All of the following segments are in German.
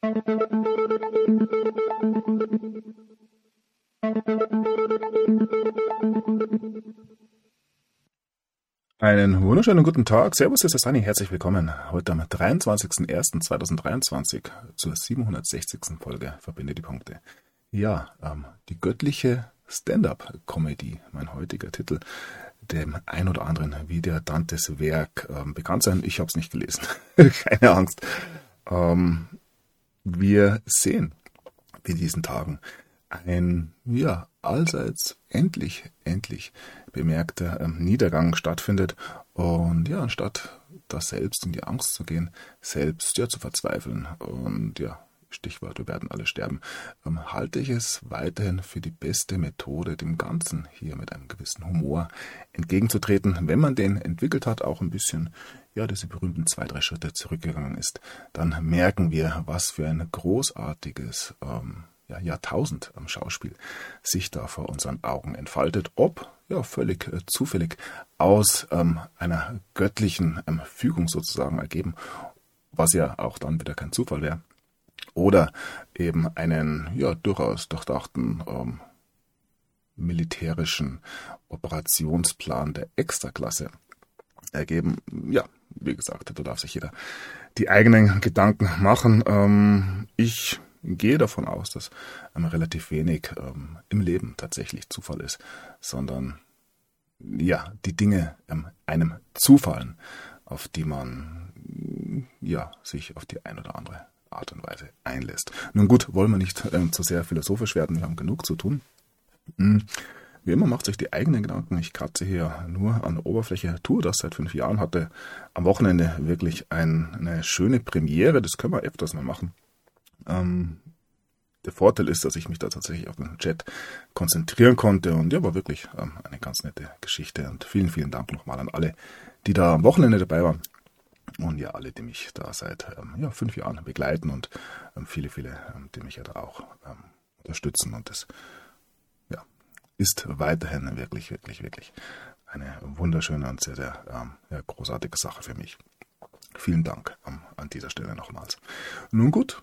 Einen wunderschönen guten Tag. Servus, hier ist Sani. Herzlich willkommen heute am 23.01.2023 zur 760. Folge Verbinde die Punkte. Ja, ähm, die göttliche Stand-up-Comedy, mein heutiger Titel, dem ein oder anderen wie der Dantes Werk ähm, bekannt sein. Ich habe es nicht gelesen. Keine Angst. Ähm, wir sehen in diesen Tagen ein, ja, allseits endlich, endlich bemerkter ähm, Niedergang stattfindet. Und ja, anstatt da selbst in die Angst zu gehen, selbst ja zu verzweifeln und ja, Stichwort, wir werden alle sterben, ähm, halte ich es weiterhin für die beste Methode, dem Ganzen hier mit einem gewissen Humor entgegenzutreten, wenn man den entwickelt hat, auch ein bisschen, ja, diese berühmten zwei, drei Schritte zurückgegangen ist, dann merken wir, was für ein großartiges ähm, ja, Jahrtausend am Schauspiel sich da vor unseren Augen entfaltet, ob ja völlig äh, zufällig aus ähm, einer göttlichen ähm, Fügung sozusagen ergeben, was ja auch dann wieder kein Zufall wäre, oder eben einen ja durchaus durchdachten ähm, militärischen Operationsplan der Extraklasse ergeben. Ja, wie gesagt, da darf sich jeder die eigenen Gedanken machen. Ähm, ich gehe davon aus, dass ähm, relativ wenig ähm, im Leben tatsächlich Zufall ist, sondern ja, die Dinge ähm, einem zufallen, auf die man ja sich auf die ein oder andere Art und Weise einlässt. Nun gut, wollen wir nicht äh, zu sehr philosophisch werden, wir haben genug zu tun. Hm. Wie immer macht sich die eigenen Gedanken. Ich kratze hier nur an der Oberfläche, tue das seit fünf Jahren, hatte am Wochenende wirklich ein, eine schöne Premiere, das können wir öfters mal machen. Ähm, der Vorteil ist, dass ich mich da tatsächlich auf den Chat konzentrieren konnte und ja, war wirklich ähm, eine ganz nette Geschichte und vielen, vielen Dank nochmal an alle, die da am Wochenende dabei waren und ja, alle, die mich da seit ähm, ja, fünf Jahren begleiten und ähm, viele, viele, ähm, die mich ja da auch ähm, unterstützen. Und das ist weiterhin wirklich, wirklich, wirklich eine wunderschöne und sehr, sehr ähm, ja, großartige Sache für mich. Vielen Dank ähm, an dieser Stelle nochmals. Nun gut,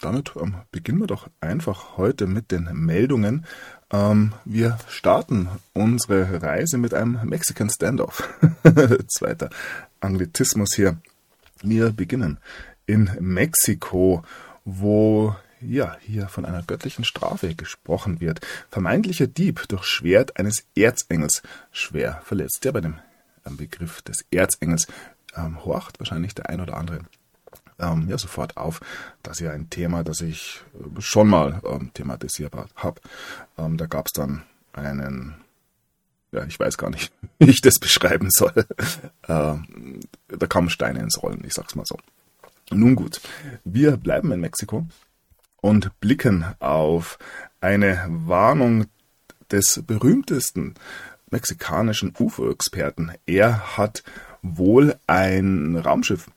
damit ähm, beginnen wir doch einfach heute mit den Meldungen. Ähm, wir starten unsere Reise mit einem Mexican Standoff. Zweiter Anglizismus hier. Wir beginnen in Mexiko, wo ja, hier von einer göttlichen Strafe gesprochen wird. Vermeintlicher Dieb durch Schwert eines Erzengels schwer verletzt. Ja, bei dem Begriff des Erzengels ähm, horcht wahrscheinlich der ein oder andere ähm, ja sofort auf. Das ist ja ein Thema, das ich äh, schon mal ähm, thematisiert habe. Ähm, da gab es dann einen, ja, ich weiß gar nicht, wie ich das beschreiben soll. Ähm, da kamen Steine ins Rollen, ich sag's mal so. Nun gut, wir bleiben in Mexiko und blicken auf eine Warnung des berühmtesten mexikanischen UFO-Experten. Er hat wohl ein Raumschiff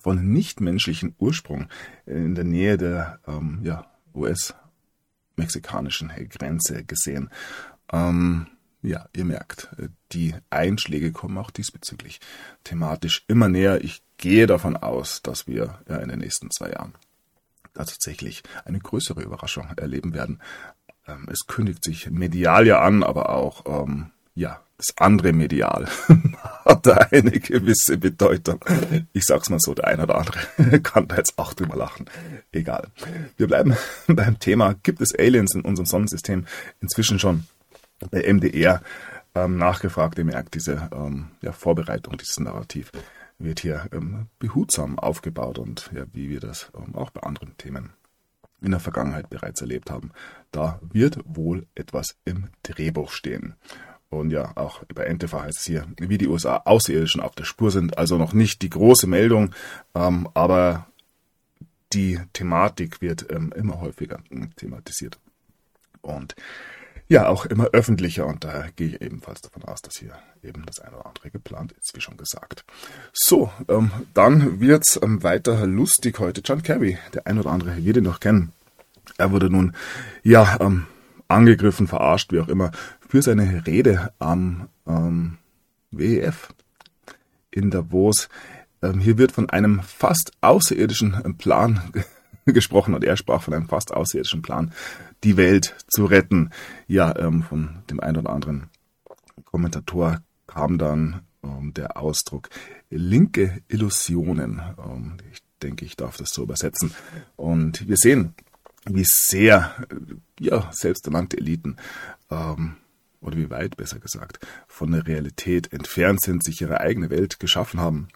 von nichtmenschlichen Ursprung in der Nähe der ähm, ja, US-mexikanischen Grenze gesehen. Ähm, ja, ihr merkt, die Einschläge kommen auch diesbezüglich thematisch immer näher. Ich gehe davon aus, dass wir ja in den nächsten zwei Jahren tatsächlich eine größere Überraschung erleben werden. Ähm, es kündigt sich medial ja an, aber auch ähm, ja das andere Medial hat da eine gewisse Bedeutung. Ich sag's mal so, der eine oder andere kann da jetzt auch drüber lachen. Egal. Wir bleiben beim Thema, gibt es Aliens in unserem Sonnensystem? Inzwischen schon bei MDR ähm, nachgefragt. Ihr merkt, diese ähm, ja, Vorbereitung, dieses Narrativ wird hier ähm, behutsam aufgebaut und ja, wie wir das ähm, auch bei anderen Themen in der Vergangenheit bereits erlebt haben. Da wird wohl etwas im Drehbuch stehen. Und ja, auch bei NTV heißt es hier, wie die USA Außerirdischen auf der Spur sind. Also noch nicht die große Meldung, ähm, aber die Thematik wird ähm, immer häufiger hm, thematisiert. Und ja, auch immer öffentlicher. Und daher gehe ich ebenfalls davon aus, dass hier eben das eine oder andere geplant ist, wie schon gesagt. So, ähm, dann wird's ähm, weiter lustig heute. John Kerry, der ein oder andere wird ihn noch kennen. Er wurde nun, ja, ähm, angegriffen, verarscht, wie auch immer, für seine Rede am ähm, WEF in Davos. Ähm, hier wird von einem fast außerirdischen Plan gesprochen und er sprach von einem fast außerirdischen Plan, die Welt zu retten. Ja, ähm, von dem einen oder anderen Kommentator kam dann ähm, der Ausdruck linke Illusionen. Ähm, ich denke, ich darf das so übersetzen. Und wir sehen, wie sehr ja, selbsternannte Eliten ähm, oder wie weit besser gesagt, von der Realität entfernt sind, sich ihre eigene Welt geschaffen haben,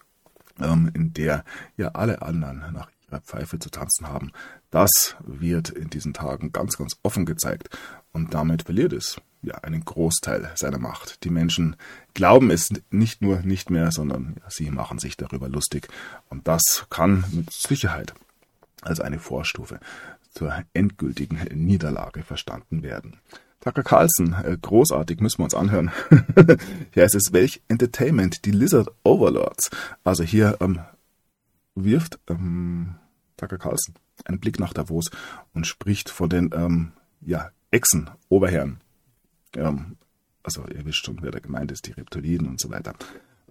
ähm, in der ja alle anderen nach Pfeife zu tanzen haben. Das wird in diesen Tagen ganz, ganz offen gezeigt und damit verliert es ja einen Großteil seiner Macht. Die Menschen glauben es nicht nur nicht mehr, sondern ja, sie machen sich darüber lustig und das kann mit Sicherheit als eine Vorstufe zur endgültigen Niederlage verstanden werden. Tucker Carlson, äh, großartig, müssen wir uns anhören. ja, es welch Entertainment, die Lizard Overlords. Also hier ähm, wirft ähm, Tucker Carlson einen Blick nach Davos und spricht von den ähm, ja, Echsen, Oberherren. Ähm, also ihr wisst schon, wer da gemeint ist, die Reptiliden und so weiter.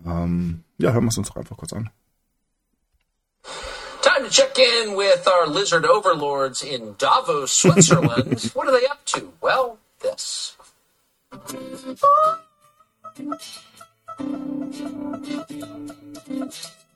Ähm, ja, hören wir es uns doch einfach kurz an. Time to check in with our lizard overlords in Davos, Switzerland. what are they up to? Well, this.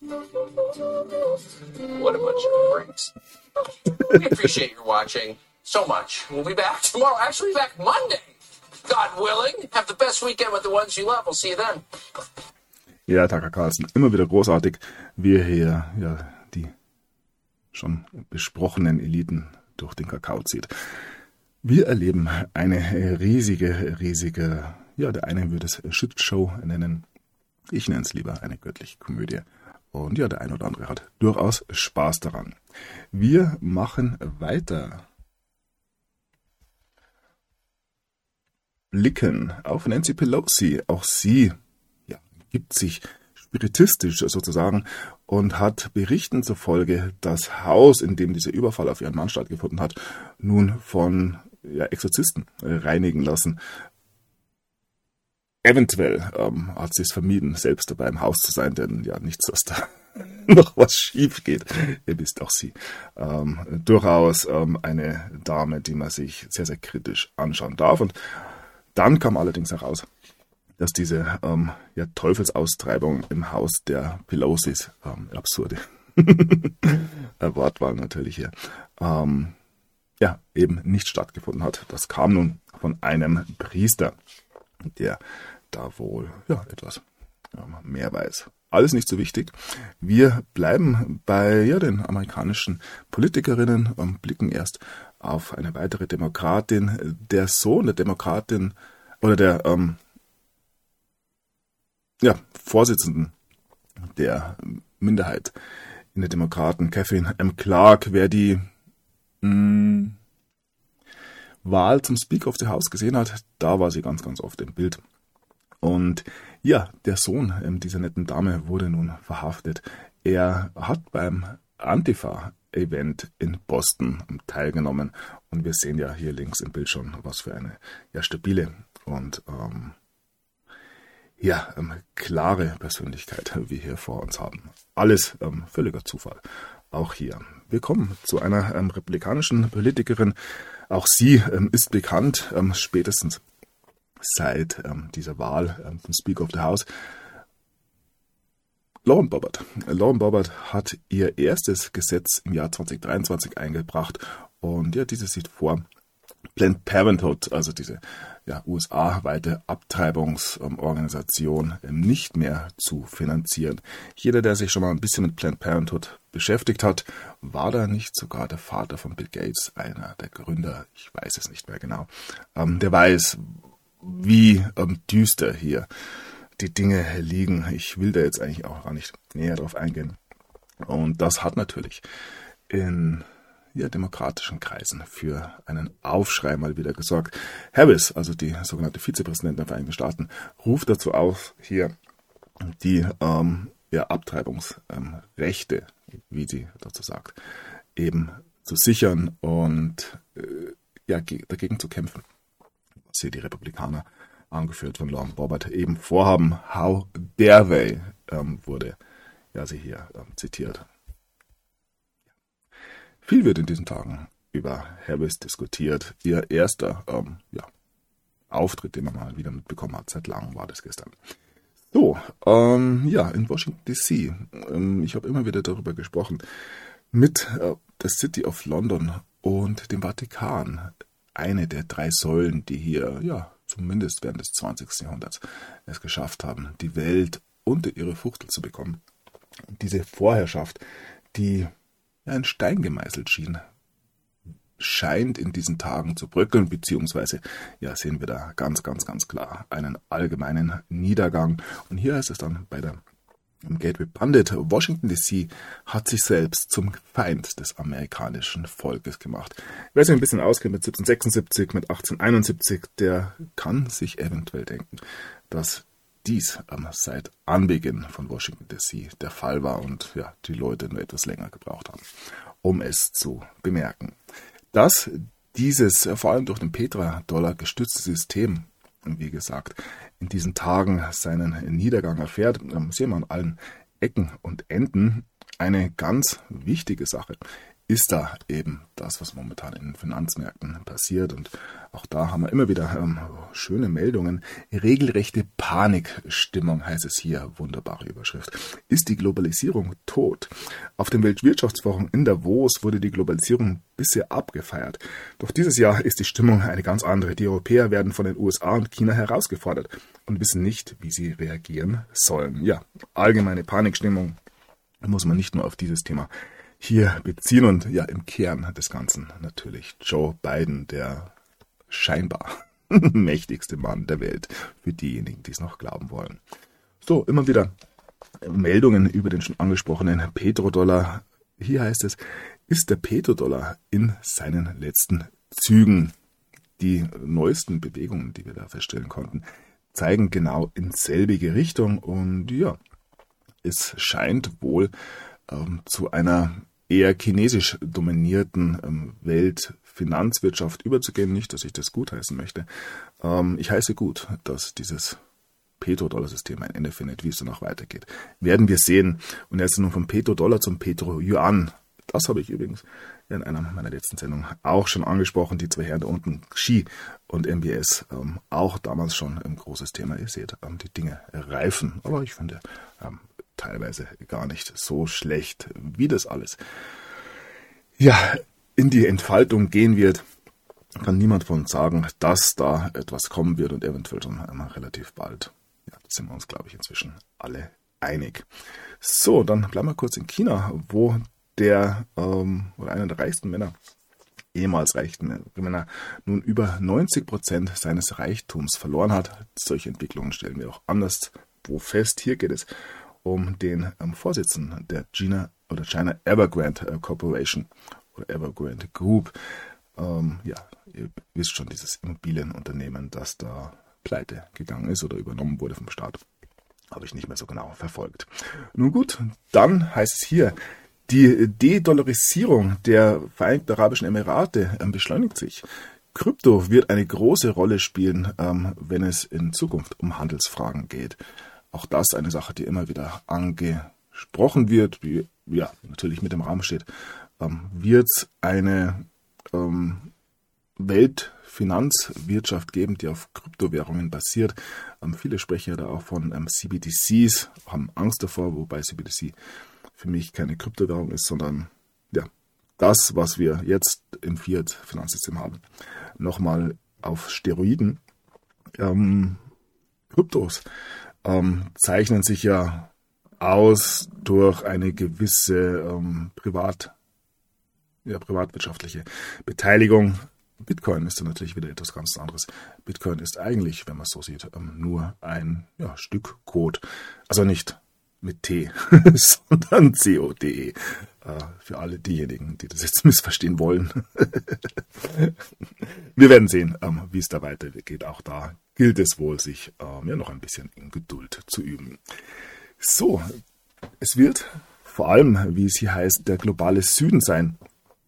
What a bunch of freaks. We appreciate your watching so much. We'll be back tomorrow. Actually, back Monday. God willing. Have the best weekend with the ones you love. We'll see you then. Ja, Tucker Carlson, immer wieder großartig, wie er hier ja, die schon besprochenen Eliten durch den Kakao zieht. Wir erleben eine riesige, riesige, ja, der eine würde es Shitshow nennen. Ich nenne es lieber eine göttliche Komödie. Und ja, der eine oder andere hat durchaus Spaß daran. Wir machen weiter. Blicken auf Nancy Pelosi. Auch sie ja, gibt sich spiritistisch sozusagen und hat Berichten zufolge das Haus, in dem dieser Überfall auf ihren Mann stattgefunden hat, nun von ja, Exorzisten reinigen lassen. Eventuell ähm, hat sie es vermieden, selbst dabei im Haus zu sein, denn ja, nichts, dass da noch was schief geht. Ihr wisst auch sie. Ähm, durchaus ähm, eine Dame, die man sich sehr, sehr kritisch anschauen darf. Und dann kam allerdings heraus, dass diese ähm, ja, Teufelsaustreibung im Haus der Pelosis, ähm, absurde Wortwahl natürlich hier, ähm, ja, eben nicht stattgefunden hat. Das kam nun von einem Priester, der da wohl ja, etwas mehr weiß. Alles nicht so wichtig. Wir bleiben bei ja, den amerikanischen Politikerinnen und blicken erst auf eine weitere Demokratin. Der Sohn der Demokratin oder der ähm, ja, Vorsitzenden der Minderheit in der Demokraten, Catherine M. Clark, wer die mh, hm, Wahl zum Speaker of the House gesehen hat, da war sie ganz, ganz oft im Bild. Und ja, der Sohn ähm, dieser netten Dame wurde nun verhaftet. Er hat beim Antifa-Event in Boston teilgenommen. Und wir sehen ja hier links im Bild schon, was für eine ja, stabile und ähm, ja, ähm, klare Persönlichkeit wir hier vor uns haben. Alles ähm, völliger Zufall. Auch hier. Wir kommen zu einer ähm, republikanischen Politikerin. Auch sie ähm, ist bekannt, ähm, spätestens seit ähm, dieser Wahl ähm, zum Speaker of the House. Lauren Bobbert. Lauren Bobbert hat ihr erstes Gesetz im Jahr 2023 eingebracht und ja, dieses sieht vor, Planned Parenthood, also diese ja, USA-weite Abtreibungsorganisation, ähm, nicht mehr zu finanzieren. Jeder, der sich schon mal ein bisschen mit Planned Parenthood beschäftigt hat, war da nicht sogar der Vater von Bill Gates, einer der Gründer, ich weiß es nicht mehr genau, ähm, der weiß, wie ähm, düster hier die Dinge liegen. Ich will da jetzt eigentlich auch gar nicht näher drauf eingehen. Und das hat natürlich in ja, demokratischen Kreisen für einen Aufschrei mal wieder gesorgt. Harris, also die sogenannte Vizepräsidentin der Vereinigten Staaten, ruft dazu auf, hier die ähm, ja, Abtreibungsrechte, ähm, wie sie dazu sagt, eben zu sichern und äh, ja, dagegen zu kämpfen. Was hier die Republikaner, angeführt von Lauren Bobbert, eben vorhaben. How dare they, ähm, wurde ja sie hier ähm, zitiert. Viel wird in diesen Tagen über Harris diskutiert. Ihr erster ähm, ja, Auftritt, den man mal wieder mitbekommen hat, seit langem war das gestern. So, ähm, ja, in Washington DC. Ähm, ich habe immer wieder darüber gesprochen. Mit äh, der City of London und dem Vatikan. Eine der drei Säulen, die hier, ja, zumindest während des 20. Jahrhunderts es geschafft haben, die Welt unter ihre Fuchtel zu bekommen. Diese Vorherrschaft, die ja, in Stein gemeißelt schien, scheint in diesen Tagen zu bröckeln, beziehungsweise ja, sehen wir da ganz, ganz, ganz klar einen allgemeinen Niedergang. Und hier heißt es dann bei der Gateway Pundit, Washington DC hat sich selbst zum Feind des amerikanischen Volkes gemacht. Wer sich ein bisschen auskennt mit 1776, mit 1871, der kann sich eventuell denken, dass dies seit Anbeginn von Washington DC der Fall war und ja, die Leute nur etwas länger gebraucht haben, um es zu bemerken. Dass dieses vor allem durch den Petra-Dollar gestützte System, wie gesagt, in diesen Tagen seinen Niedergang erfährt, sehen wir an allen Ecken und Enden eine ganz wichtige Sache ist da eben das, was momentan in den Finanzmärkten passiert. Und auch da haben wir immer wieder ähm, schöne Meldungen. Regelrechte Panikstimmung heißt es hier. Wunderbare Überschrift. Ist die Globalisierung tot? Auf dem Weltwirtschaftsforum in Davos wurde die Globalisierung bisher abgefeiert. Doch dieses Jahr ist die Stimmung eine ganz andere. Die Europäer werden von den USA und China herausgefordert und wissen nicht, wie sie reagieren sollen. Ja, allgemeine Panikstimmung muss man nicht nur auf dieses Thema hier beziehen und ja im Kern des Ganzen natürlich Joe Biden, der scheinbar mächtigste Mann der Welt, für diejenigen, die es noch glauben wollen. So, immer wieder Meldungen über den schon angesprochenen Petrodollar. Hier heißt es, ist der Petrodollar in seinen letzten Zügen. Die neuesten Bewegungen, die wir da feststellen konnten, zeigen genau in selbige Richtung und ja, es scheint wohl ähm, zu einer eher chinesisch dominierten ähm, Weltfinanzwirtschaft überzugehen. Nicht, dass ich das gutheißen möchte. Ähm, ich heiße gut, dass dieses Petrodollar-System ein Ende findet, wie es danach weitergeht. Werden wir sehen. Und jetzt nun vom Petrodollar zum Petro-Yuan. Das habe ich übrigens in einer meiner letzten Sendungen auch schon angesprochen. Die zwei Herren da unten, Xi und MBS, ähm, auch damals schon ein großes Thema. Ihr seht, die Dinge reifen. Aber ich finde, teilweise gar nicht so schlecht, wie das alles ja in die Entfaltung gehen wird, kann niemand von uns sagen, dass da etwas kommen wird und eventuell schon einmal relativ bald. Ja, da sind wir uns, glaube ich, inzwischen alle einig. So, dann bleiben wir kurz in China, wo der ähm, oder einer der reichsten Männer, ehemals reichsten Männer, nun über 90 Prozent seines Reichtums verloren hat. Solche Entwicklungen stellen wir auch anders wo fest. Hier geht es um den ähm, Vorsitzenden der China oder China Evergrande äh, Corporation oder Evergrande Group. Ähm, ja, ihr wisst schon, dieses Immobilienunternehmen, das da pleite gegangen ist oder übernommen wurde vom Staat. Habe ich nicht mehr so genau verfolgt. Nun gut, dann heißt es hier, die De-Dollarisierung der Vereinigten Arabischen Emirate ähm, beschleunigt sich. Krypto wird eine große Rolle spielen, ähm, wenn es in Zukunft um Handelsfragen geht. Auch das eine Sache, die immer wieder angesprochen wird, wie ja natürlich mit im Rahmen steht. Ähm, wird es eine ähm, Weltfinanzwirtschaft geben, die auf Kryptowährungen basiert? Ähm, viele sprechen ja da auch von ähm, CBDCs, haben Angst davor, wobei CBDC für mich keine Kryptowährung ist, sondern ja, das, was wir jetzt im Fiat-Finanzsystem haben. Nochmal auf Steroiden. Ähm, Kryptos ähm, zeichnen sich ja aus durch eine gewisse ähm, Privat, ja, privatwirtschaftliche Beteiligung. Bitcoin ist dann natürlich wieder etwas ganz anderes. Bitcoin ist eigentlich, wenn man es so sieht, ähm, nur ein ja, Stück Code. Also nicht mit T, sondern CODE. Äh, für alle diejenigen, die das jetzt missverstehen wollen. Wir werden sehen, ähm, wie es da weitergeht. Auch da gilt es wohl, sich ähm, ja noch ein bisschen in Geduld zu üben. So, es wird vor allem, wie es hier heißt, der globale Süden sein,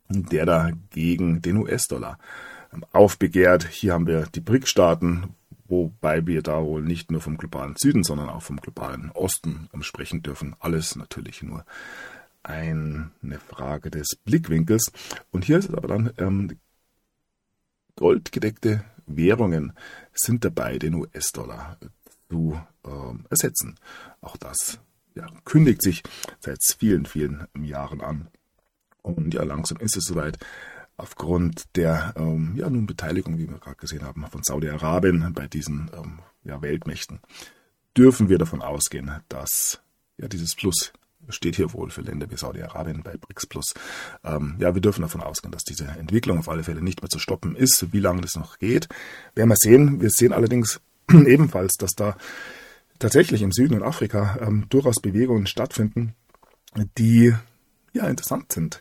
der da gegen den US-Dollar ähm, aufbegehrt. Hier haben wir die BRIC-Staaten, wobei wir da wohl nicht nur vom globalen Süden, sondern auch vom globalen Osten sprechen dürfen. Alles natürlich nur eine Frage des Blickwinkels. Und hier ist es aber dann ähm, goldgedeckte Währungen sind dabei, den US-Dollar zu ähm, ersetzen. Auch das ja, kündigt sich seit vielen, vielen Jahren an. Und ja, langsam ist es soweit. Aufgrund der ähm, ja, nun Beteiligung, wie wir gerade gesehen haben, von Saudi-Arabien bei diesen ähm, ja, Weltmächten, dürfen wir davon ausgehen, dass ja, dieses Plus steht hier wohl für Länder wie Saudi-Arabien bei BRICS Plus. Ähm, ja, wir dürfen davon ausgehen, dass diese Entwicklung auf alle Fälle nicht mehr zu stoppen ist. Wie lange das noch geht, werden wir sehen. Wir sehen allerdings ebenfalls, dass da tatsächlich im Süden und Afrika ähm, durchaus Bewegungen stattfinden, die ja interessant sind.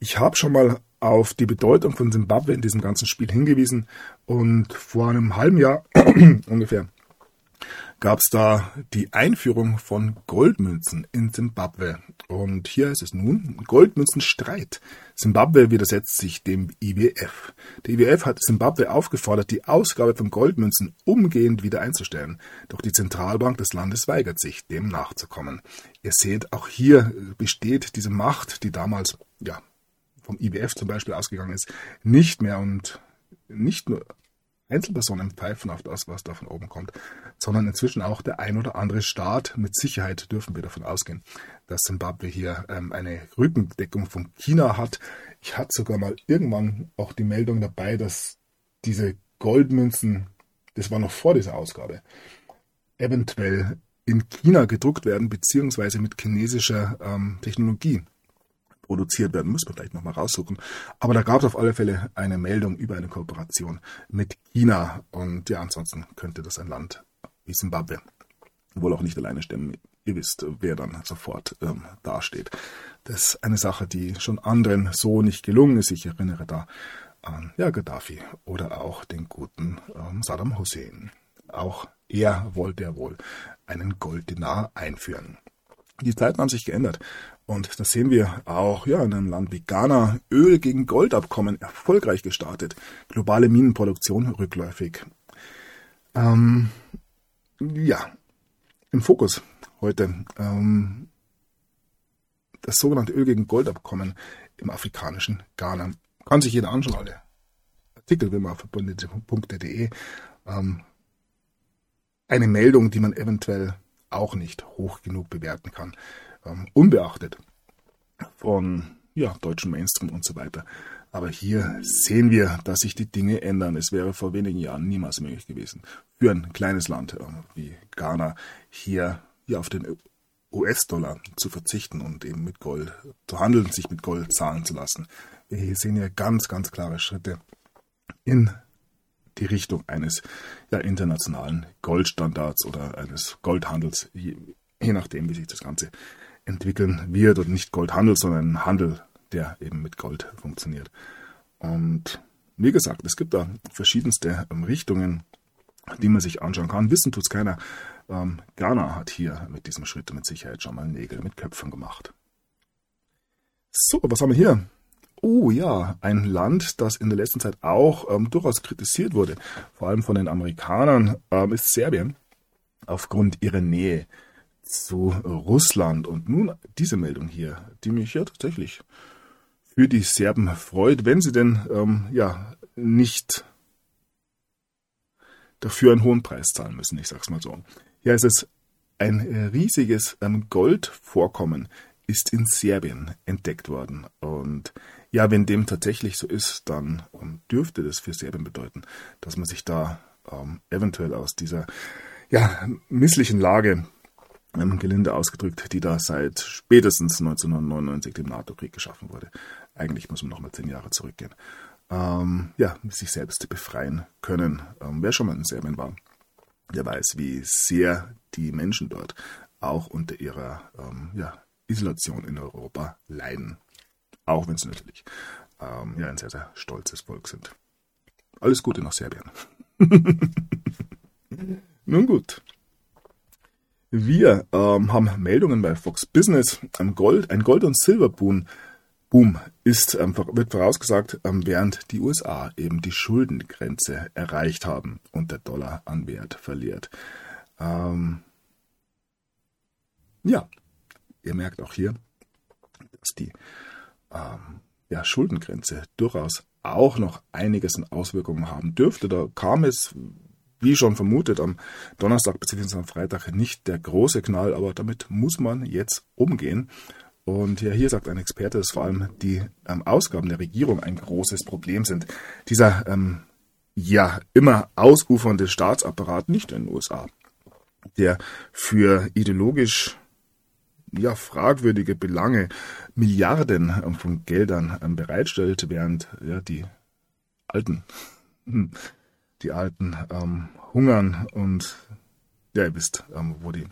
Ich habe schon mal auf die Bedeutung von Simbabwe in diesem ganzen Spiel hingewiesen und vor einem halben Jahr ungefähr gab es da die Einführung von Goldmünzen in Simbabwe. Und hier ist es nun Goldmünzenstreit. Simbabwe widersetzt sich dem IWF. Der IWF hat Simbabwe aufgefordert, die Ausgabe von Goldmünzen umgehend wieder einzustellen. Doch die Zentralbank des Landes weigert sich, dem nachzukommen. Ihr seht, auch hier besteht diese Macht, die damals ja, vom IWF zum Beispiel ausgegangen ist, nicht mehr und nicht nur Einzelpersonen pfeifen auf das, was da von oben kommt, sondern inzwischen auch der ein oder andere Staat. Mit Sicherheit dürfen wir davon ausgehen, dass Zimbabwe hier ähm, eine Rückendeckung von China hat. Ich hatte sogar mal irgendwann auch die Meldung dabei, dass diese Goldmünzen, das war noch vor dieser Ausgabe, eventuell in China gedruckt werden, beziehungsweise mit chinesischer ähm, Technologie produziert werden. Müssen wir gleich nochmal raussuchen. Aber da gab es auf alle Fälle eine Meldung über eine Kooperation mit China. Und ja, ansonsten könnte das ein Land wie Zimbabwe wohl auch nicht alleine stemmen. Ihr wisst, wer dann sofort ähm, dasteht. Das ist eine Sache, die schon anderen so nicht gelungen ist. Ich erinnere da an ja, Gaddafi oder auch den guten ähm, Saddam Hussein. Auch er wollte ja wohl einen Golddinar einführen. Die Zeiten haben sich geändert. Und das sehen wir auch ja, in einem Land wie Ghana. Öl gegen Goldabkommen erfolgreich gestartet. Globale Minenproduktion rückläufig. Ähm, ja, im Fokus heute ähm, das sogenannte Öl gegen Goldabkommen im afrikanischen Ghana. Kann sich jeder anschauen, alle Artikel, wenn man auf verbundete.de. Ähm, eine Meldung, die man eventuell auch nicht hoch genug bewerten kann ähm, unbeachtet von ja, deutschen Mainstream und so weiter. Aber hier sehen wir, dass sich die Dinge ändern. Es wäre vor wenigen Jahren niemals möglich gewesen, für ein kleines Land äh, wie Ghana hier ja, auf den US-Dollar zu verzichten und eben mit Gold zu handeln, sich mit Gold zahlen zu lassen. Wir hier sehen ja ganz, ganz klare Schritte in die Richtung eines ja, internationalen Goldstandards oder eines Goldhandels, je, je nachdem, wie sich das Ganze entwickeln wird und nicht Goldhandel, sondern ein Handel, der eben mit Gold funktioniert. Und wie gesagt, es gibt da verschiedenste ähm, Richtungen, die man sich anschauen kann. Wissen tut's keiner. Ähm, Ghana hat hier mit diesem Schritt mit Sicherheit schon mal Nägel mit Köpfen gemacht. So, was haben wir hier? Oh ja, ein Land, das in der letzten Zeit auch ähm, durchaus kritisiert wurde, vor allem von den Amerikanern, ähm, ist Serbien aufgrund ihrer Nähe zu Russland. Und nun diese Meldung hier, die mich ja tatsächlich für die Serben freut, wenn sie denn ähm, ja nicht dafür einen hohen Preis zahlen müssen, ich sag's mal so. Hier ist es ein riesiges ähm, Goldvorkommen ist in Serbien entdeckt worden. Und ja, wenn dem tatsächlich so ist, dann ähm, dürfte das für Serbien bedeuten, dass man sich da ähm, eventuell aus dieser ja, misslichen Lage gelinde ausgedrückt, die da seit spätestens 1999 dem NATO-Krieg geschaffen wurde. Eigentlich muss man nochmal zehn Jahre zurückgehen. Ähm, ja, sich selbst befreien können. Ähm, wer schon mal in Serbien war, der weiß, wie sehr die Menschen dort auch unter ihrer ähm, ja, Isolation in Europa leiden. Auch wenn sie natürlich ähm, ja, ein sehr, sehr stolzes Volk sind. Alles Gute nach Serbien. Nun gut. Wir ähm, haben Meldungen bei Fox Business. Ein Gold, ein Gold- und Silberboom Boom ist, ähm, wird vorausgesagt, ähm, während die USA eben die Schuldengrenze erreicht haben und der Dollar an Wert verliert. Ähm, ja, ihr merkt auch hier, dass die ähm, ja, Schuldengrenze durchaus auch noch einiges an Auswirkungen haben dürfte. Da kam es, wie schon vermutet, am Donnerstag bzw. am Freitag nicht der große Knall, aber damit muss man jetzt umgehen. Und ja, hier sagt ein Experte, dass vor allem die ähm, Ausgaben der Regierung ein großes Problem sind. Dieser ähm, ja immer ausufernde Staatsapparat, nicht in den USA, der für ideologisch ja, fragwürdige Belange Milliarden ähm, von Geldern ähm, bereitstellt, während ja, die Alten, hm, die Alten ähm, hungern und ja, ihr wisst, ähm, wo die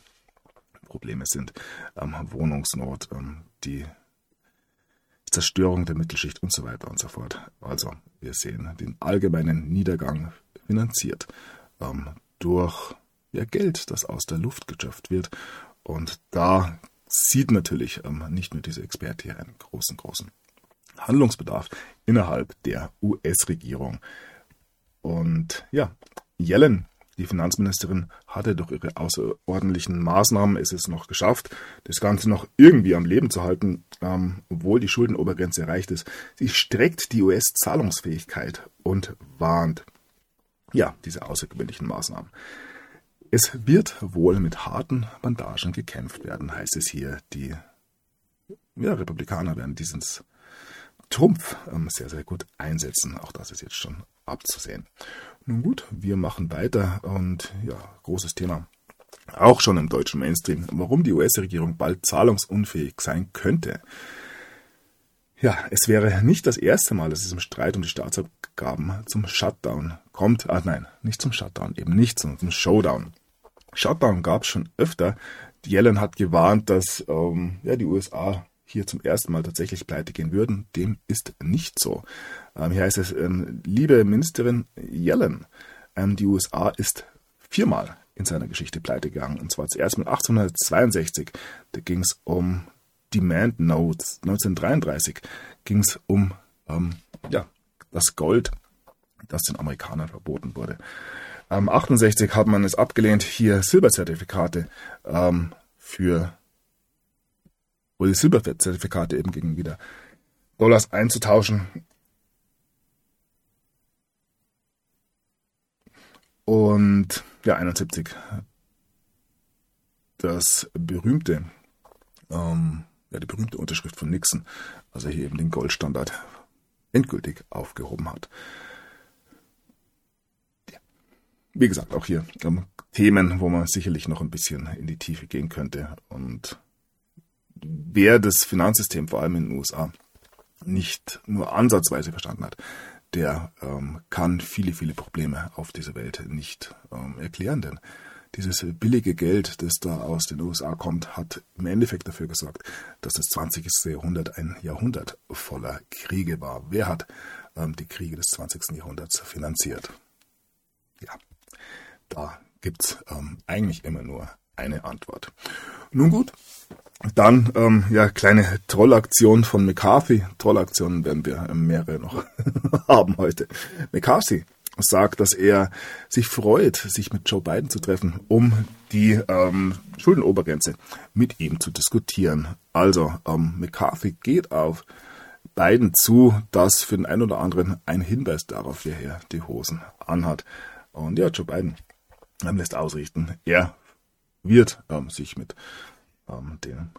Probleme sind, ähm, Wohnungsnot, ähm, die Zerstörung der Mittelschicht und so weiter und so fort. Also wir sehen den allgemeinen Niedergang finanziert ähm, durch ja, Geld, das aus der Luft geschöpft wird. Und da sieht natürlich ähm, nicht nur diese Experte hier einen großen, großen Handlungsbedarf innerhalb der US-Regierung. Und ja, Yellen, die Finanzministerin, hatte durch ihre außerordentlichen Maßnahmen es ist noch geschafft, das Ganze noch irgendwie am Leben zu halten, ähm, obwohl die Schuldenobergrenze erreicht ist. Sie streckt die US-Zahlungsfähigkeit und warnt. Ja, diese außergewöhnlichen Maßnahmen. Es wird wohl mit harten Bandagen gekämpft werden, heißt es hier. Die ja, Republikaner werden diesen Trumpf ähm, sehr, sehr gut einsetzen. Auch das ist jetzt schon abzusehen. Nun gut, wir machen weiter und ja, großes Thema. Auch schon im deutschen Mainstream, warum die US-Regierung bald zahlungsunfähig sein könnte. Ja, es wäre nicht das erste Mal, dass es im Streit um die Staatsabgaben zum Shutdown kommt. Ah nein, nicht zum Shutdown, eben nicht, sondern zum Showdown. Shutdown gab es schon öfter. Yellen hat gewarnt, dass ähm, ja, die USA hier zum ersten Mal tatsächlich pleite gehen würden. Dem ist nicht so. Ähm, hier heißt es, ähm, liebe Ministerin Yellen, ähm, die USA ist viermal in seiner Geschichte pleite gegangen. Und zwar zuerst mit 1862. Da ging es um Demand Notes. 1933 ging es um ähm, ja, das Gold, das den Amerikanern verboten wurde. Ähm, 68 hat man es abgelehnt, hier Silberzertifikate ähm, für oder die Silberzertifikate eben gegen wieder Dollars einzutauschen. Und ja, 71 das berühmte, ähm, ja, die berühmte Unterschrift von Nixon, also hier eben den Goldstandard endgültig aufgehoben hat wie gesagt, auch hier ähm, Themen, wo man sicherlich noch ein bisschen in die Tiefe gehen könnte. Und wer das Finanzsystem vor allem in den USA nicht nur ansatzweise verstanden hat, der ähm, kann viele, viele Probleme auf dieser Welt nicht ähm, erklären. Denn dieses billige Geld, das da aus den USA kommt, hat im Endeffekt dafür gesorgt, dass das 20. Jahrhundert ein Jahrhundert voller Kriege war. Wer hat ähm, die Kriege des 20. Jahrhunderts finanziert? Ja, da gibt's ähm, eigentlich immer nur eine Antwort. Nun gut, dann ähm, ja kleine Trollaktion von McCarthy. Trollaktionen werden wir ähm, mehrere noch haben heute. McCarthy sagt, dass er sich freut, sich mit Joe Biden zu treffen, um die ähm, Schuldenobergrenze mit ihm zu diskutieren. Also ähm, McCarthy geht auf Biden zu, dass für den einen oder anderen ein Hinweis darauf, wer hier die Hosen anhat. Und ja, Joe Biden ähm, lässt ausrichten, er wird ähm, sich mit ähm, dem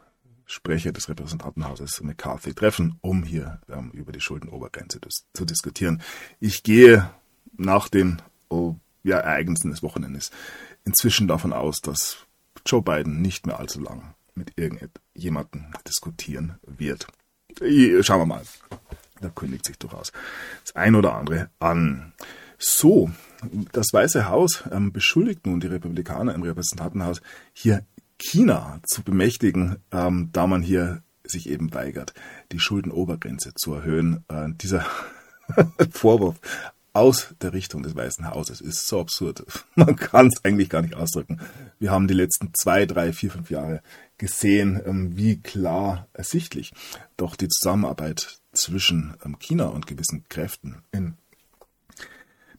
Sprecher des Repräsentantenhauses McCarthy treffen, um hier ähm, über die Schuldenobergrenze des, zu diskutieren. Ich gehe nach den oh, ja, Ereignissen des Wochenendes inzwischen davon aus, dass Joe Biden nicht mehr allzu lang mit irgendjemandem diskutieren wird. Schauen wir mal. Da kündigt sich durchaus das ein oder andere an. So, das Weiße Haus ähm, beschuldigt nun die Republikaner im Repräsentantenhaus, hier China zu bemächtigen, ähm, da man hier sich eben weigert, die Schuldenobergrenze zu erhöhen. Äh, dieser Vorwurf aus der Richtung des Weißen Hauses ist so absurd. Man kann es eigentlich gar nicht ausdrücken. Wir haben die letzten zwei, drei, vier, fünf Jahre gesehen, ähm, wie klar ersichtlich doch die Zusammenarbeit zwischen ähm, China und gewissen Kräften in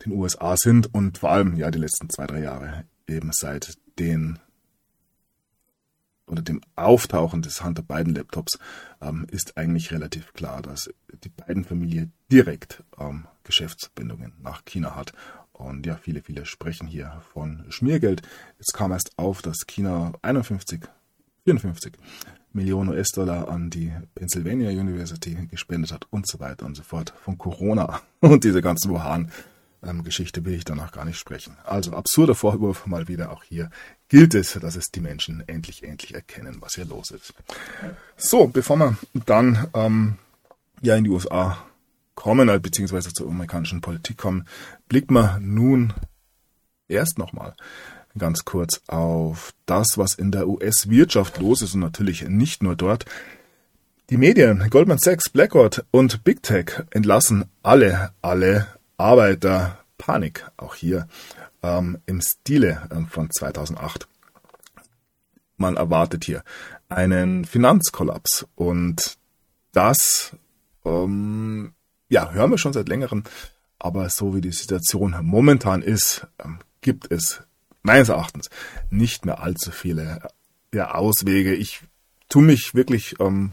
den USA sind und vor allem ja die letzten zwei, drei Jahre eben seit den oder dem Auftauchen des Hunter Biden Laptops ähm, ist eigentlich relativ klar, dass die beiden Familie direkt ähm, Geschäftsbindungen nach China hat. Und ja, viele, viele sprechen hier von Schmiergeld. Jetzt kam erst auf, dass China 51, 54 Millionen US-Dollar an die Pennsylvania University gespendet hat und so weiter und so fort. Von Corona und diese ganzen Wuhan ähm, Geschichte will ich danach gar nicht sprechen. Also absurder Vorwurf mal wieder auch hier gilt es, dass es die Menschen endlich, endlich erkennen, was hier los ist. So, bevor wir dann ähm, ja in die USA kommen, äh, beziehungsweise zur amerikanischen Politik kommen, blickt man nun erst nochmal ganz kurz auf das, was in der US-Wirtschaft los ist und natürlich nicht nur dort. Die Medien, Goldman Sachs, Blackrock und Big Tech entlassen alle, alle Arbeiter Panik, auch hier ähm, im Stile ähm, von 2008. Man erwartet hier einen Finanzkollaps und das, ähm, ja, hören wir schon seit längerem, aber so wie die Situation momentan ist, ähm, gibt es meines Erachtens nicht mehr allzu viele ja, Auswege. Ich tue mich wirklich ähm,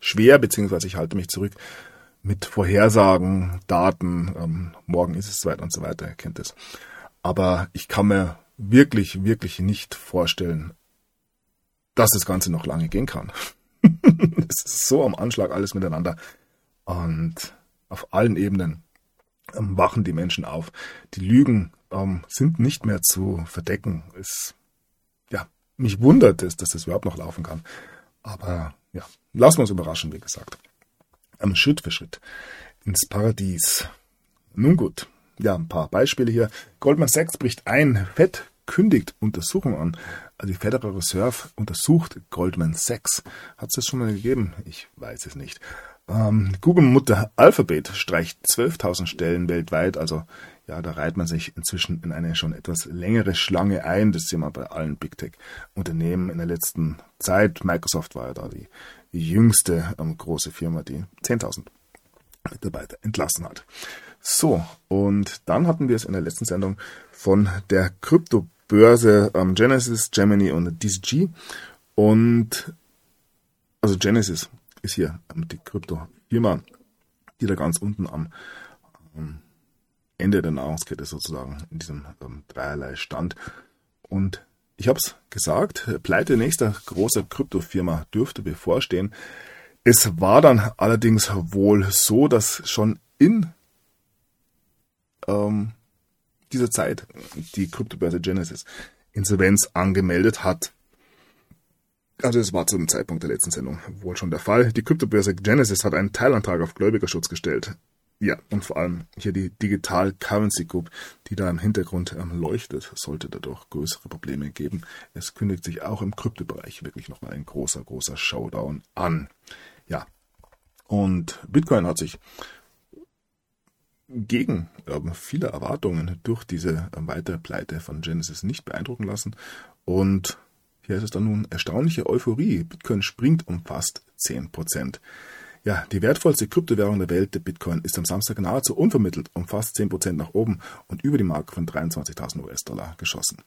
schwer, beziehungsweise ich halte mich zurück, mit Vorhersagen, Daten, ähm, morgen ist es soweit und so weiter, ihr kennt es. Aber ich kann mir wirklich, wirklich nicht vorstellen, dass das Ganze noch lange gehen kann. es ist so am Anschlag alles miteinander. Und auf allen Ebenen ähm, wachen die Menschen auf. Die Lügen ähm, sind nicht mehr zu verdecken. Es, ja, mich wundert es, dass das überhaupt noch laufen kann. Aber ja, lassen wir uns überraschen, wie gesagt ähm, Schritt für Schritt ins Paradies. Nun gut, ja, ein paar Beispiele hier. Goldman Sachs bricht ein, Fed kündigt Untersuchung an. Also die Federal Reserve untersucht Goldman Sachs. Hat es das schon mal gegeben? Ich weiß es nicht. Ähm, Google-Mutter Alphabet streicht 12.000 Stellen weltweit. Also ja, da reiht man sich inzwischen in eine schon etwas längere Schlange ein. Das sehen wir bei allen Big Tech-Unternehmen in der letzten Zeit. Microsoft war ja da die jüngste ähm, große Firma, die 10.000 Mitarbeiter entlassen hat. So, und dann hatten wir es in der letzten Sendung von der Kryptobörse ähm, Genesis, Gemini und DCG. Und also Genesis ist hier ähm, die Kryptofirma, die da ganz unten am ähm, Ende der Nahrungskette sozusagen in diesem ähm, dreierlei stand. Und ich habe es gesagt, Pleite nächster großer Kryptofirma dürfte bevorstehen. Es war dann allerdings wohl so, dass schon in ähm, dieser Zeit die Kryptobörse Genesis Insolvenz angemeldet hat. Also es war zu dem Zeitpunkt der letzten Sendung wohl schon der Fall. Die Kryptobörse Genesis hat einen Teilantrag auf Gläubigerschutz gestellt. Ja, und vor allem hier die Digital Currency Group, die da im Hintergrund ähm, leuchtet, sollte dadurch größere Probleme geben. Es kündigt sich auch im Kryptobereich wirklich nochmal ein großer, großer Showdown an. Ja, und Bitcoin hat sich gegen ähm, viele Erwartungen durch diese ähm, weitere Pleite von Genesis nicht beeindrucken lassen. Und hier ist es dann nun erstaunliche Euphorie. Bitcoin springt um fast 10 Prozent. Ja, die wertvollste Kryptowährung der Welt, der Bitcoin, ist am Samstag nahezu unvermittelt um fast 10% nach oben und über die Marke von 23.000 US-Dollar geschossen.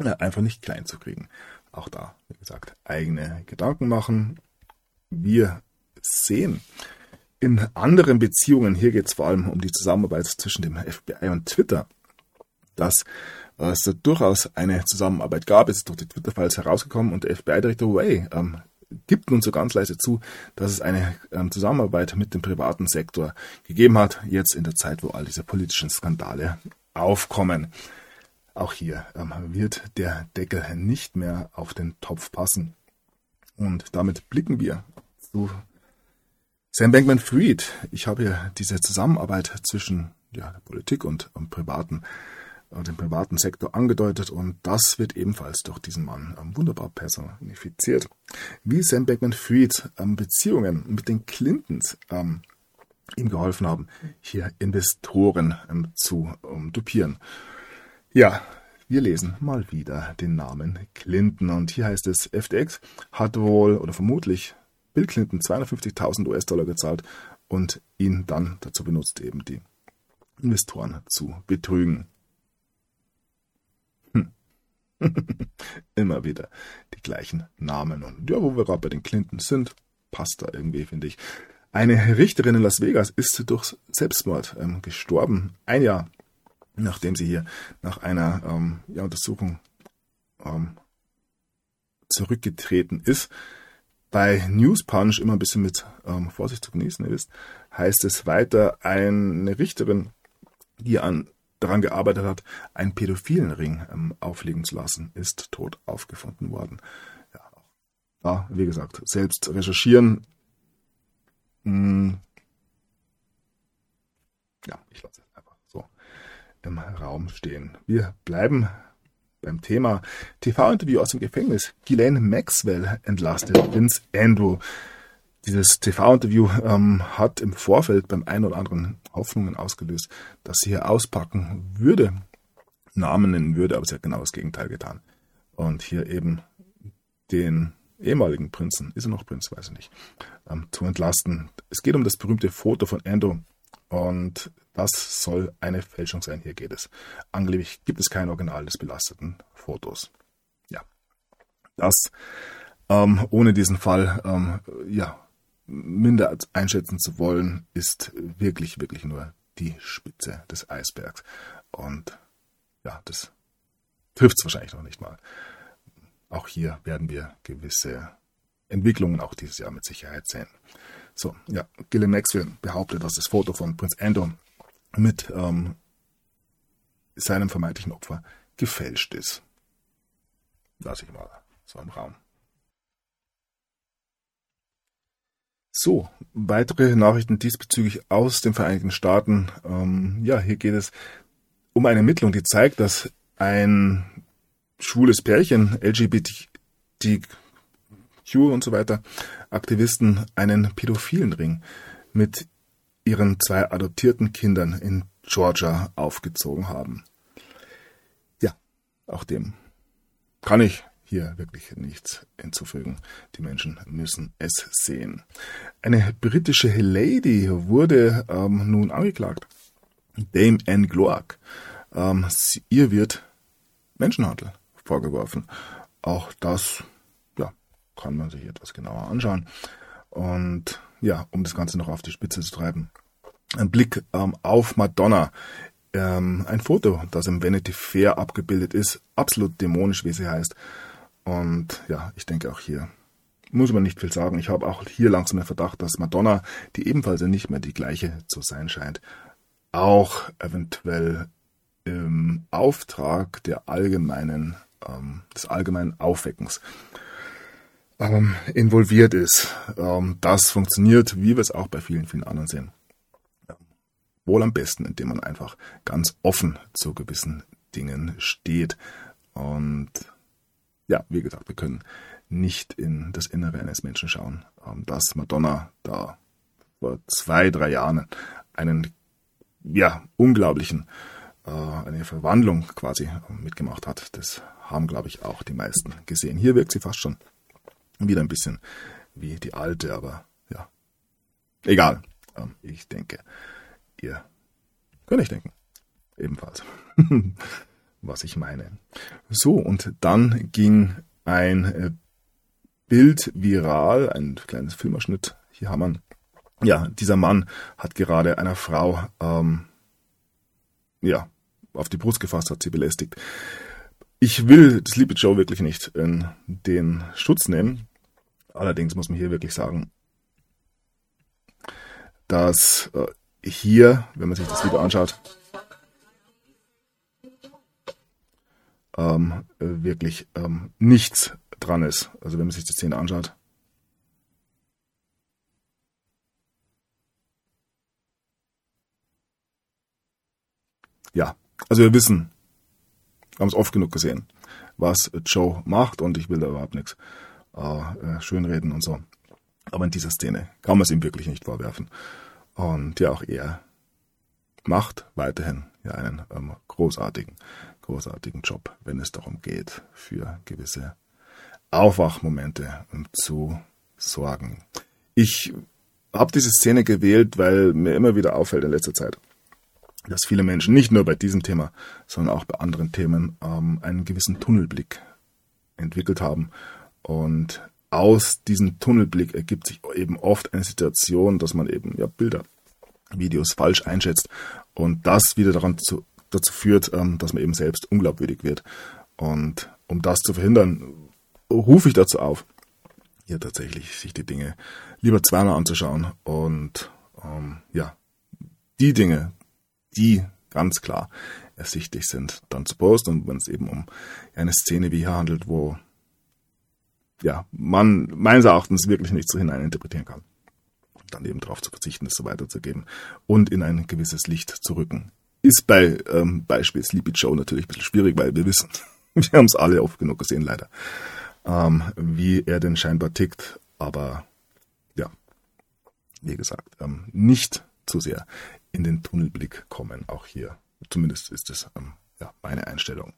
Ja, einfach nicht klein zu kriegen. Auch da, wie gesagt, eigene Gedanken machen. Wir sehen in anderen Beziehungen, hier geht es vor allem um die Zusammenarbeit zwischen dem FBI und Twitter, dass es durchaus eine Zusammenarbeit gab. Es ist durch die Twitter-Files herausgekommen und der FBI-Direktor Way ähm, gibt nun so ganz leise zu, dass es eine ähm, Zusammenarbeit mit dem privaten Sektor gegeben hat, jetzt in der Zeit, wo all diese politischen Skandale aufkommen. Auch hier ähm, wird der Deckel nicht mehr auf den Topf passen. Und damit blicken wir zu Sam Bankman-Fried. Ich habe hier diese Zusammenarbeit zwischen ja, der Politik und, und privaten den privaten Sektor angedeutet und das wird ebenfalls durch diesen Mann ähm, wunderbar personifiziert. Wie Sam Bankman-Fried ähm, Beziehungen mit den Clintons ähm, ihm geholfen haben, hier Investoren zu dupieren. Ja, wir lesen mal wieder den Namen Clinton und hier heißt es, FTX hat wohl oder vermutlich Bill Clinton 250.000 US-Dollar gezahlt und ihn dann dazu benutzt, eben die Investoren zu betrügen. Immer wieder die gleichen Namen. Und ja, wo wir gerade bei den Clintons sind, passt da irgendwie, finde ich. Eine Richterin in Las Vegas ist durch Selbstmord ähm, gestorben. Ein Jahr nachdem sie hier nach einer ähm, ja, Untersuchung ähm, zurückgetreten ist. Bei News Punch immer ein bisschen mit ähm, Vorsicht zu genießen ist, heißt es weiter, eine Richterin, die an, daran gearbeitet hat, einen pädophilen Ring ähm, auflegen zu lassen, ist tot aufgefunden worden. Ja, da, wie gesagt, selbst recherchieren. Hm. ja, ich lasse es im Raum stehen. Wir bleiben beim Thema TV-Interview aus dem Gefängnis. Ghislaine Maxwell entlastet Vince Andrew. Dieses TV-Interview ähm, hat im Vorfeld beim einen oder anderen Hoffnungen ausgelöst, dass sie hier auspacken würde, Namen nennen würde, aber sie hat genau das Gegenteil getan. Und hier eben den ehemaligen Prinzen, ist er noch Prinz, weiß ich nicht, ähm, zu entlasten. Es geht um das berühmte Foto von Andrew und das soll eine Fälschung sein. Hier geht es. Angeblich gibt es kein Original des belasteten Fotos. Ja. Das, ähm, ohne diesen Fall, ähm, ja, minder einschätzen zu wollen, ist wirklich, wirklich nur die Spitze des Eisbergs. Und ja, das trifft es wahrscheinlich noch nicht mal. Auch hier werden wir gewisse Entwicklungen auch dieses Jahr mit Sicherheit sehen. So, ja, Gillian Maxwell behauptet, dass das Foto von Prinz Andor mit ähm, seinem vermeintlichen Opfer gefälscht ist. Lass ich mal so im Raum. So, weitere Nachrichten diesbezüglich aus den Vereinigten Staaten. Ähm, ja, hier geht es um eine Ermittlung, die zeigt, dass ein schwules Pärchen, LGBTQ und so weiter, Aktivisten einen pädophilen Ring mit ihren zwei adoptierten Kindern in Georgia aufgezogen haben. Ja, auch dem kann ich hier wirklich nichts hinzufügen. Die Menschen müssen es sehen. Eine britische Lady wurde ähm, nun angeklagt. Dame Anne Gloak. Ähm, sie, ihr wird Menschenhandel vorgeworfen. Auch das ja, kann man sich etwas genauer anschauen. Und ja, um das Ganze noch auf die Spitze zu treiben, ein Blick ähm, auf Madonna. Ähm, ein Foto, das im Vanity Fair abgebildet ist, absolut dämonisch, wie sie heißt. Und ja, ich denke auch hier muss man nicht viel sagen. Ich habe auch hier langsam den Verdacht, dass Madonna, die ebenfalls ja nicht mehr die gleiche zu sein scheint, auch eventuell im Auftrag der allgemeinen, ähm, des allgemeinen Aufweckens ähm, involviert ist. Ähm, das funktioniert, wie wir es auch bei vielen, vielen anderen sehen. Wohl am besten, indem man einfach ganz offen zu gewissen Dingen steht. Und ja, wie gesagt, wir können nicht in das Innere eines Menschen schauen. Ähm, dass Madonna da vor zwei, drei Jahren einen ja, unglaublichen, äh, eine Verwandlung quasi mitgemacht hat, das haben, glaube ich, auch die meisten gesehen. Hier wirkt sie fast schon wieder ein bisschen wie die alte, aber ja, egal. Ähm, ich denke, ihr könnt euch denken. Ebenfalls. Was ich meine. So, und dann ging ein äh, Bild viral, ein kleines Filmerschnitt. Hier haben wir, ja, dieser Mann hat gerade einer Frau, ähm, ja, auf die Brust gefasst, hat sie belästigt. Ich will Sleepy Joe wirklich nicht in den Schutz nehmen. Allerdings muss man hier wirklich sagen, dass äh, hier, wenn man sich das Video anschaut, ähm, wirklich ähm, nichts dran ist. Also wenn man sich die Szene anschaut. Ja, also wir wissen, haben es oft genug gesehen, was Joe macht und ich will da überhaupt nichts äh, schönreden und so. Aber in dieser Szene kann man es ihm wirklich nicht vorwerfen. Und ja, auch er macht weiterhin ja einen ähm, großartigen, großartigen Job, wenn es darum geht, für gewisse Aufwachmomente zu sorgen. Ich habe diese Szene gewählt, weil mir immer wieder auffällt in letzter Zeit, dass viele Menschen nicht nur bei diesem Thema, sondern auch bei anderen Themen ähm, einen gewissen Tunnelblick entwickelt haben. Und aus diesem Tunnelblick ergibt sich eben oft eine Situation, dass man eben ja Bilder, Videos falsch einschätzt und das wieder daran zu, dazu führt, ähm, dass man eben selbst unglaubwürdig wird. Und um das zu verhindern, rufe ich dazu auf, hier tatsächlich sich die Dinge lieber zweimal anzuschauen und ähm, ja, die Dinge, die ganz klar ersichtlich sind, dann zu posten und wenn es eben um eine Szene wie hier handelt, wo ja, man meines Erachtens wirklich nichts so hineininterpretieren kann. Dann eben darauf zu verzichten, es so weiterzugeben und in ein gewisses Licht zu rücken. Ist bei ähm, Beispiel Sleepy Joe natürlich ein bisschen schwierig, weil wir wissen, wir haben es alle oft genug gesehen, leider ähm, wie er denn scheinbar tickt. Aber ja, wie gesagt, ähm, nicht zu sehr in den Tunnelblick kommen, auch hier. Zumindest ist es ähm, ja, meine Einstellung.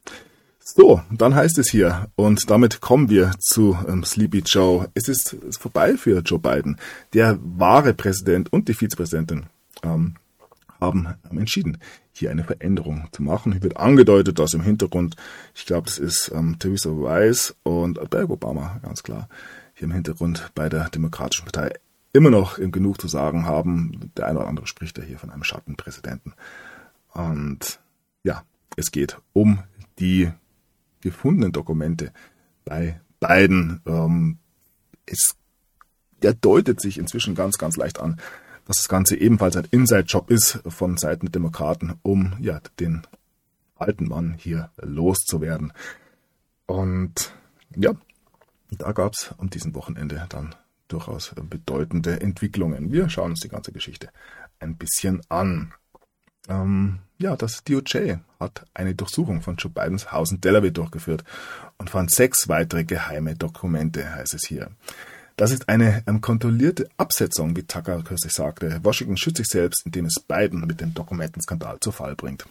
So, dann heißt es hier, und damit kommen wir zu ähm, Sleepy Joe. Es ist, ist vorbei für Joe Biden. Der wahre Präsident und die Vizepräsidentin ähm, haben entschieden, hier eine Veränderung zu machen. Hier wird angedeutet, dass im Hintergrund, ich glaube, das ist ähm, Theresa Weiss und Barack Obama, ganz klar, hier im Hintergrund bei der Demokratischen Partei immer noch genug zu sagen haben. Der eine oder andere spricht ja hier von einem Schattenpräsidenten. Und ja, es geht um die gefundenen Dokumente bei beiden. Ähm, es der deutet sich inzwischen ganz, ganz leicht an, dass das Ganze ebenfalls ein Inside-Job ist von Seiten der Demokraten, um ja den alten Mann hier loszuwerden. Und ja, da gab es am diesem Wochenende dann durchaus bedeutende Entwicklungen. Wir schauen uns die ganze Geschichte ein bisschen an. Ähm, ja, das DOJ hat eine Durchsuchung von Joe Bidens Haus in Delaware durchgeführt und fand sechs weitere geheime Dokumente, heißt es hier. Das ist eine ähm, kontrollierte Absetzung, wie Tucker kürzlich sagte. Washington schützt sich selbst, indem es Biden mit dem Dokumentenskandal zu Fall bringt.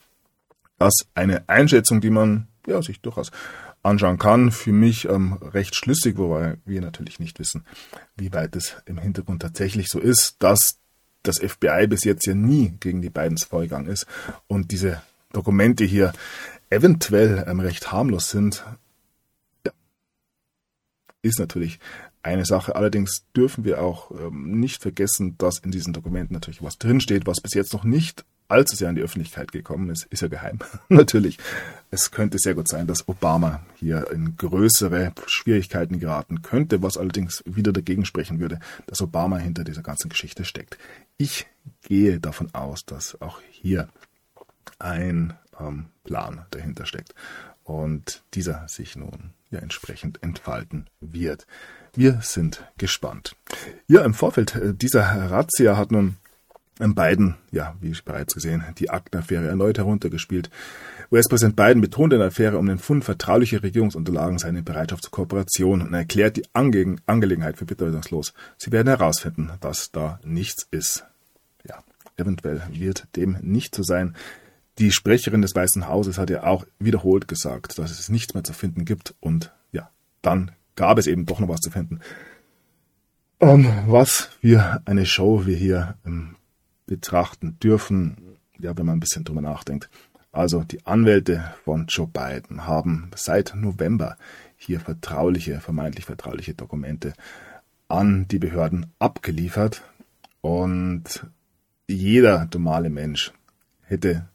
Das ist eine Einschätzung, die man ja, sich durchaus anschauen kann. Für mich ähm, recht schlüssig, wobei wir natürlich nicht wissen, wie weit es im Hintergrund tatsächlich so ist, dass das FBI bis jetzt ja nie gegen die Bidens vorgegangen ist und diese Dokumente hier eventuell ähm, recht harmlos sind, ist natürlich eine Sache. Allerdings dürfen wir auch ähm, nicht vergessen, dass in diesen Dokumenten natürlich was drinsteht, was bis jetzt noch nicht allzu sehr an die Öffentlichkeit gekommen ist. Ist ja geheim, natürlich. Es könnte sehr gut sein, dass Obama hier in größere Schwierigkeiten geraten könnte, was allerdings wieder dagegen sprechen würde, dass Obama hinter dieser ganzen Geschichte steckt. Ich gehe davon aus, dass auch hier ein ähm, Plan dahinter steckt und dieser sich nun ja entsprechend entfalten wird. Wir sind gespannt. Ja, im Vorfeld äh, dieser Razzia hat nun Biden, ja, wie bereits gesehen, die Aktenaffäre erneut heruntergespielt. US-Präsident Biden betont in der Affäre um den Fund vertraulicher Regierungsunterlagen seine Bereitschaft zur Kooperation und erklärt die Ange Angelegenheit für bedeutungslos. Sie werden herausfinden, dass da nichts ist. Ja, eventuell wird dem nicht so sein. Die Sprecherin des Weißen Hauses hat ja auch wiederholt gesagt, dass es nichts mehr zu finden gibt und ja, dann gab es eben doch noch was zu finden. Ähm, was für eine Show wir hier ähm, betrachten dürfen, ja, wenn man ein bisschen drüber nachdenkt. Also die Anwälte von Joe Biden haben seit November hier vertrauliche, vermeintlich vertrauliche Dokumente an die Behörden abgeliefert und jeder normale Mensch hätte,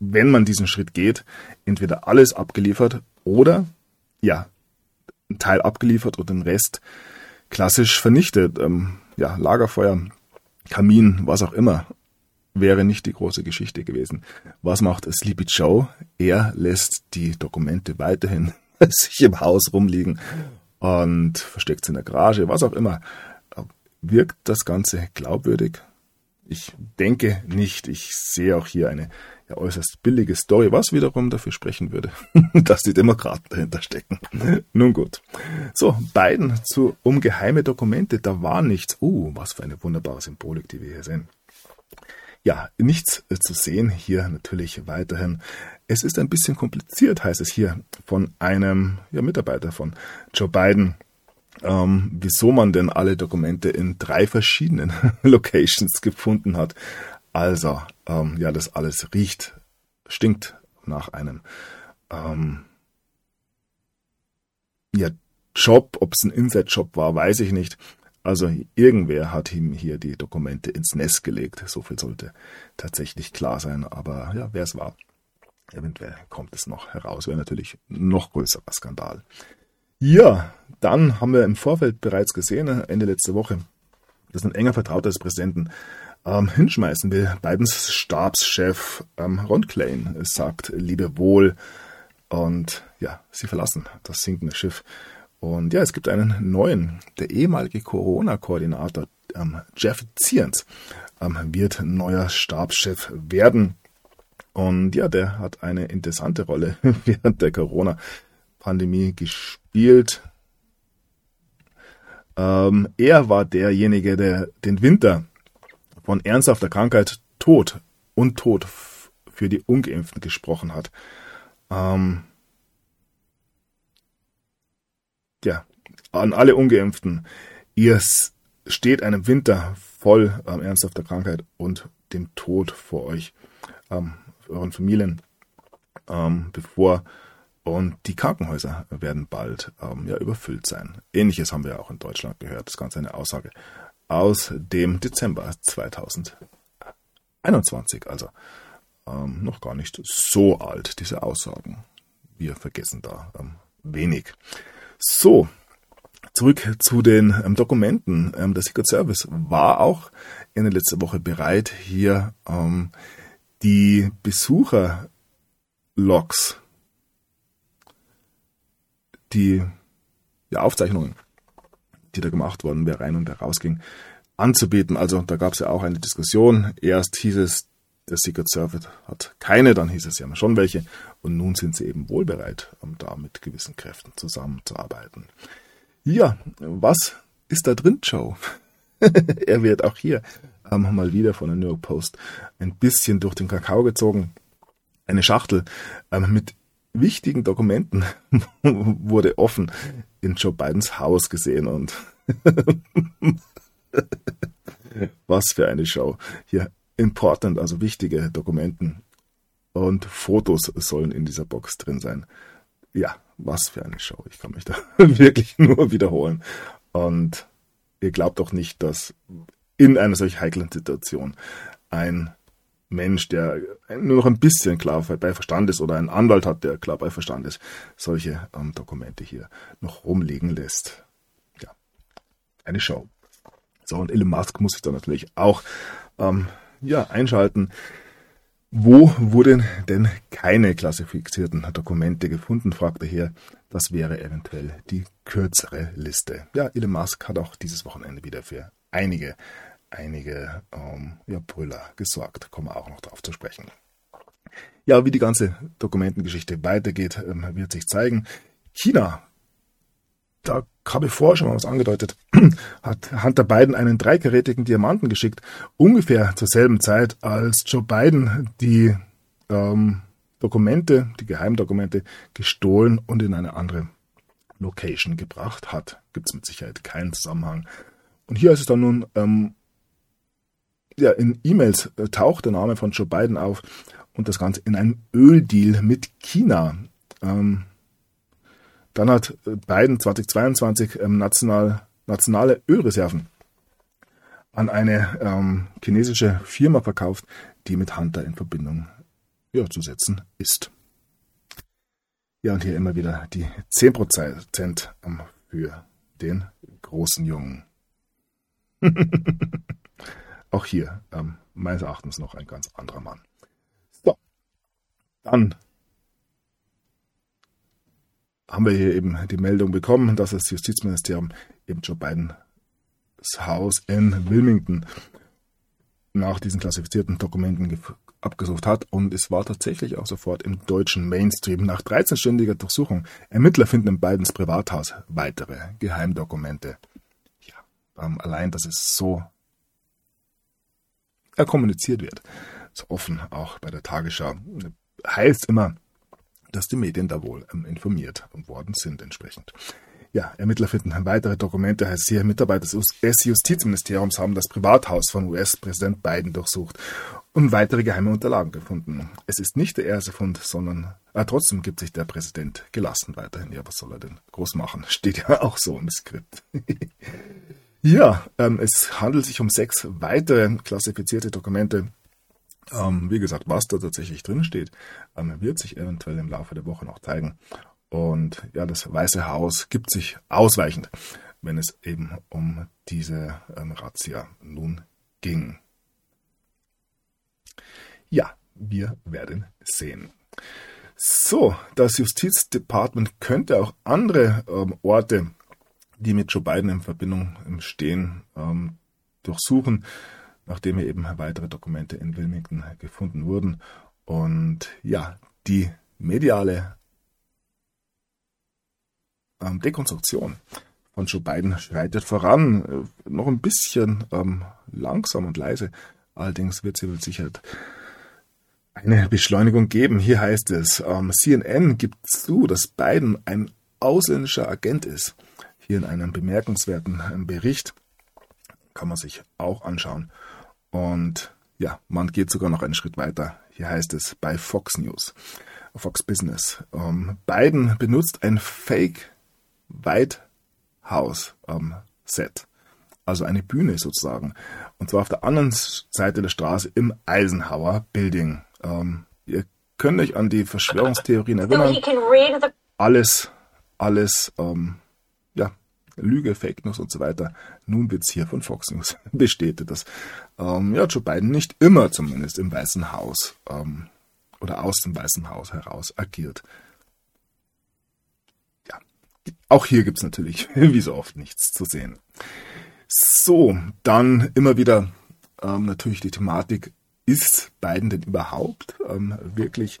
wenn man diesen Schritt geht, entweder alles abgeliefert oder ja, einen Teil abgeliefert und den Rest klassisch vernichtet. Ähm, ja, Lagerfeuer, Kamin, was auch immer, wäre nicht die große Geschichte gewesen. Was macht Sleepy Joe? Er lässt die Dokumente weiterhin sich im Haus rumliegen und versteckt sie in der Garage, was auch immer. Wirkt das Ganze glaubwürdig? Ich denke nicht. Ich sehe auch hier eine ja, äußerst billige Story, was wiederum dafür sprechen würde, dass die Demokraten dahinter stecken. Nun gut. So, Biden zu, um geheime Dokumente, da war nichts. Uh, was für eine wunderbare Symbolik, die wir hier sehen. Ja, nichts äh, zu sehen hier natürlich weiterhin. Es ist ein bisschen kompliziert, heißt es hier von einem ja, Mitarbeiter von Joe Biden ähm, wieso man denn alle Dokumente in drei verschiedenen Locations gefunden hat. Also, ähm, ja, das alles riecht, stinkt nach einem ähm, ja, Job. Ob es ein Inside-Job war, weiß ich nicht. Also irgendwer hat ihm hier die Dokumente ins Nest gelegt. So viel sollte tatsächlich klar sein. Aber ja, wer es war, eventuell kommt es noch heraus. Wäre natürlich noch größerer Skandal. Ja, dann haben wir im Vorfeld bereits gesehen, Ende letzte Woche, dass ein enger Vertrauter des Präsidenten ähm, hinschmeißen will. Bidens Stabschef ähm, Ron Klein sagt Liebe wohl und ja, sie verlassen das sinkende Schiff. Und ja, es gibt einen neuen, der ehemalige Corona-Koordinator ähm, Jeff Zients ähm, wird neuer Stabschef werden. Und ja, der hat eine interessante Rolle während der Corona-Pandemie gespielt. Ähm, er war derjenige, der den Winter von ernsthafter Krankheit, Tod und Tod für die Ungeimpften gesprochen hat. Ähm, ja, an alle Ungeimpften, ihr steht einem Winter voll ähm, ernsthafter Krankheit und dem Tod vor euch, ähm, euren Familien, ähm, bevor und die Krankenhäuser werden bald ähm, ja, überfüllt sein. Ähnliches haben wir auch in Deutschland gehört. Das Ganze eine Aussage aus dem Dezember 2021. Also ähm, noch gar nicht so alt, diese Aussagen. Wir vergessen da ähm, wenig. So, zurück zu den ähm, Dokumenten. Ähm, der Secret Service war auch in der letzten Woche bereit, hier ähm, die Besucherlogs die, die Aufzeichnungen, die da gemacht wurden, wer rein und wer rausging, anzubieten. Also da gab es ja auch eine Diskussion. Erst hieß es, der Secret Service hat keine, dann hieß es ja schon welche. Und nun sind sie eben wohl bereit, um da mit gewissen Kräften zusammenzuarbeiten. Ja, was ist da drin, Joe? er wird auch hier ähm, mal wieder von der New York Post ein bisschen durch den Kakao gezogen. Eine Schachtel ähm, mit wichtigen Dokumenten wurde offen in Joe Bidens Haus gesehen und was für eine Show. Hier important, also wichtige Dokumenten und Fotos sollen in dieser Box drin sein. Ja, was für eine Show. Ich kann mich da wirklich nur wiederholen. Und ihr glaubt doch nicht, dass in einer solch heiklen Situation ein Mensch, der nur noch ein bisschen klar bei Verstand ist oder ein Anwalt hat, der klar bei Verstand ist, solche ähm, Dokumente hier noch rumliegen lässt. Ja, eine Show. So, und Elon Musk muss sich da natürlich auch ähm, ja, einschalten. Wo wurden denn keine klassifizierten Dokumente gefunden, fragte er. Das wäre eventuell die kürzere Liste. Ja, Elon Musk hat auch dieses Wochenende wieder für einige einige ähm, ja, Brüller gesorgt. Kommen wir auch noch darauf zu sprechen. Ja, wie die ganze Dokumentengeschichte weitergeht, ähm, wird sich zeigen. China, da habe ich vorher schon mal was angedeutet, hat Hunter Biden einen dreigerätigen Diamanten geschickt, ungefähr zur selben Zeit, als Joe Biden die ähm, Dokumente, die Geheimdokumente gestohlen und in eine andere Location gebracht hat. Gibt es mit Sicherheit keinen Zusammenhang. Und hier ist es dann nun ähm, ja, in E-Mails äh, taucht der Name von Joe Biden auf und das Ganze in einem Öldeal mit China. Ähm, dann hat äh, Biden 2022 ähm, national, nationale Ölreserven an eine ähm, chinesische Firma verkauft, die mit Hunter in Verbindung ja, zu setzen ist. Ja, und hier immer wieder die 10% ähm, für den großen Jungen. Auch hier ähm, meines Erachtens noch ein ganz anderer Mann. So, dann haben wir hier eben die Meldung bekommen, dass das Justizministerium eben Joe Bidens Haus in Wilmington nach diesen klassifizierten Dokumenten abgesucht hat und es war tatsächlich auch sofort im deutschen Mainstream. Nach 13-stündiger Durchsuchung Ermittler finden in Bidens Privathaus weitere Geheimdokumente. Ja, ähm, allein, dass es so ja, kommuniziert wird, so offen auch bei der Tagesschau, heißt immer, dass die Medien da wohl ähm, informiert worden sind entsprechend. Ja, Ermittler finden weitere Dokumente, heißt hier, Mitarbeiter des Justizministeriums haben das Privathaus von US-Präsident Biden durchsucht und weitere geheime Unterlagen gefunden. Es ist nicht der erste Fund, sondern äh, trotzdem gibt sich der Präsident gelassen weiterhin. Ja, was soll er denn groß machen? Steht ja auch so im Skript. ja, ähm, es handelt sich um sechs weitere klassifizierte Dokumente. Ähm, wie gesagt, was da tatsächlich drin steht, ähm, wird sich eventuell im Laufe der Woche noch zeigen. Und ja, das Weiße Haus gibt sich ausweichend, wenn es eben um diese ähm, Razzia nun ging. Ja, wir werden sehen. So, das Justizdepartement könnte auch andere ähm, Orte, die mit Joe Biden in Verbindung stehen, ähm, durchsuchen, nachdem hier eben weitere Dokumente in Wilmington gefunden wurden. Und ja, die mediale ähm, Dekonstruktion von Joe Biden schreitet voran. Äh, noch ein bisschen ähm, langsam und leise. Allerdings wird sie mit Sicherheit eine Beschleunigung geben. Hier heißt es, ähm, CNN gibt zu, dass Biden ein ausländischer Agent ist. Hier in einem bemerkenswerten ähm, Bericht kann man sich auch anschauen. Und ja, man geht sogar noch einen Schritt weiter. Hier heißt es bei Fox News, Fox Business. Ähm, Biden benutzt ein Fake White House ähm, Set. Also eine Bühne sozusagen. Und zwar auf der anderen Seite der Straße im Eisenhower Building. Ähm, ihr könnt euch an die Verschwörungstheorien erinnern. Alles, alles, ähm, ja, Lüge, Fake News und so weiter. Nun wird's hier von Fox News bestätigt, dass ähm, ja, Joe Biden nicht immer zumindest im Weißen Haus ähm, oder aus dem Weißen Haus heraus agiert. Ja, auch hier gibt's natürlich, wie so oft, nichts zu sehen. So, dann immer wieder ähm, natürlich die Thematik ist Biden denn überhaupt ähm, wirklich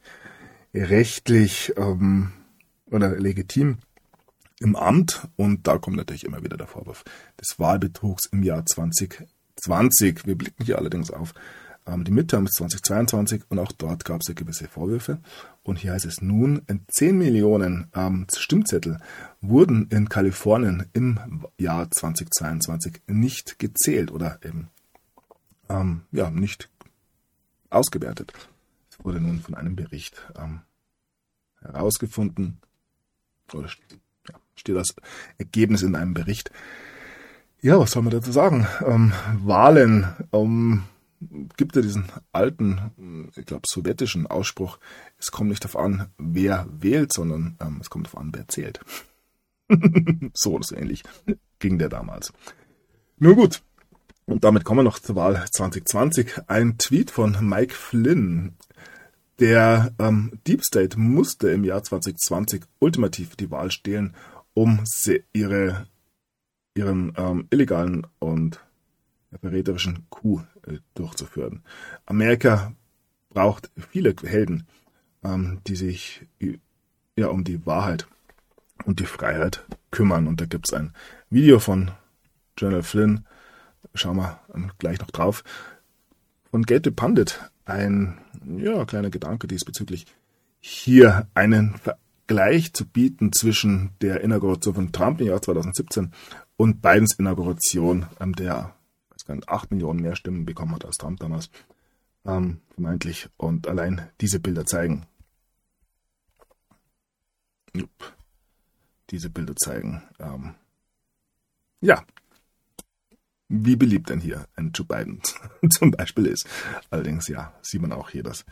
rechtlich ähm, oder legitim im Amt? Und da kommt natürlich immer wieder der Vorwurf des Wahlbetrugs im Jahr 2020. Wir blicken hier allerdings auf ähm, die Midterms 2022 und auch dort gab es ja gewisse Vorwürfe. Und hier heißt es nun, 10 Millionen ähm, Stimmzettel wurden in Kalifornien im Jahr 2022 nicht gezählt oder eben ähm, ja, nicht ausgewertet. Es wurde nun von einem Bericht ähm, herausgefunden, oder steht das Ergebnis in einem Bericht. Ja, was soll man dazu sagen? Ähm, Wahlen ähm, gibt ja diesen alten, ich glaube, sowjetischen Ausspruch, es kommt nicht darauf an, wer wählt, sondern ähm, es kommt darauf an, wer zählt. so oder so ähnlich ging der damals. Nur gut, und damit kommen wir noch zur Wahl 2020. Ein Tweet von Mike Flynn. Der ähm, Deep State musste im Jahr 2020 ultimativ die Wahl stehlen, um ihre, ihren ähm, illegalen und verräterischen Coup äh, durchzuführen. Amerika braucht viele Helden, ähm, die sich ja um die Wahrheit und die Freiheit kümmern. Und da gibt es ein Video von General Flynn, schauen wir gleich noch drauf. Von Gate Pundit ein ja, kleiner Gedanke diesbezüglich. Hier einen Vergleich zu bieten zwischen der Inauguration von Trump im Jahr 2017 und Bidens Inauguration, ähm, der nicht, 8 Millionen mehr Stimmen bekommen hat als Trump damals, ähm, vermeintlich. Und allein diese Bilder zeigen, diese Bilder zeigen, ähm, ja, wie beliebt denn hier ein Joe Biden zum Beispiel ist. Allerdings, ja, sieht man auch hier, dass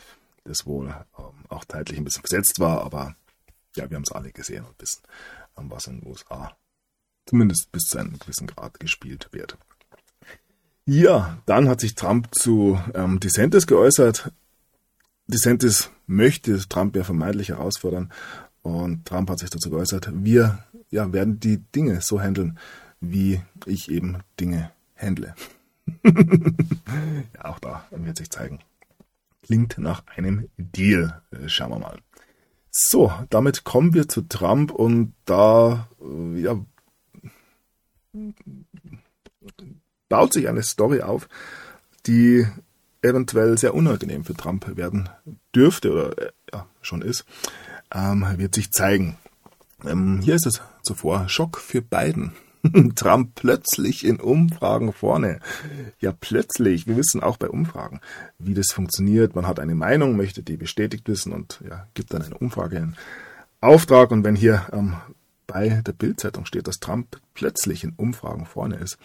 das wohl ähm, auch zeitlich ein bisschen versetzt war, aber ja, wir haben es alle gesehen und wissen, ähm, was in den USA zumindest bis zu einem gewissen Grad gespielt wird. Ja, dann hat sich Trump zu ähm, DeSantis geäußert. DeSantis möchte Trump ja vermeintlich herausfordern und Trump hat sich dazu geäußert, wir ja, werden die Dinge so handeln, wie ich eben Dinge handle. ja, auch da wird sich zeigen. Klingt nach einem Deal. Äh, schauen wir mal. So, damit kommen wir zu Trump und da äh, ja, baut sich eine Story auf, die eventuell sehr unangenehm für Trump werden dürfte oder äh, ja, schon ist, ähm, wird sich zeigen. Ähm, hier ist es zuvor Schock für Biden. Trump plötzlich in Umfragen vorne. Ja, plötzlich. Wir wissen auch bei Umfragen, wie das funktioniert. Man hat eine Meinung, möchte die bestätigt wissen und ja, gibt dann eine Umfrage in Auftrag. Und wenn hier ähm, bei der Bildzeitung steht, dass Trump plötzlich in Umfragen vorne ist,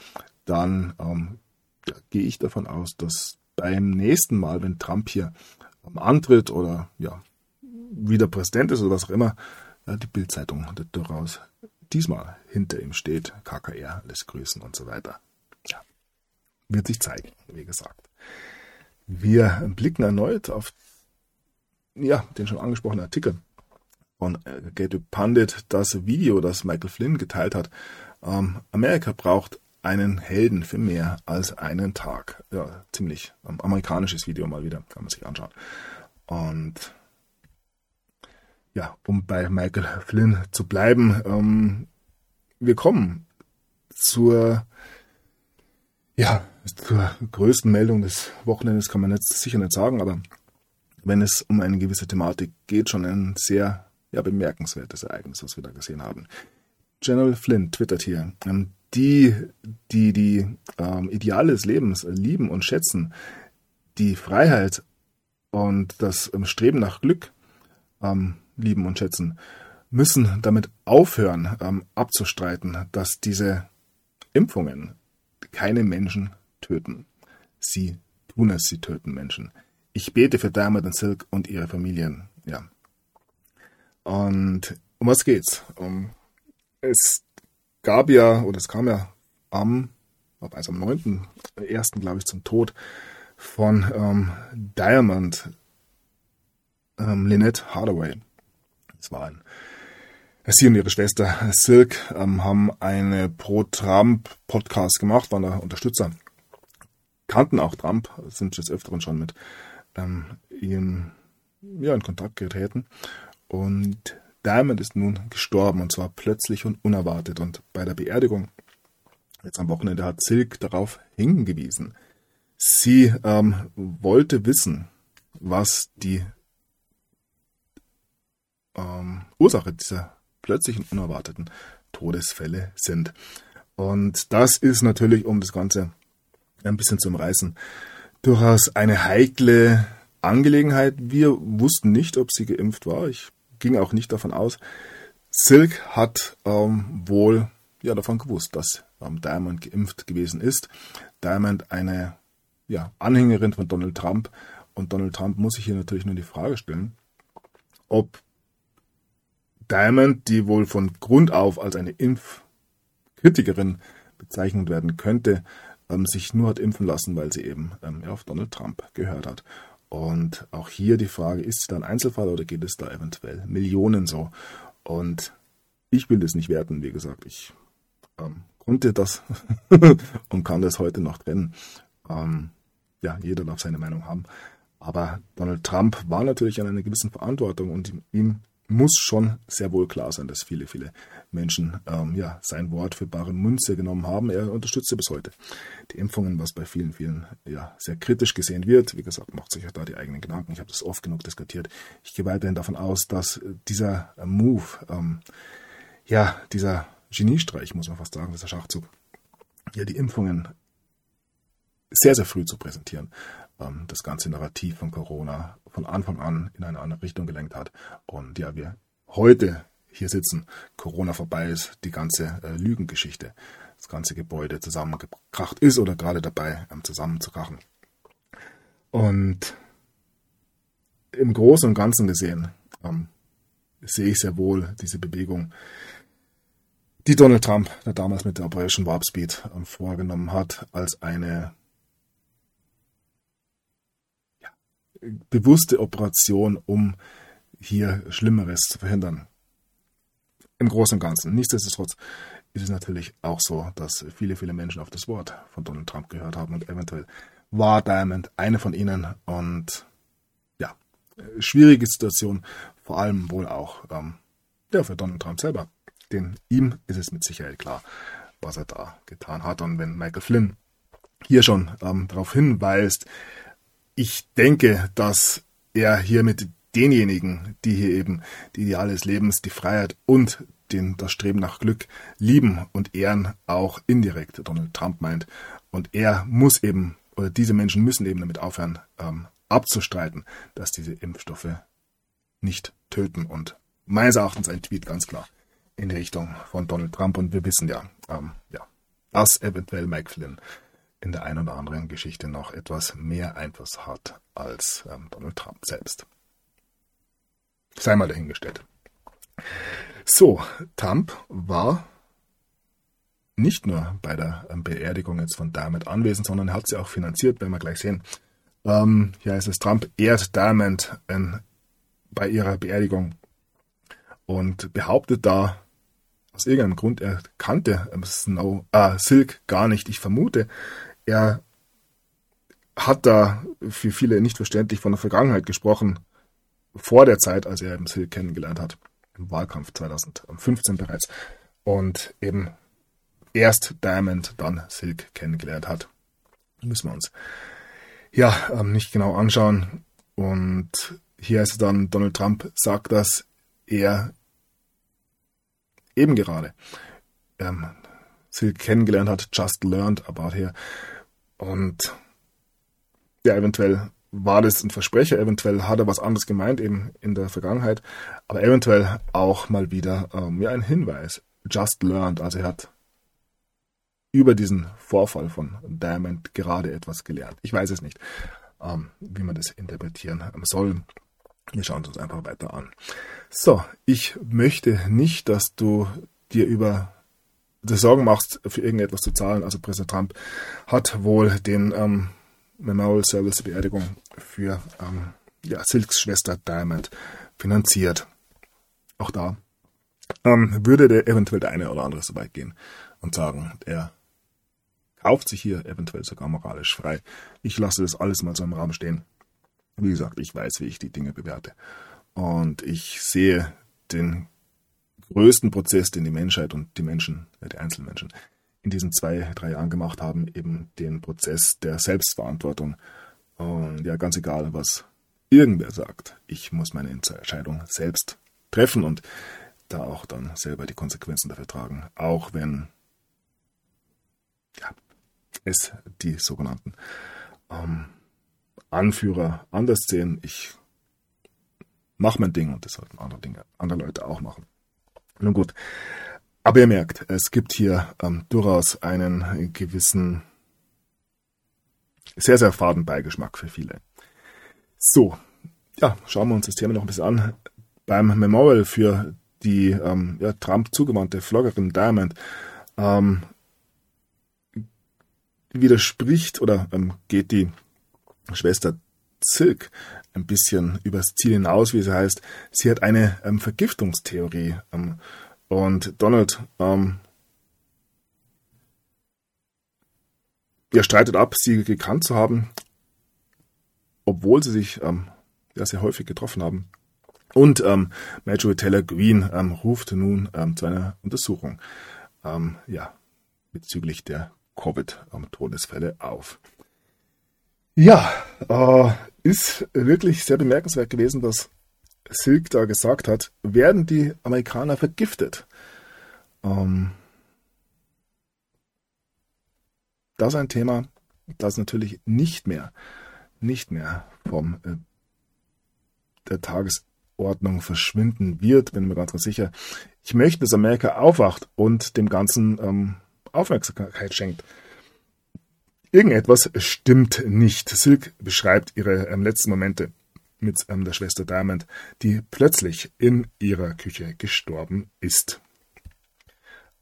dann ähm, ja, gehe ich davon aus, dass beim nächsten Mal, wenn Trump hier ähm, antritt oder ja wieder Präsident ist oder was auch immer, ja, die Bildzeitung daraus diesmal hinter ihm steht. KKR lässt grüßen und so weiter. Ja, wird sich zeigen, wie gesagt. Wir blicken erneut auf ja, den schon angesprochenen Artikel von äh, Gate Pundit, das Video, das Michael Flynn geteilt hat. Ähm, Amerika braucht einen Helden für mehr als einen Tag. Ja, ziemlich ähm, amerikanisches Video mal wieder, kann man sich anschauen. Und ja, um bei Michael Flynn zu bleiben, ähm, wir kommen zur, ja, zur größten Meldung des Wochenendes kann man jetzt sicher nicht sagen, aber wenn es um eine gewisse Thematik geht, schon ein sehr ja, bemerkenswertes Ereignis, was wir da gesehen haben. General Flynn twittert hier, ähm, die, die die ähm, Ideale des Lebens lieben und schätzen, die Freiheit und das ähm, Streben nach Glück ähm, lieben und schätzen, müssen damit aufhören, ähm, abzustreiten, dass diese Impfungen keine Menschen töten. Sie tun es, sie töten Menschen. Ich bete für Diamond und Silk und ihre Familien. Ja. Und um was geht's? Um, es gab ja, oder es kam ja am, also am 9.1. glaube ich, zum Tod von ähm, Diamond ähm, Lynette Hardaway. Es war ein Sie und ihre Schwester Silk ähm, haben eine Pro-Trump-Podcast gemacht, waren da Unterstützer, kannten auch Trump, sind des Öfteren schon mit ähm, ihm ja, in Kontakt getreten. Und Diamond ist nun gestorben und zwar plötzlich und unerwartet. Und bei der Beerdigung, jetzt am Wochenende, hat Silk darauf hingewiesen. Sie ähm, wollte wissen, was die ähm, Ursache dieser plötzlichen, unerwarteten Todesfälle sind. Und das ist natürlich, um das Ganze ein bisschen zu umreißen, durchaus eine heikle Angelegenheit. Wir wussten nicht, ob sie geimpft war. Ich ging auch nicht davon aus. Silk hat ähm, wohl ja davon gewusst, dass ähm, Diamond geimpft gewesen ist. Diamond eine ja, Anhängerin von Donald Trump. Und Donald Trump muss sich hier natürlich nur die Frage stellen, ob Diamond, die wohl von Grund auf als eine Impfkritikerin bezeichnet werden könnte, ähm, sich nur hat impfen lassen, weil sie eben ähm, auf Donald Trump gehört hat. Und auch hier die Frage, ist es da ein Einzelfall oder geht es da eventuell Millionen so? Und ich will das nicht werten, wie gesagt, ich ähm, konnte das und kann das heute noch trennen. Ähm, ja, jeder darf seine Meinung haben. Aber Donald Trump war natürlich in einer gewissen Verantwortung und ihm muss schon sehr wohl klar sein, dass viele, viele Menschen ähm, ja, sein Wort für bare Münze genommen haben. Er unterstützt bis heute die Impfungen, was bei vielen, vielen ja, sehr kritisch gesehen wird. Wie gesagt, macht sich ja da die eigenen Gedanken. Ich habe das oft genug diskutiert. Ich gehe weiterhin davon aus, dass dieser Move, ähm, ja, dieser Geniestreich, muss man fast sagen, dieser Schachzug, ja, die Impfungen sehr, sehr früh zu präsentieren, das ganze Narrativ von Corona von Anfang an in eine andere Richtung gelenkt hat. Und ja, wir heute hier sitzen, Corona vorbei ist, die ganze äh, Lügengeschichte, das ganze Gebäude zusammengekracht ist oder gerade dabei ähm, zusammenzukrachen. Und im Großen und Ganzen gesehen ähm, sehe ich sehr wohl diese Bewegung, die Donald Trump der damals mit der Operation Warp Speed ähm, vorgenommen hat, als eine bewusste Operation, um hier Schlimmeres zu verhindern. Im Großen und Ganzen. Nichtsdestotrotz ist es natürlich auch so, dass viele, viele Menschen auf das Wort von Donald Trump gehört haben und eventuell war Diamond eine von ihnen und ja, schwierige Situation, vor allem wohl auch ähm, ja, für Donald Trump selber. Denn ihm ist es mit Sicherheit klar, was er da getan hat. Und wenn Michael Flynn hier schon ähm, darauf hinweist, ich denke, dass er hier mit denjenigen, die hier eben die Ideale des Lebens, die Freiheit und den, das Streben nach Glück lieben und ehren, auch indirekt Donald Trump meint. Und er muss eben, oder diese Menschen müssen eben damit aufhören, ähm, abzustreiten, dass diese Impfstoffe nicht töten. Und meines Erachtens ein Tweet ganz klar in Richtung von Donald Trump. Und wir wissen ja, ähm, ja, dass eventuell Mike Flynn in der einen oder anderen Geschichte noch etwas mehr Einfluss hat als ähm, Donald Trump selbst. Sei mal dahingestellt. So, Trump war nicht nur bei der ähm, Beerdigung jetzt von Diamond anwesend, sondern er hat sie auch finanziert, werden wir gleich sehen. Ähm, hier heißt es, Trump ehrt Diamond in, bei ihrer Beerdigung und behauptet da, aus irgendeinem Grund, er kannte ähm, Snow, äh, Silk gar nicht. Ich vermute, er hat da für viele nicht verständlich von der Vergangenheit gesprochen, vor der Zeit, als er eben Silk kennengelernt hat, im Wahlkampf 2015 bereits. Und eben erst Diamond, dann Silk kennengelernt hat. Müssen wir uns ja ähm, nicht genau anschauen. Und hier ist dann, Donald Trump sagt, dass er eben gerade ähm, sie kennengelernt hat, just learned about her. Und ja, eventuell war das ein Versprecher, eventuell hat er was anderes gemeint, eben in der Vergangenheit, aber eventuell auch mal wieder ähm, ja, ein Hinweis. Just learned, also er hat über diesen Vorfall von Diamond gerade etwas gelernt. Ich weiß es nicht, ähm, wie man das interpretieren soll. Wir schauen uns einfach weiter an. So, ich möchte nicht, dass du dir über Sorgen machst, für irgendetwas zu zahlen. Also Präsident Trump hat wohl den ähm, Memorial Service Beerdigung für ähm, ja, Silks Schwester Diamond finanziert. Auch da ähm, würde der eventuell der eine oder andere so weit gehen und sagen, er kauft sich hier eventuell sogar moralisch frei. Ich lasse das alles mal so im Raum stehen. Wie gesagt, ich weiß, wie ich die Dinge bewerte. Und ich sehe den größten Prozess, den die Menschheit und die Menschen, die Einzelmenschen in diesen zwei, drei Jahren gemacht haben, eben den Prozess der Selbstverantwortung. Und ja, ganz egal, was irgendwer sagt, ich muss meine Entscheidung selbst treffen und da auch dann selber die Konsequenzen dafür tragen, auch wenn ja, es die sogenannten ähm, Anführer anders sehen. Ich mache mein Ding und das sollten andere Dinge, andere Leute auch machen. Nun gut. Aber ihr merkt, es gibt hier ähm, durchaus einen gewissen, sehr, sehr faden Beigeschmack für viele. So, ja, schauen wir uns das Thema noch ein bisschen an. Beim Memorial für die ähm, ja, Trump zugewandte Vloggerin Diamond ähm, widerspricht oder ähm, geht die Schwester Silk ein bisschen übers Ziel hinaus, wie sie heißt. Sie hat eine ähm, Vergiftungstheorie. Ähm, und Donald ähm, er streitet ab, sie gekannt zu haben, obwohl sie sich ähm, ja, sehr häufig getroffen haben. Und ähm, Marjorie Taylor Green ähm, ruft nun ähm, zu einer Untersuchung ja, bezüglich der Covid-Todesfälle auf. Ja, äh, ist wirklich sehr bemerkenswert gewesen, dass Silk da gesagt hat, werden die Amerikaner vergiftet. Ähm, das ist ein Thema, das natürlich nicht mehr, nicht mehr vom äh, der Tagesordnung verschwinden wird, bin mir ganz, ganz sicher. Ich möchte, dass Amerika aufwacht und dem Ganzen ähm, Aufmerksamkeit schenkt. Irgendetwas stimmt nicht. Silk beschreibt ihre ähm, letzten Momente mit ähm, der Schwester Diamond, die plötzlich in ihrer Küche gestorben ist.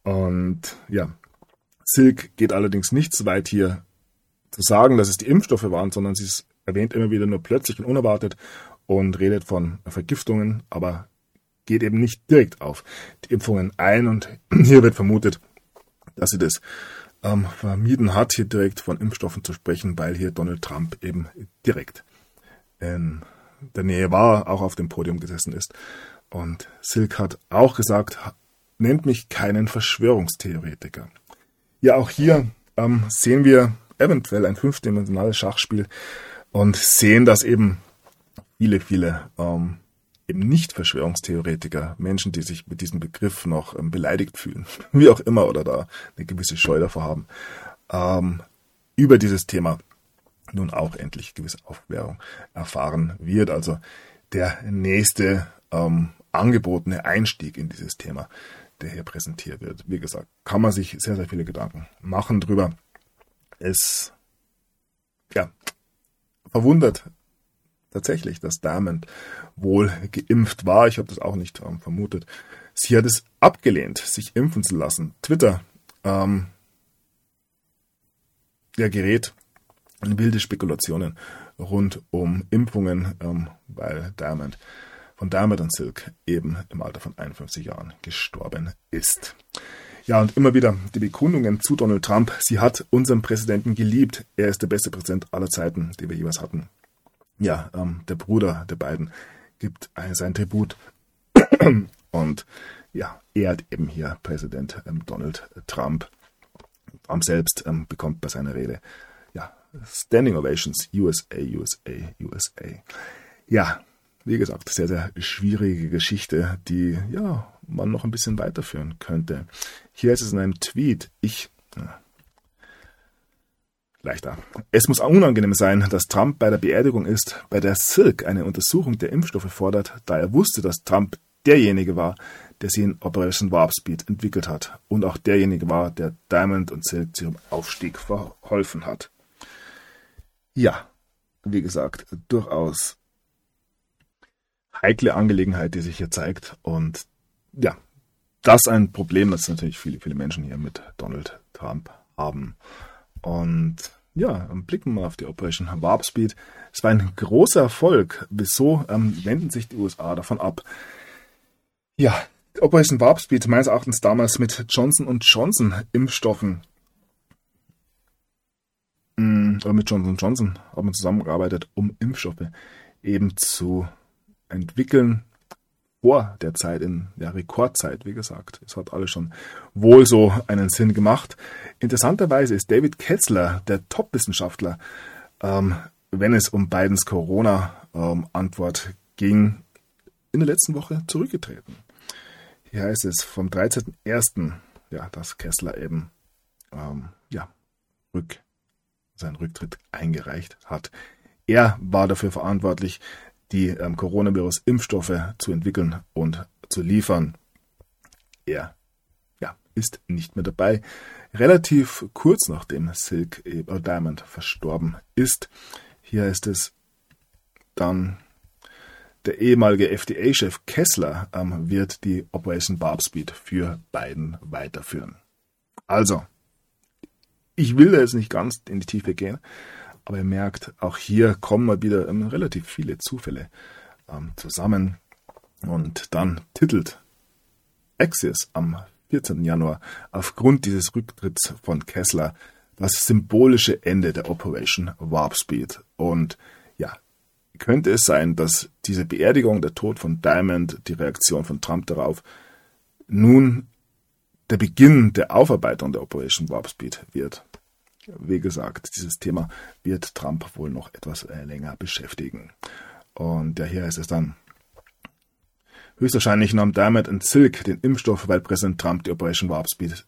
Und ja, Silk geht allerdings nicht so weit hier zu sagen, dass es die Impfstoffe waren, sondern sie erwähnt immer wieder nur plötzlich und unerwartet und redet von Vergiftungen, aber geht eben nicht direkt auf die Impfungen ein. Und hier wird vermutet, dass sie das ähm, vermieden hat, hier direkt von Impfstoffen zu sprechen, weil hier Donald Trump eben direkt in der Nähe war, auch auf dem Podium gesessen ist. Und Silk hat auch gesagt, nennt mich keinen Verschwörungstheoretiker. Ja, auch hier ähm, sehen wir eventuell ein fünfdimensionales Schachspiel und sehen, dass eben viele, viele ähm, eben nicht Verschwörungstheoretiker, Menschen, die sich mit diesem Begriff noch ähm, beleidigt fühlen, wie auch immer, oder da eine gewisse Scheu davor haben, ähm, über dieses Thema nun auch endlich gewisse Aufklärung erfahren wird. Also der nächste ähm, angebotene Einstieg in dieses Thema, der hier präsentiert wird. Wie gesagt, kann man sich sehr, sehr viele Gedanken machen drüber. Es ja, verwundert tatsächlich, dass Diamond wohl geimpft war. Ich habe das auch nicht ähm, vermutet. Sie hat es abgelehnt, sich impfen zu lassen. Twitter ähm, ja, gerät in wilde Spekulationen rund um Impfungen, ähm, weil Diamond von Diamond und Silk eben im Alter von 51 Jahren gestorben ist. Ja, und immer wieder die Bekundungen zu Donald Trump. Sie hat unseren Präsidenten geliebt. Er ist der beste Präsident aller Zeiten, die wir jeweils hatten. Ja, ähm, der Bruder der beiden gibt sein Tribut und ja, ehrt eben hier Präsident ähm, Donald Trump. Trump selbst ähm, bekommt bei seiner Rede ja, Standing Ovations, USA, USA, USA. Ja, wie gesagt, sehr, sehr schwierige Geschichte, die ja man noch ein bisschen weiterführen könnte. Hier ist es in einem Tweet, ich ja, leichter. Es muss unangenehm sein, dass Trump bei der Beerdigung ist, bei der Silk eine Untersuchung der Impfstoffe fordert, da er wusste, dass Trump derjenige war, der sie in Operation Warp Speed entwickelt hat und auch derjenige war, der Diamond und Silk zu ihrem Aufstieg verholfen hat. Ja, wie gesagt, durchaus heikle Angelegenheit, die sich hier zeigt und ja, das ein Problem, das natürlich viele, viele Menschen hier mit Donald Trump haben. Und ja, blicken wir auf die Operation Warp Speed. Es war ein großer Erfolg. Wieso ähm, wenden sich die USA davon ab? Ja, Operation Warp Speed meines Erachtens damals mit Johnson Johnson Impfstoffen mh, oder mit Johnson Johnson hat man zusammengearbeitet, um Impfstoffe eben zu entwickeln, vor der Zeit, in der Rekordzeit, wie gesagt. Es hat alles schon wohl so einen Sinn gemacht. Interessanterweise ist David Ketzler, der Top-Wissenschaftler, ähm, wenn es um Bidens Corona-Antwort ähm, ging, in der letzten Woche zurückgetreten. Hier heißt es vom 13.01., ja, dass Kessler eben ähm, ja, rück, seinen Rücktritt eingereicht hat. Er war dafür verantwortlich, die ähm, Coronavirus-Impfstoffe zu entwickeln und zu liefern. Er ja, ist nicht mehr dabei. Relativ kurz nachdem Silk äh, Diamond verstorben ist. Hier ist es dann der ehemalige FDA-Chef Kessler ähm, wird die Operation Warp Speed für Biden weiterführen. Also, ich will da jetzt nicht ganz in die Tiefe gehen, aber ihr merkt, auch hier kommen mal wieder ähm, relativ viele Zufälle ähm, zusammen. Und dann titelt Axios am 14. Januar aufgrund dieses Rücktritts von Kessler das symbolische Ende der Operation Warp Speed. Und ja, könnte es sein, dass diese Beerdigung, der Tod von Diamond, die Reaktion von Trump darauf, nun der Beginn der Aufarbeitung der Operation Warp Speed wird wie gesagt, dieses Thema wird Trump wohl noch etwas äh, länger beschäftigen. Und ja, hier ist es dann. Höchstwahrscheinlich nahm Diamond und Silk den Impfstoff, weil Präsident Trump die Operation Warp Speed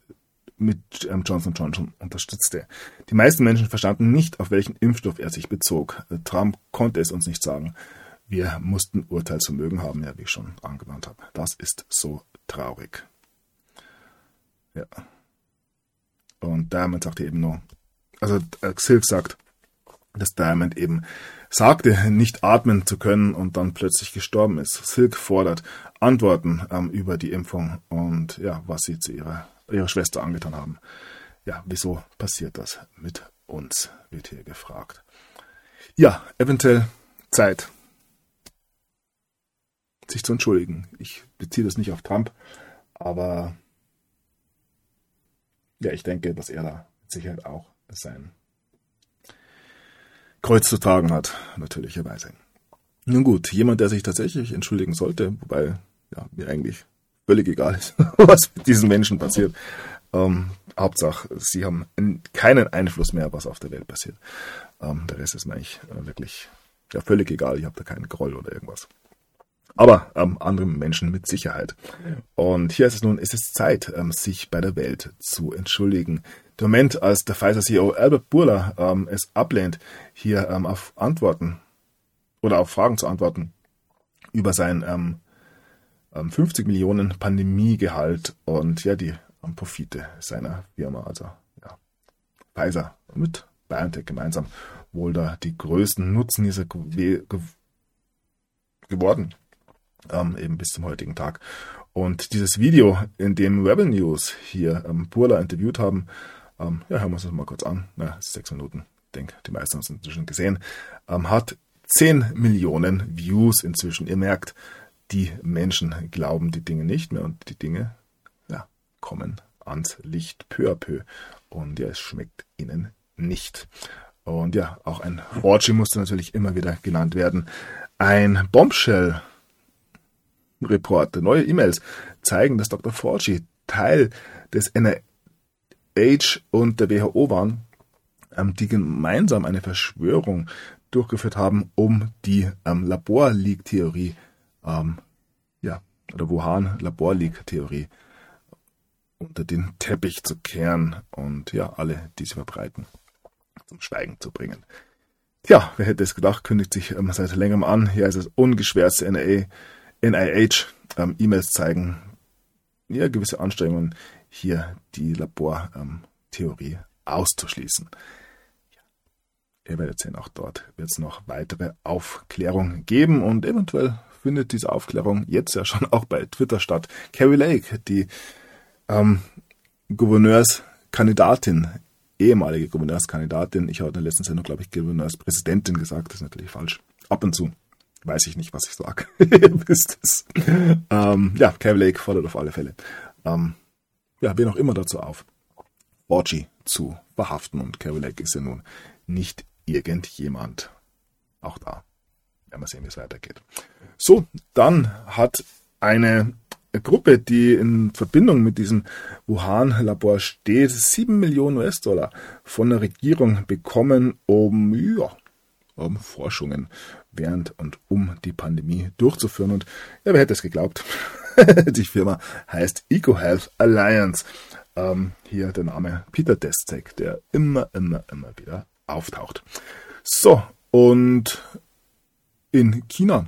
mit ähm, Johnson Johnson unterstützte. Die meisten Menschen verstanden nicht, auf welchen Impfstoff er sich bezog. Trump konnte es uns nicht sagen. Wir mussten Urteilsvermögen haben, ja, wie ich schon angewandt habe. Das ist so traurig. Ja. Und Diamond sagte eben nur, also äh, Silk sagt, dass Diamond eben sagte, nicht atmen zu können und dann plötzlich gestorben ist. Silk fordert Antworten ähm, über die Impfung und ja, was sie zu ihrer, ihrer Schwester angetan haben. Ja, wieso passiert das mit uns, wird hier gefragt. Ja, eventuell Zeit, sich zu entschuldigen. Ich beziehe das nicht auf Trump, aber ja, ich denke, dass er da mit Sicherheit auch sein Kreuz zu tragen hat, natürlicherweise. Nun gut, jemand, der sich tatsächlich entschuldigen sollte, wobei ja, mir eigentlich völlig egal ist, was mit diesen Menschen passiert. Ähm, Hauptsache, sie haben keinen Einfluss mehr, was auf der Welt passiert. Ähm, der Rest ist mir eigentlich äh, wirklich ja, völlig egal. Ich habe da keinen Groll oder irgendwas. Aber ähm, anderen Menschen mit Sicherheit. Und hier ist es nun, es ist Zeit, ähm, sich bei der Welt zu entschuldigen. Der Moment, als der Pfizer-CEO Albert Burla ähm, es ablehnt, hier ähm, auf Antworten oder auf Fragen zu antworten über sein ähm, 50 ähm, Millionen Pandemiegehalt und ja die ähm, Profite seiner Firma, also ja, Pfizer mit BioNTech gemeinsam wohl da die größten Nutznießer ge ge geworden, ähm, eben bis zum heutigen Tag. Und dieses Video, in dem Rebel News hier ähm, Burla interviewt haben, ähm, ja, hören wir uns das mal kurz an. Na, sechs Minuten. Ich denke, die meisten haben es inzwischen gesehen. Ähm, hat 10 Millionen Views inzwischen. Ihr merkt, die Menschen glauben die Dinge nicht mehr und die Dinge ja, kommen ans Licht peu à peu. Und ja, es schmeckt ihnen nicht. Und ja, auch ein Orgy musste natürlich immer wieder genannt werden. Ein Bombshell Report, neue E-Mails zeigen, dass Dr. Fauci Teil des NIH und der WHO waren, ähm, die gemeinsam eine Verschwörung durchgeführt haben, um die ähm, Labor-Leak-Theorie, ähm, ja, oder Wuhan-Labor-Leak-Theorie unter den Teppich zu kehren und ja, alle, die sie verbreiten, zum Schweigen zu bringen. Tja, wer hätte es gedacht, kündigt sich ähm, seit längerem an. Hier ist es ungeschwärzte NIH, NIH ähm, zeigen, ja, gewisse Anstrengungen, hier die Labortheorie ähm, auszuschließen. Ihr werdet sehen, auch dort wird es noch weitere Aufklärung geben und eventuell findet diese Aufklärung jetzt ja schon auch bei Twitter statt. Carrie Lake, die ähm, Gouverneurskandidatin, ehemalige Gouverneurskandidatin, ich habe in der letzten Sendung, glaube ich, Gouverneurspräsidentin gesagt, das ist natürlich falsch. Ab und zu weiß ich nicht, was ich sage. Wisst es. Ähm, ja, Carrie Lake fordert auf alle Fälle. Ähm, ja, wen auch immer dazu auf, Orgy zu verhaften. Und Carrie Lake ist ja nun nicht irgendjemand. Auch da werden wir sehen, wie es weitergeht. So, dann hat eine Gruppe, die in Verbindung mit diesem Wuhan-Labor steht, 7 Millionen US-Dollar von der Regierung bekommen, um, ja, um Forschungen während und um die Pandemie durchzuführen. Und ja, wer hätte es geglaubt? die Firma heißt EcoHealth Alliance. Ähm, hier der Name Peter Destek, der immer, immer, immer wieder auftaucht. So, und in China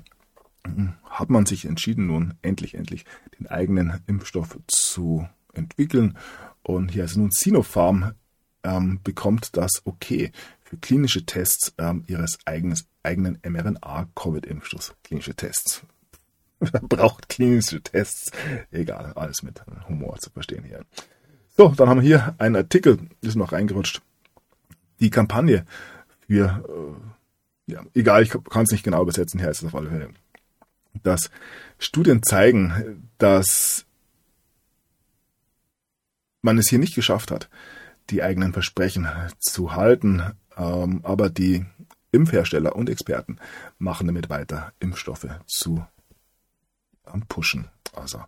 hat man sich entschieden, nun endlich, endlich den eigenen Impfstoff zu entwickeln. Und hier ist nun Sinopharm ähm, bekommt das okay klinische Tests ähm, ihres eigenes, eigenen mRNA-Covid-Impfstoffs. Klinische Tests. Braucht klinische Tests. Egal, alles mit Humor zu verstehen hier. So, dann haben wir hier einen Artikel, ist noch reingerutscht. Die Kampagne für, äh, ja, egal, ich kann es nicht genau übersetzen, hier ist es auf alle Fälle. Dass Studien zeigen, dass man es hier nicht geschafft hat, die eigenen Versprechen zu halten, ähm, aber die Impfhersteller und Experten machen damit weiter, Impfstoffe zu pushen. Also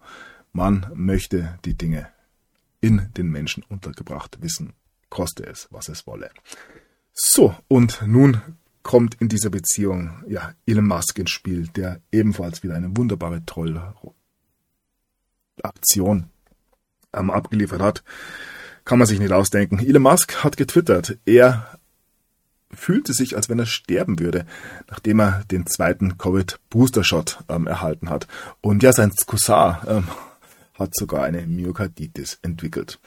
man möchte die Dinge in den Menschen untergebracht wissen, koste es, was es wolle. So, und nun kommt in dieser Beziehung ja Elon Musk ins Spiel, der ebenfalls wieder eine wunderbare Troll-Aktion ähm, abgeliefert hat. Kann man sich nicht ausdenken. Elon Musk hat getwittert, er fühlte sich, als wenn er sterben würde, nachdem er den zweiten Covid-Booster-Shot ähm, erhalten hat. Und ja, sein Cousin ähm, hat sogar eine Myokarditis entwickelt.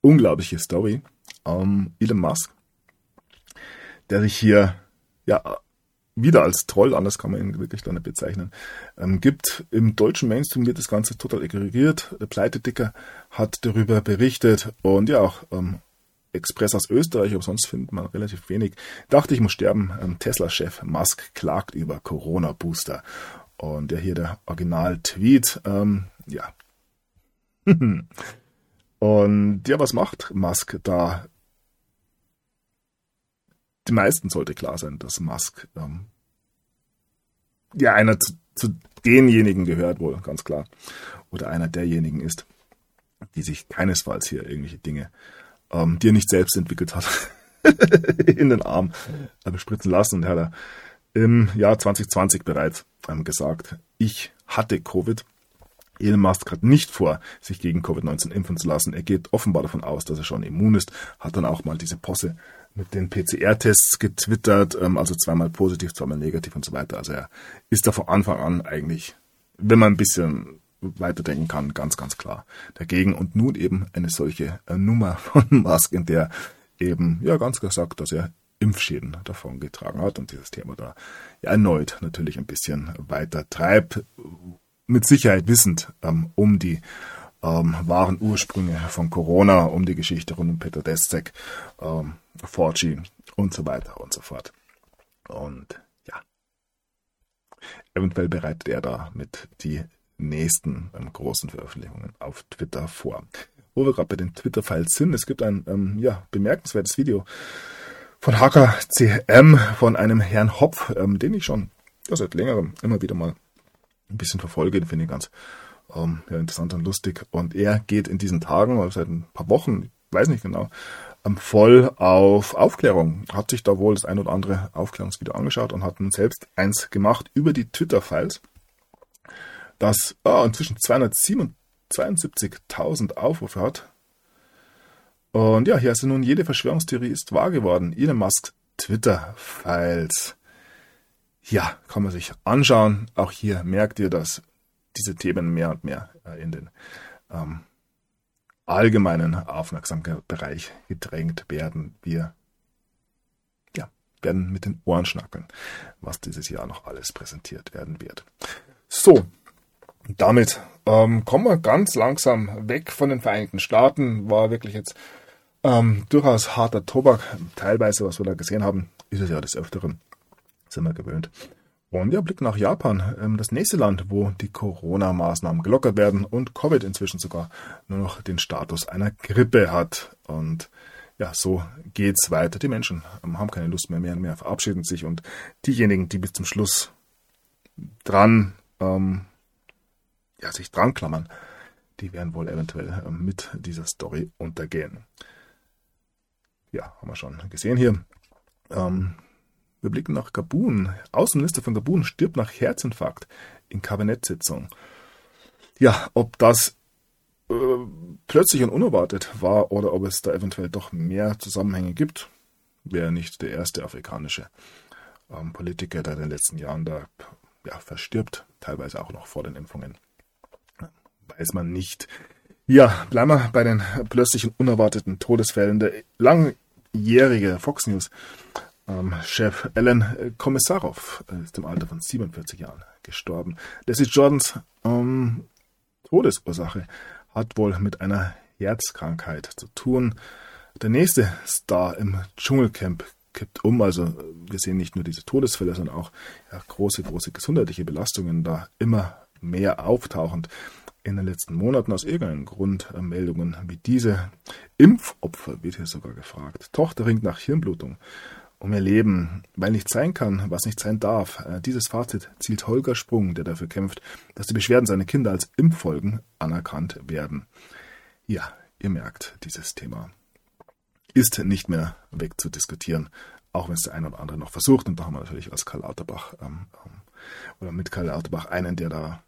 Unglaubliche Story. Ähm, Elon Musk, der sich hier ja wieder als Troll, anders kann man ihn wirklich da nicht bezeichnen, ähm, gibt. Im deutschen Mainstream wird das Ganze total ignoriert. Der Pleitedicker hat darüber berichtet und ja auch ähm, Express aus Österreich, aber sonst findet man relativ wenig. Dachte ich muss sterben. Ähm, Tesla-Chef Musk klagt über Corona-Booster. Und ja, hier der Original-Tweet. Ähm, ja. Und ja, was macht Musk da? Die meisten sollte klar sein, dass Musk ähm, ja einer zu, zu denjenigen gehört wohl, ganz klar. Oder einer derjenigen ist, die sich keinesfalls hier irgendwelche Dinge, ähm, die er nicht selbst entwickelt hat, in den Arm bespritzen lassen. Und er hat im Jahr 2020 bereits ähm, gesagt, ich hatte Covid. Elon Musk hat nicht vor, sich gegen Covid-19 impfen zu lassen. Er geht offenbar davon aus, dass er schon immun ist, hat dann auch mal diese Posse mit den PCR-Tests getwittert, ähm, also zweimal positiv, zweimal negativ und so weiter. Also er ist da von Anfang an eigentlich, wenn man ein bisschen weiterdenken kann, ganz, ganz klar dagegen. Und nun eben eine solche äh, Nummer von Musk, in der eben, ja, ganz gesagt, dass er Impfschäden davon getragen hat und dieses Thema da ja, erneut natürlich ein bisschen weiter treibt, mit Sicherheit wissend ähm, um die ähm, wahren Ursprünge von Corona, um die Geschichte rund um Peter Destek, ähm, Forgy und so weiter und so fort. Und ja, eventuell bereitet er da mit die nächsten ähm, großen Veröffentlichungen auf Twitter vor. Wo wir gerade bei den Twitter-Files sind, es gibt ein ähm, ja, bemerkenswertes Video von HKCM von einem Herrn Hopf, ähm, den ich schon seit längerem immer wieder mal ein bisschen verfolge, den finde ich ganz ähm, ja, interessant und lustig. Und er geht in diesen Tagen, oder seit ein paar Wochen, weiß nicht genau, ähm, voll auf Aufklärung. Hat sich da wohl das ein oder andere Aufklärungsvideo angeschaut und hat nun selbst eins gemacht über die Twitter-Files, das oh, inzwischen 272.000 Aufrufe hat. Und ja, hier ist nun jede Verschwörungstheorie ist wahr geworden. Elon Musk Twitter-Files. Ja, kann man sich anschauen. Auch hier merkt ihr, dass diese Themen mehr und mehr äh, in den ähm, allgemeinen Aufmerksamkeitsbereich gedrängt werden. Wir ja, werden mit den Ohren schnackeln, was dieses Jahr noch alles präsentiert werden wird. So, damit ähm, kommen wir ganz langsam weg von den Vereinigten Staaten. War wirklich jetzt ähm, durchaus harter Tobak. Teilweise, was wir da gesehen haben, ist es ja des Öfteren. Sind wir gewöhnt. Und ja, Blick nach Japan, ähm, das nächste Land, wo die Corona-Maßnahmen gelockert werden und Covid inzwischen sogar nur noch den Status einer Grippe hat. Und ja, so geht's weiter. Die Menschen ähm, haben keine Lust mehr, mehr und mehr verabschieden sich und diejenigen, die bis zum Schluss dran, ähm, ja, sich dran klammern, die werden wohl eventuell ähm, mit dieser Story untergehen. Ja, haben wir schon gesehen hier. Ähm, wir blicken nach Gabun. Außenminister von Gabun stirbt nach Herzinfarkt in Kabinettssitzung. Ja, ob das äh, plötzlich und unerwartet war oder ob es da eventuell doch mehr Zusammenhänge gibt, wäre nicht der erste afrikanische ähm, Politiker, der in den letzten Jahren da ja, verstirbt, teilweise auch noch vor den Impfungen. Weiß man nicht. Ja, bleiben wir bei den plötzlichen unerwarteten Todesfällen. Der langjährige Fox News ähm, Chef Alan äh, Kommissarov äh, ist im Alter von 47 Jahren gestorben. Leslie Jordans ähm, Todesursache hat wohl mit einer Herzkrankheit zu tun. Der nächste Star im Dschungelcamp kippt um. Also wir sehen nicht nur diese Todesfälle, sondern auch ja, große, große gesundheitliche Belastungen da immer mehr auftauchend in den letzten Monaten aus irgendeinem Grund äh, Meldungen wie diese. Impfopfer wird hier sogar gefragt. Tochter ringt nach Hirnblutung um ihr Leben, weil nicht sein kann, was nicht sein darf. Äh, dieses Fazit zielt Holger Sprung, der dafür kämpft, dass die Beschwerden seiner Kinder als Impffolgen anerkannt werden. Ja, ihr merkt, dieses Thema ist nicht mehr wegzudiskutieren, auch wenn es der eine oder andere noch versucht. Und da haben wir natürlich als Karl Lauterbach ähm, ähm oder mit Karl Lauterbach einen, der da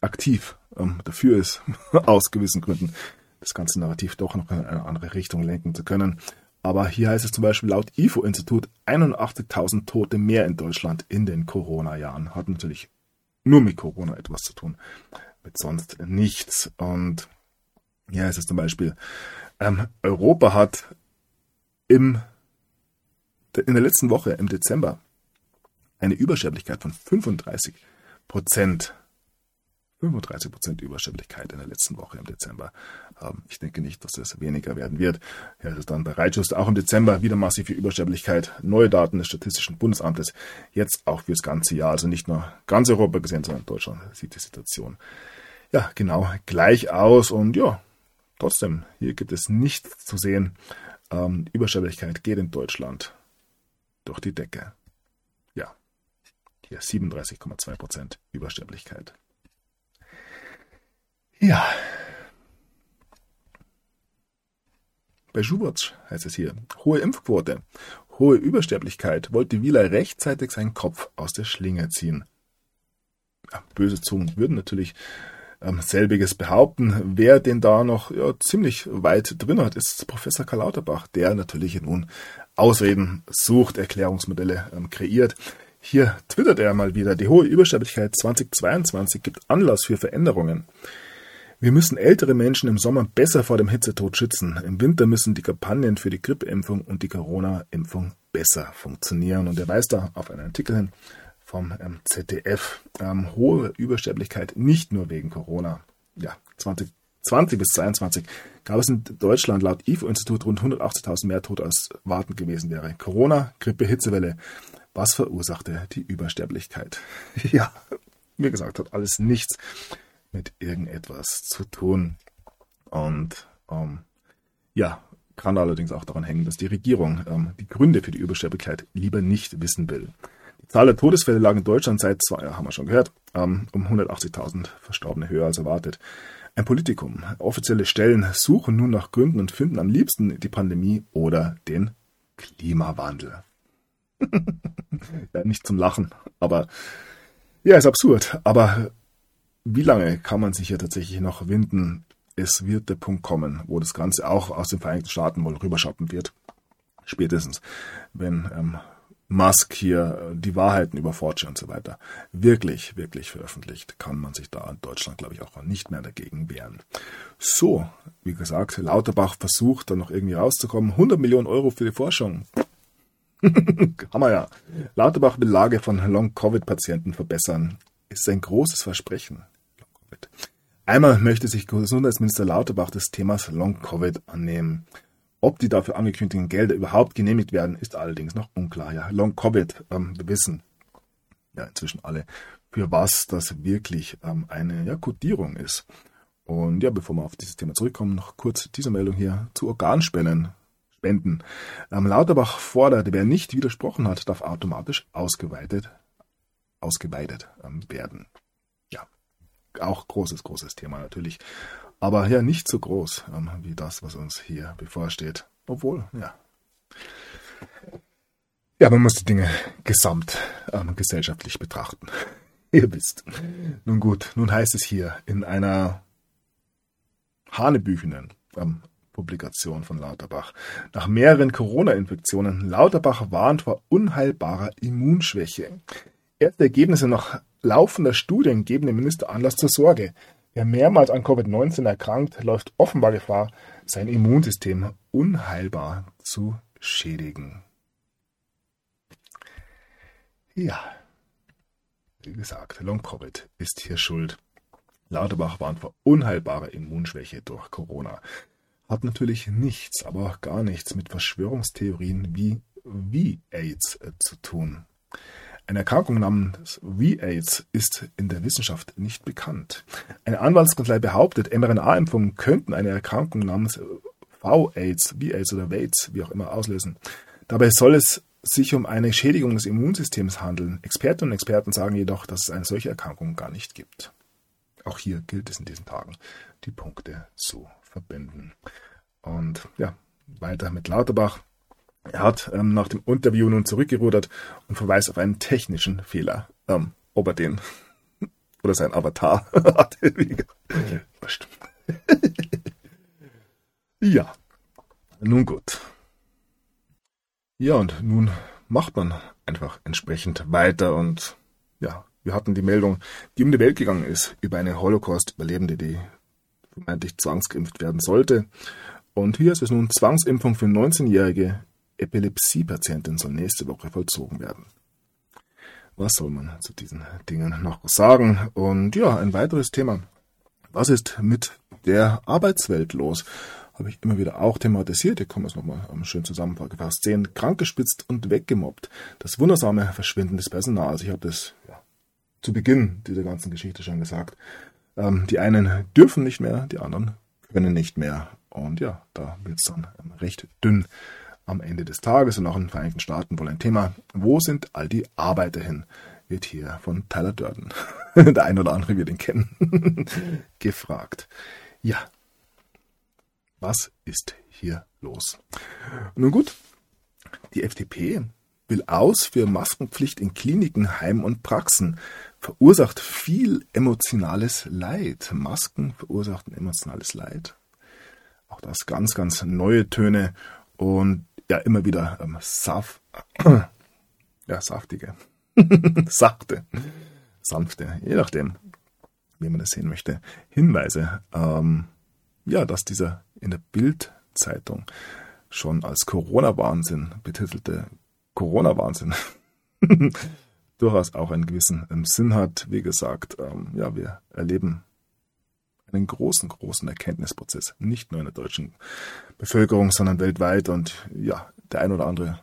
aktiv ähm, dafür ist, aus gewissen Gründen, das ganze Narrativ doch noch in eine andere Richtung lenken zu können. Aber hier heißt es zum Beispiel laut IFO-Institut 81.000 Tote mehr in Deutschland in den Corona-Jahren. Hat natürlich nur mit Corona etwas zu tun, mit sonst nichts. Und hier heißt es zum Beispiel, ähm, Europa hat im, in der letzten Woche im Dezember eine Übersterblichkeit von 35 Prozent 35% Übersterblichkeit in der letzten Woche im Dezember. Ähm, ich denke nicht, dass das weniger werden wird. Ja, das ist dann bei Reitschuss auch im Dezember wieder massive Übersterblichkeit. Neue Daten des Statistischen Bundesamtes. Jetzt auch fürs ganze Jahr. Also nicht nur ganz Europa gesehen, sondern Deutschland sieht die Situation ja genau gleich aus. Und ja, trotzdem, hier gibt es nichts zu sehen. Ähm, Übersterblichkeit geht in Deutschland durch die Decke. Ja, hier 37,2 Prozent Übersterblichkeit. Ja. Bei Schubert heißt es hier, hohe Impfquote, hohe Übersterblichkeit, wollte Wieler rechtzeitig seinen Kopf aus der Schlinge ziehen. Böse Zungen würden natürlich ähm, selbiges behaupten. Wer den da noch ja, ziemlich weit drin hat, ist Professor Karl Lauterbach, der natürlich nun Ausreden sucht, Erklärungsmodelle ähm, kreiert. Hier twittert er mal wieder, die hohe Übersterblichkeit 2022 gibt Anlass für Veränderungen. Wir müssen ältere Menschen im Sommer besser vor dem Hitzetod schützen. Im Winter müssen die Kampagnen für die Grippeimpfung und die Corona-Impfung besser funktionieren. Und er weist da auf einen Artikel hin vom ähm, ZDF. Ähm, hohe Übersterblichkeit nicht nur wegen Corona. Ja, 2020 bis 2022 gab es in Deutschland laut IFO-Institut rund 180.000 mehr Tote als wartend gewesen wäre. Corona, Grippe, Hitzewelle. Was verursachte die Übersterblichkeit? ja, wie gesagt, hat alles nichts mit irgendetwas zu tun. Und ähm, ja, kann allerdings auch daran hängen, dass die Regierung ähm, die Gründe für die Übersterblichkeit lieber nicht wissen will. Die Zahl der Todesfälle lag in Deutschland seit zwei Jahren, haben wir schon gehört, ähm, um 180.000 Verstorbene höher als erwartet. Ein Politikum. Offizielle Stellen suchen nun nach Gründen und finden am liebsten die Pandemie oder den Klimawandel. ja, nicht zum Lachen, aber ja, ist absurd. Aber wie lange kann man sich hier tatsächlich noch winden? Es wird der Punkt kommen, wo das Ganze auch aus den Vereinigten Staaten wohl rüberschappen wird. Spätestens, wenn ähm, Musk hier äh, die Wahrheiten über 4 und so weiter wirklich, wirklich veröffentlicht, kann man sich da in Deutschland, glaube ich, auch nicht mehr dagegen wehren. So, wie gesagt, Lauterbach versucht dann noch irgendwie rauszukommen. 100 Millionen Euro für die Forschung. Hammer ja. Lauterbach will Lage von Long-Covid-Patienten verbessern. Ist ein großes Versprechen. Einmal möchte sich Gesundheitsminister Lauterbach des Themas Long-Covid annehmen. Ob die dafür angekündigten Gelder überhaupt genehmigt werden, ist allerdings noch unklar. Ja, Long-Covid, ähm, wir wissen ja inzwischen alle, für was das wirklich ähm, eine ja, Kodierung ist. Und ja, bevor wir auf dieses Thema zurückkommen, noch kurz diese Meldung hier zu Organspenden. Spenden. Ähm, Lauterbach fordert, wer nicht widersprochen hat, darf automatisch ausgeweitet, ausgeweitet ähm, werden auch großes, großes Thema natürlich. Aber ja, nicht so groß ähm, wie das, was uns hier bevorsteht. Obwohl, ja. Ja, man muss die Dinge gesamt ähm, gesellschaftlich betrachten. Ihr wisst. Nun gut, nun heißt es hier in einer hanebüchenen ähm, Publikation von Lauterbach. Nach mehreren Corona-Infektionen, Lauterbach warnt vor unheilbarer Immunschwäche. Erste Ergebnisse nach laufender Studien geben dem Minister Anlass zur Sorge. Wer mehrmals an Covid-19 erkrankt, läuft offenbar Gefahr, sein Immunsystem unheilbar zu schädigen. Ja, wie gesagt, Long-Covid ist hier schuld. Lauterbach warnt vor unheilbarer Immunschwäche durch Corona. Hat natürlich nichts, aber auch gar nichts mit Verschwörungstheorien wie, wie AIDS äh, zu tun. Eine Erkrankung namens V-AIDS ist in der Wissenschaft nicht bekannt. Eine Anwaltskanzlei behauptet, mRNA-Impfungen könnten eine Erkrankung namens V-AIDS, V-AIDS oder V-AIDS, wie auch immer, auslösen. Dabei soll es sich um eine Schädigung des Immunsystems handeln. Expertinnen und Experten sagen jedoch, dass es eine solche Erkrankung gar nicht gibt. Auch hier gilt es in diesen Tagen, die Punkte zu verbinden. Und ja, weiter mit Lauterbach. Er hat ähm, nach dem Interview nun zurückgerudert und verweist auf einen technischen Fehler. Ähm, ob er den oder sein Avatar hatte. ja, nun gut. Ja, und nun macht man einfach entsprechend weiter und ja, wir hatten die Meldung, die um die Welt gegangen ist, über eine Holocaust-Überlebende, die vermeintlich zwangsgeimpft werden sollte. Und hier ist es nun Zwangsimpfung für 19-Jährige Epilepsie-Patientin soll nächste Woche vollzogen werden. Was soll man zu diesen Dingen noch sagen? Und ja, ein weiteres Thema. Was ist mit der Arbeitswelt los? Habe ich immer wieder auch thematisiert. Hier kann man es nochmal schön zusammengefasst sehen. Krankgespitzt und weggemobbt. Das wundersame Verschwinden des Personals. Ich habe das ja, zu Beginn dieser ganzen Geschichte schon gesagt. Ähm, die einen dürfen nicht mehr, die anderen können nicht mehr. Und ja, da wird es dann ähm, recht dünn am Ende des Tages und auch in den Vereinigten Staaten wohl ein Thema. Wo sind all die Arbeiter hin? Wird hier von Tyler Durden, der ein oder andere wird ihn kennen, gefragt. Ja, was ist hier los? Nun gut, die FDP will aus für Maskenpflicht in Kliniken, Heim und Praxen. Verursacht viel emotionales Leid. Masken verursachten emotionales Leid. Auch das ganz, ganz neue Töne und ja immer wieder ähm, Saf ja, saftige, sachte, sanfte, je nachdem, wie man das sehen möchte, Hinweise, ähm, ja, dass dieser in der Bild-Zeitung schon als Corona-Wahnsinn betitelte Corona-Wahnsinn durchaus auch einen gewissen ähm, Sinn hat. Wie gesagt, ähm, ja, wir erleben einen großen, großen Erkenntnisprozess, nicht nur in der deutschen Bevölkerung, sondern weltweit. Und ja, der ein oder andere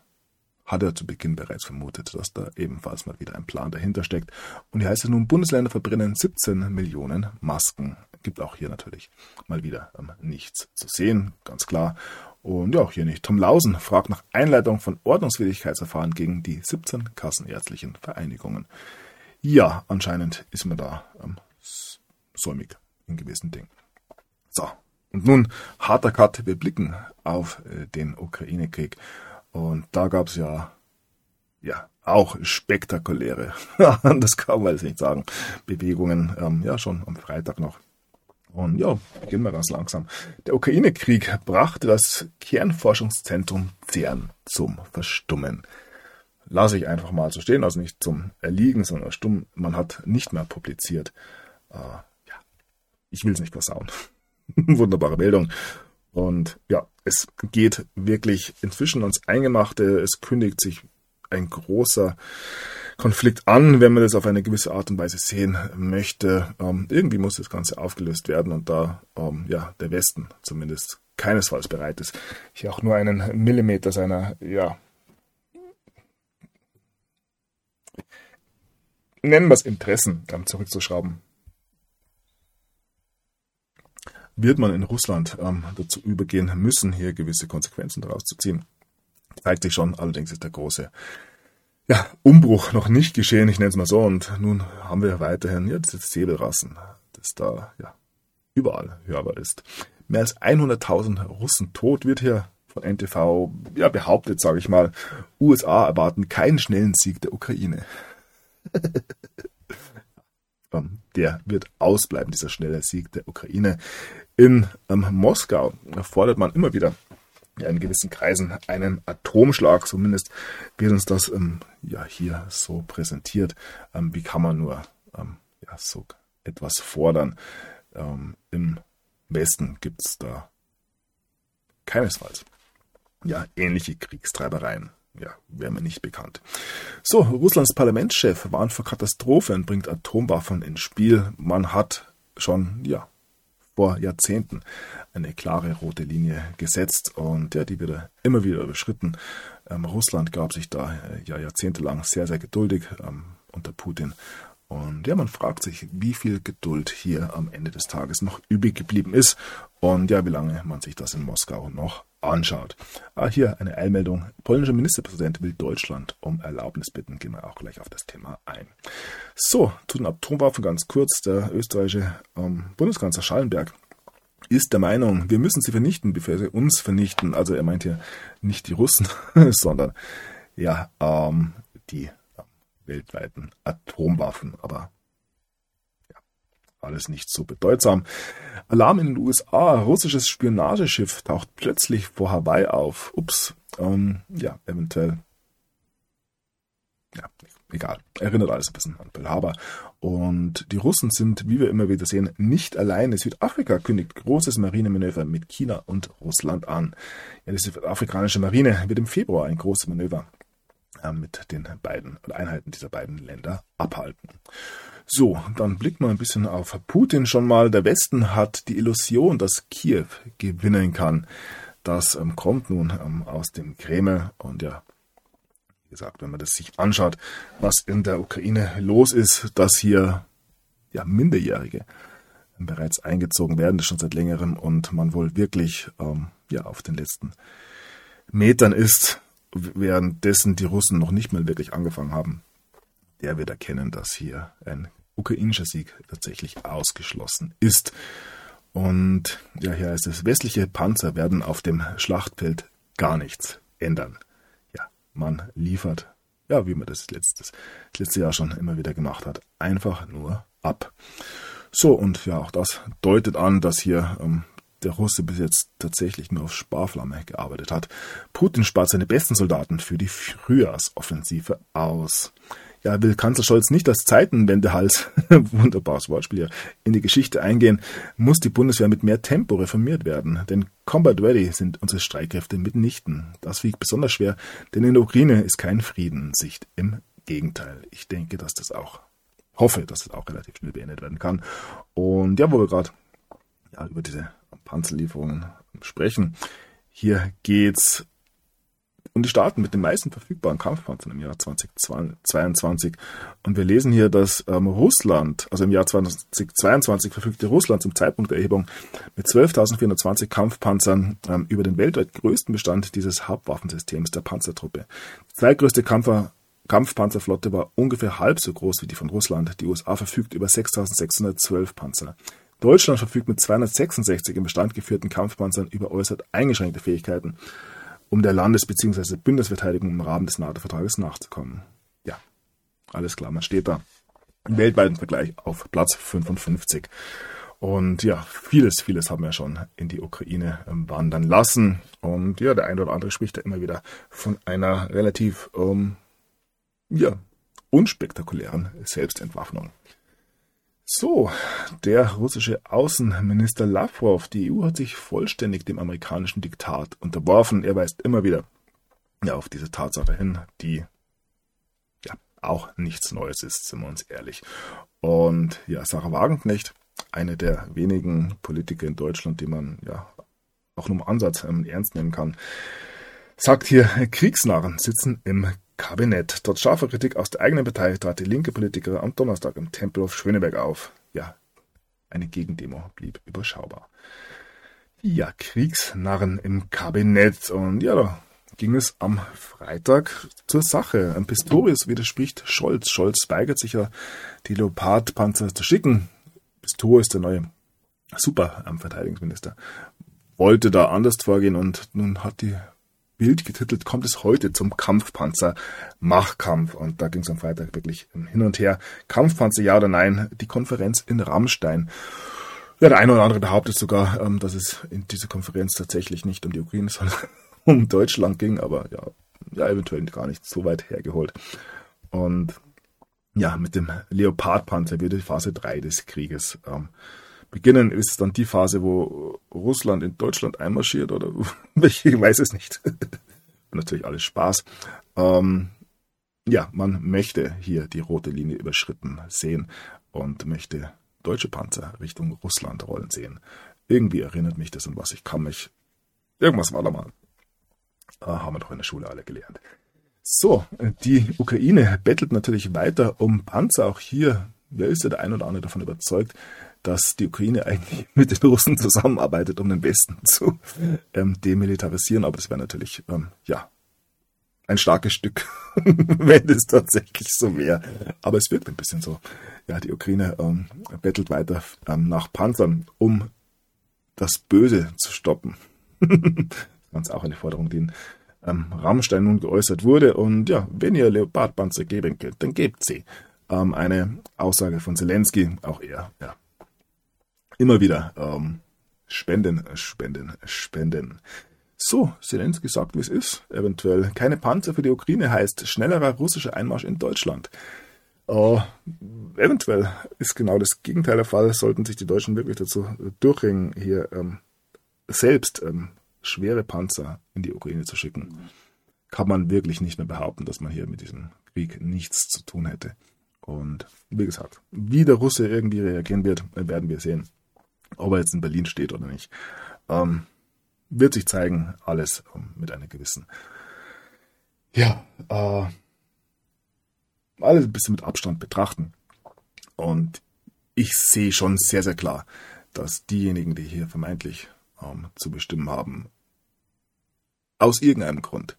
hat er zu Beginn bereits vermutet, dass da ebenfalls mal wieder ein Plan dahinter steckt. Und hier heißt es nun, Bundesländer verbrennen 17 Millionen Masken. Gibt auch hier natürlich mal wieder ähm, nichts zu sehen, ganz klar. Und ja, auch hier nicht. Tom Lausen fragt nach Einleitung von Ordnungswidrigkeitsverfahren gegen die 17 kassenärztlichen Vereinigungen. Ja, anscheinend ist man da ähm, säumig in gewissen Dingen. So, und nun harter Cut. Wir blicken auf äh, den Ukraine-Krieg. Und da gab es ja, ja, auch spektakuläre, das kann man jetzt nicht sagen, Bewegungen, ähm, ja, schon am Freitag noch. Und ja, beginnen wir ganz langsam. Der Ukraine-Krieg brachte das Kernforschungszentrum CERN zum Verstummen. Lasse ich einfach mal so stehen, also nicht zum Erliegen, sondern stumm. Man hat nicht mehr publiziert. Äh, ich will es nicht versauen. Wunderbare Meldung. Und ja, es geht wirklich inzwischen ans Eingemachte. Es kündigt sich ein großer Konflikt an, wenn man das auf eine gewisse Art und Weise sehen möchte. Ähm, irgendwie muss das Ganze aufgelöst werden und da ähm, ja der Westen zumindest keinesfalls bereit ist, hier auch nur einen Millimeter seiner ja nennen wir es Interessen zurückzuschrauben wird man in Russland ähm, dazu übergehen müssen, hier gewisse Konsequenzen daraus zu ziehen. Zeigt sich schon, allerdings ist der große ja, Umbruch noch nicht geschehen, ich nenne es mal so, und nun haben wir weiterhin ja, diese Säbelrassen, das da ja überall hörbar ist. Mehr als 100.000 Russen tot wird hier von NTV ja, behauptet, sage ich mal. USA erwarten keinen schnellen Sieg der Ukraine. Ähm, der wird ausbleiben, dieser schnelle Sieg der Ukraine. In ähm, Moskau fordert man immer wieder ja, in gewissen Kreisen einen Atomschlag. Zumindest wird uns das ähm, ja hier so präsentiert. Ähm, wie kann man nur ähm, ja, so etwas fordern? Ähm, Im Westen gibt es da keinesfalls ja ähnliche Kriegstreibereien. Ja, wäre mir nicht bekannt. So, Russlands Parlamentschef warnt vor Katastrophe und bringt Atomwaffen ins Spiel. Man hat schon, ja, vor Jahrzehnten eine klare rote Linie gesetzt und ja, die wird immer wieder überschritten. Ähm, Russland gab sich da äh, ja jahrzehntelang sehr, sehr geduldig ähm, unter Putin. Und ja, man fragt sich, wie viel Geduld hier am Ende des Tages noch übrig geblieben ist und ja, wie lange man sich das in Moskau noch anschaut. Ah, hier eine Eilmeldung. Polnischer Ministerpräsident will Deutschland um Erlaubnis bitten. Gehen wir auch gleich auf das Thema ein. So, zu den Atomwaffen ganz kurz. Der österreichische ähm, Bundeskanzler Schallenberg ist der Meinung, wir müssen sie vernichten, bevor sie uns vernichten. Also er meint hier nicht die Russen, sondern ja, ähm, die äh, weltweiten Atomwaffen. Aber alles nicht so bedeutsam. Alarm in den USA. Russisches Spionageschiff taucht plötzlich vor Hawaii auf. Ups. Ähm, ja, eventuell. Ja, egal. Erinnert alles ein bisschen an Pearl Harbor. Und die Russen sind, wie wir immer wieder sehen, nicht alleine. Südafrika kündigt großes Marinemanöver mit China und Russland an. Ja, die südafrikanische Marine wird im Februar ein großes Manöver äh, mit den beiden Einheiten dieser beiden Länder abhalten. So, dann blickt man ein bisschen auf Putin schon mal. Der Westen hat die Illusion, dass Kiew gewinnen kann. Das ähm, kommt nun ähm, aus dem Kreml und ja, wie gesagt, wenn man das sich anschaut, was in der Ukraine los ist, dass hier ja Minderjährige bereits eingezogen werden, das schon seit längerem und man wohl wirklich ähm, ja auf den letzten Metern ist, währenddessen die Russen noch nicht mal wirklich angefangen haben. Der wird erkennen, dass hier ein ukrainischer Sieg tatsächlich ausgeschlossen ist. Und ja, hier heißt es, westliche Panzer werden auf dem Schlachtfeld gar nichts ändern. Ja, man liefert, ja, wie man das letztes, das letzte Jahr schon immer wieder gemacht hat, einfach nur ab. So, und ja, auch das deutet an, dass hier ähm, der Russe bis jetzt tatsächlich nur auf Sparflamme gearbeitet hat. Putin spart seine besten Soldaten für die Frühjahrsoffensive aus ja, will Kanzler Scholz nicht als Zeitenwendehals, wunderbares Wortspiel hier, in die Geschichte eingehen, muss die Bundeswehr mit mehr Tempo reformiert werden. Denn Combat Ready sind unsere Streitkräfte mitnichten. Das wiegt besonders schwer, denn in der Ukraine ist kein Frieden Sicht. Im Gegenteil. Ich denke, dass das auch, hoffe, dass das auch relativ schnell beendet werden kann. Und ja, wo wir gerade ja, über diese Panzerlieferungen sprechen, hier geht's und die Staaten mit den meisten verfügbaren Kampfpanzern im Jahr 2022. Und wir lesen hier, dass ähm, Russland, also im Jahr 2022 verfügte Russland zum Zeitpunkt der Erhebung mit 12.420 Kampfpanzern ähm, über den weltweit größten Bestand dieses Hauptwaffensystems der Panzertruppe. Die zweitgrößte Kampfer Kampfpanzerflotte war ungefähr halb so groß wie die von Russland. Die USA verfügt über 6.612 Panzer. Deutschland verfügt mit 266 im Bestand geführten Kampfpanzern über äußerst eingeschränkte Fähigkeiten um der Landes- bzw. Bundesverteidigung im Rahmen des NATO-Vertrages nachzukommen. Ja, alles klar, man steht da im weltweiten Vergleich auf Platz 55. Und ja, vieles, vieles haben wir schon in die Ukraine ähm, wandern lassen. Und ja, der eine oder andere spricht da immer wieder von einer relativ, ähm, ja, unspektakulären Selbstentwaffnung. So, der russische Außenminister Lavrov, die EU hat sich vollständig dem amerikanischen Diktat unterworfen. Er weist immer wieder ja, auf diese Tatsache hin, die ja auch nichts Neues ist, sind wir uns ehrlich. Und ja, Sarah Wagenknecht, eine der wenigen Politiker in Deutschland, die man ja auch nur im Ansatz ähm, ernst nehmen kann, sagt hier, Kriegsnarren sitzen im Kabinett. Trotz scharfer Kritik aus der eigenen Partei trat die linke Politikerin am Donnerstag im Tempelhof Schöneberg auf. Ja, eine Gegendemo blieb überschaubar. Ja, Kriegsnarren im Kabinett. Und ja, da ging es am Freitag zur Sache. Pistorius widerspricht Scholz. Scholz weigert sich ja, die Leopard-Panzer zu schicken. Pistorius, der neue Super-Verteidigungsminister, wollte da anders vorgehen und nun hat die Bild getitelt, kommt es heute zum Kampfpanzer Machkampf. Und da ging es am Freitag wirklich hin und her. Kampfpanzer ja oder nein? Die Konferenz in Rammstein. Ja, der eine oder andere behauptet sogar, ähm, dass es in dieser Konferenz tatsächlich nicht um die Ukraine, sondern um Deutschland ging, aber ja, ja, eventuell gar nicht so weit hergeholt. Und ja, mit dem Leopardpanzer wird die Phase 3 des Krieges ähm, beginnen. Ist dann die Phase, wo Russland in Deutschland einmarschiert oder? Ich weiß es nicht. Natürlich alles Spaß. Ähm, ja, man möchte hier die rote Linie überschritten sehen und möchte deutsche Panzer Richtung Russland rollen sehen. Irgendwie erinnert mich das an was. Ich kann mich. Irgendwas war da mal. Äh, haben wir doch in der Schule alle gelernt. So, die Ukraine bettelt natürlich weiter um Panzer. Auch hier, wer ist ja der ein oder andere davon überzeugt, dass die Ukraine eigentlich mit den Russen zusammenarbeitet, um den Westen zu ähm, demilitarisieren. Aber das wäre natürlich, ähm, ja, ein starkes Stück, wenn es tatsächlich so wäre. Aber es wirkt ein bisschen so. Ja, die Ukraine ähm, bettelt weiter ähm, nach Panzern, um das Böse zu stoppen. ist auch eine Forderung, die in ähm, Rammstein nun geäußert wurde. Und ja, wenn ihr Leopardpanzer geben könnt, dann gebt sie. Ähm, eine Aussage von Zelensky, auch er, ja, immer wieder ähm, spenden, spenden, spenden. So, Zelensky sagt, wie es ist, eventuell. Keine Panzer für die Ukraine heißt schnellerer russischer Einmarsch in Deutschland. Äh, eventuell ist genau das Gegenteil der Fall. Sollten sich die Deutschen wirklich dazu durchringen, hier ähm, selbst ähm, schwere Panzer in die Ukraine zu schicken, kann man wirklich nicht mehr behaupten, dass man hier mit diesem Krieg nichts zu tun hätte. Und wie gesagt, wie der Russe irgendwie reagieren wird, werden wir sehen ob er jetzt in Berlin steht oder nicht. Ähm, wird sich zeigen, alles ähm, mit einer gewissen, ja, äh, alles ein bisschen mit Abstand betrachten. Und ich sehe schon sehr, sehr klar, dass diejenigen, die hier vermeintlich ähm, zu bestimmen haben, aus irgendeinem Grund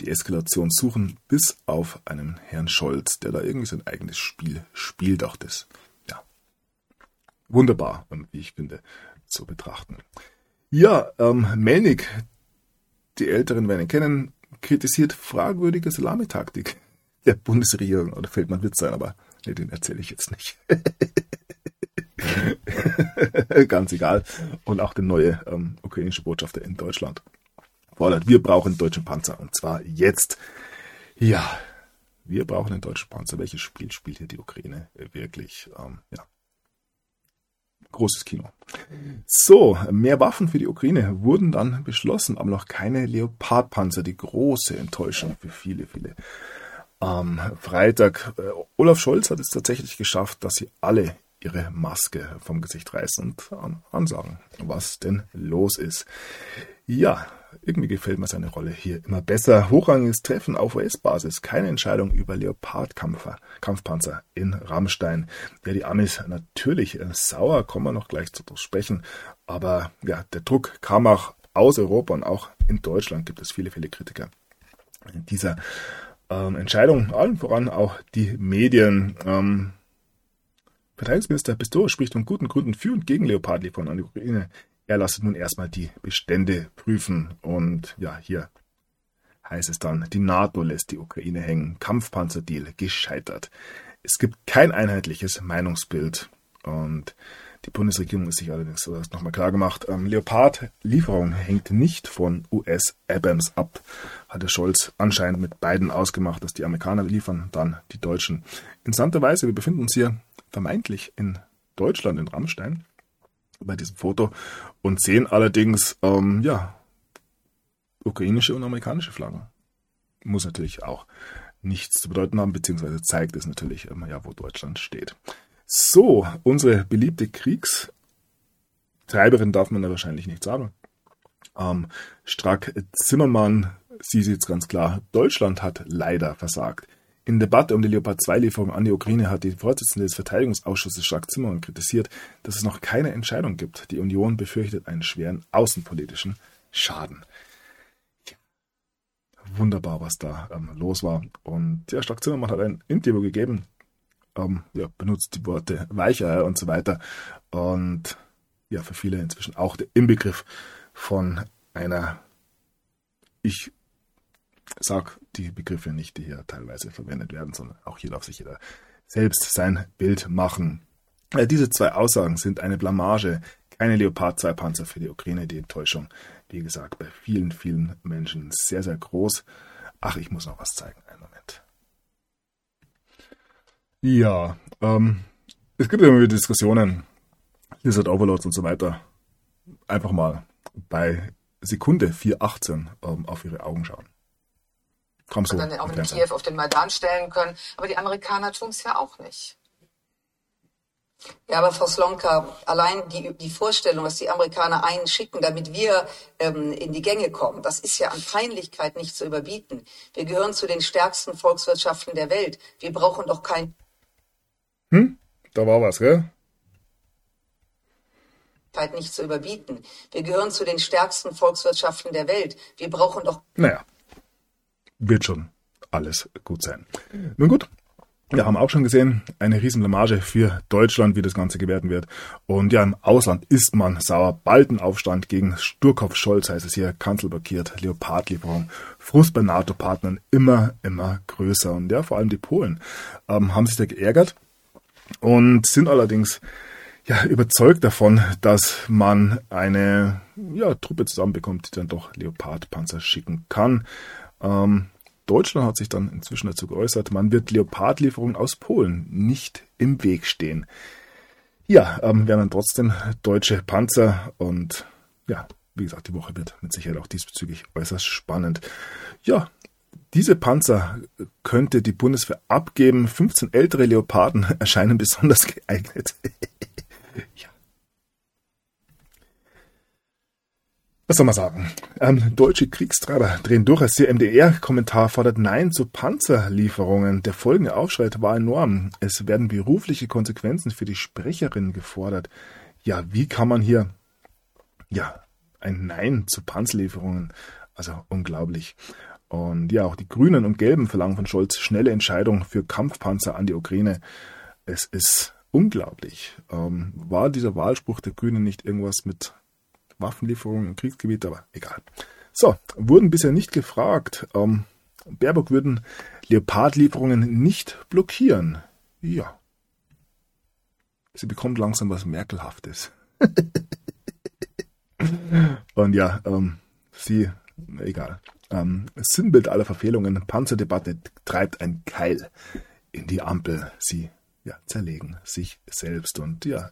die Eskalation suchen, bis auf einen Herrn Scholz, der da irgendwie sein eigenes Spiel spielt, auch das, wunderbar, wie ich finde, zu betrachten. Ja, ähm, Melnik, die Älteren werden ihn kennen, kritisiert fragwürdige Salamitaktik der Bundesregierung. Oder fällt man Witz sein, aber nee, den erzähle ich jetzt nicht. Ganz egal. Und auch der neue ähm, ukrainische Botschafter in Deutschland fordert, wir brauchen deutschen Panzer. Und zwar jetzt. Ja, wir brauchen einen deutschen Panzer. Welches Spiel spielt hier die Ukraine wirklich? Ähm, ja. Großes Kino. So, mehr Waffen für die Ukraine wurden dann beschlossen, aber noch keine Leopardpanzer. Die große Enttäuschung für viele, viele. Am Freitag, äh, Olaf Scholz hat es tatsächlich geschafft, dass sie alle ihre Maske vom Gesicht reißen und ansagen, was denn los ist. Ja, irgendwie gefällt mir seine Rolle hier immer besser. Hochrangiges Treffen auf US-Basis. Keine Entscheidung über Leopard-Kampfpanzer in Rammstein. Ja, die Amis natürlich äh, sauer, kommen wir noch gleich zu sprechen. Aber ja, der Druck kam auch aus Europa und auch in Deutschland gibt es viele, viele Kritiker dieser ähm, Entscheidung. Allen voran auch die Medien. Ähm, Verteidigungsminister Pistorius spricht von guten Gründen für und gegen Leopardlieferungen an die Ukraine. Er lasst nun erstmal die Bestände prüfen. Und ja, hier heißt es dann, die NATO lässt die Ukraine hängen. Kampfpanzerdeal gescheitert. Es gibt kein einheitliches Meinungsbild. Und die Bundesregierung ist sich allerdings das nochmal klar gemacht. Ähm, Leopard-Lieferung hängt nicht von US-Abrams ab, hat der Scholz anscheinend mit beiden ausgemacht, dass die Amerikaner liefern, dann die Deutschen. Interessanterweise, wir befinden uns hier vermeintlich in Deutschland, in Rammstein bei diesem Foto und sehen allerdings, ähm, ja, ukrainische und amerikanische Flaggen. Muss natürlich auch nichts zu bedeuten haben, beziehungsweise zeigt es natürlich immer ja, wo Deutschland steht. So, unsere beliebte Kriegstreiberin darf man ja wahrscheinlich nicht sagen. Ähm, Strack Zimmermann, sie sieht es ganz klar, Deutschland hat leider versagt. In Debatte um die Leopard 2-Lieferung an die Ukraine hat die Vorsitzende des Verteidigungsausschusses Jacques Zimmermann kritisiert, dass es noch keine Entscheidung gibt. Die Union befürchtet einen schweren außenpolitischen Schaden. Wunderbar, was da ähm, los war. Und ja, Jacques Zimmermann hat ein Interview gegeben, ähm, ja, benutzt die Worte Weicheier und so weiter. Und ja, für viele inzwischen auch der Inbegriff von einer, ich sag die Begriffe nicht, die hier teilweise verwendet werden, sondern auch hier darf sich jeder selbst sein Bild machen. Äh, diese zwei Aussagen sind eine Blamage. Keine Leopard 2 Panzer für die Ukraine. Die Enttäuschung, wie gesagt, bei vielen, vielen Menschen sehr, sehr groß. Ach, ich muss noch was zeigen. Einen Moment. Ja, ähm, es gibt immer wieder Diskussionen, Lizard Overloads und so weiter. Einfach mal bei Sekunde 4,18 ähm, auf ihre Augen schauen. Komm so. Und dann auch in Kiew auf den Maidan stellen können. Aber die Amerikaner tun es ja auch nicht. Ja, aber Frau Slonka, allein die, die Vorstellung, dass die Amerikaner einen schicken, damit wir ähm, in die Gänge kommen, das ist ja an Peinlichkeit nicht zu überbieten. Wir gehören zu den stärksten Volkswirtschaften der Welt. Wir brauchen doch kein. Hm? Da war was, gell? nicht zu überbieten. Wir gehören zu den stärksten Volkswirtschaften der Welt. Wir brauchen doch. Naja, wird schon alles gut sein. Nun gut, wir haben auch schon gesehen, eine riesen Blamage für Deutschland, wie das Ganze gewerten wird. Und ja, im Ausland ist man sauer. Baldenaufstand gegen Sturkopf Scholz heißt es hier, Kanzel blockiert, Leopardlieferung, Frust bei NATO-Partnern immer, immer größer. Und ja, vor allem die Polen ähm, haben sich da geärgert und sind allerdings ja, überzeugt davon, dass man eine ja, Truppe zusammenbekommt, die dann doch Leopardpanzer schicken kann. Ähm, Deutschland hat sich dann inzwischen dazu geäußert, man wird Leopardlieferungen aus Polen nicht im Weg stehen. Ja, ähm, wir haben trotzdem deutsche Panzer und ja, wie gesagt, die Woche wird mit Sicherheit auch diesbezüglich äußerst spannend. Ja, diese Panzer könnte die Bundeswehr abgeben. 15 ältere Leoparden erscheinen besonders geeignet. Was soll man sagen? Ähm, deutsche Kriegstreiber drehen durch. Als der MDR-Kommentar fordert Nein zu Panzerlieferungen. Der folgende Aufschrei war enorm. Es werden berufliche Konsequenzen für die Sprecherin gefordert. ja, wie kann man hier, ja, ein Nein zu Panzerlieferungen, also unglaublich. Und ja, auch die Grünen und Gelben verlangen von Scholz schnelle Entscheidung für Kampfpanzer an die Ukraine. Es ist unglaublich. Ähm, war dieser Wahlspruch der Grünen nicht irgendwas mit Waffenlieferungen im Kriegsgebiet, aber egal. So, wurden bisher nicht gefragt. Ähm, Baerbock würden Leopardlieferungen nicht blockieren. Ja. Sie bekommt langsam was Merkelhaftes. Und ja, ähm, sie, egal. Ähm, Sinnbild aller Verfehlungen, Panzerdebatte treibt ein Keil in die Ampel. Sie ja, zerlegen sich selbst. Und ja,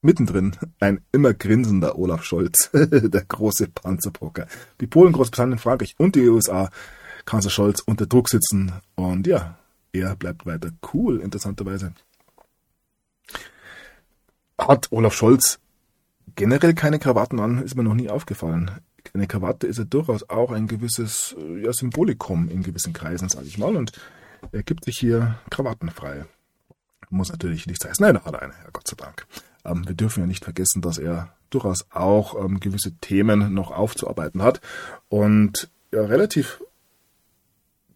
mittendrin ein immer grinsender Olaf Scholz, der große Panzerpoker. Die Polen, Großbritannien, Frankreich und die USA, Kanzler Scholz unter Druck sitzen. Und ja, er bleibt weiter cool, interessanterweise. Hat Olaf Scholz generell keine Krawatten an, ist mir noch nie aufgefallen. Eine Krawatte ist ja durchaus auch ein gewisses ja, Symbolikum in gewissen Kreisen, sage ich mal. Und er gibt sich hier krawattenfrei. Muss natürlich nichts heißen. Nein, da hat er eine, ja, Gott sei Dank. Ähm, wir dürfen ja nicht vergessen, dass er durchaus auch ähm, gewisse Themen noch aufzuarbeiten hat. Und ja, relativ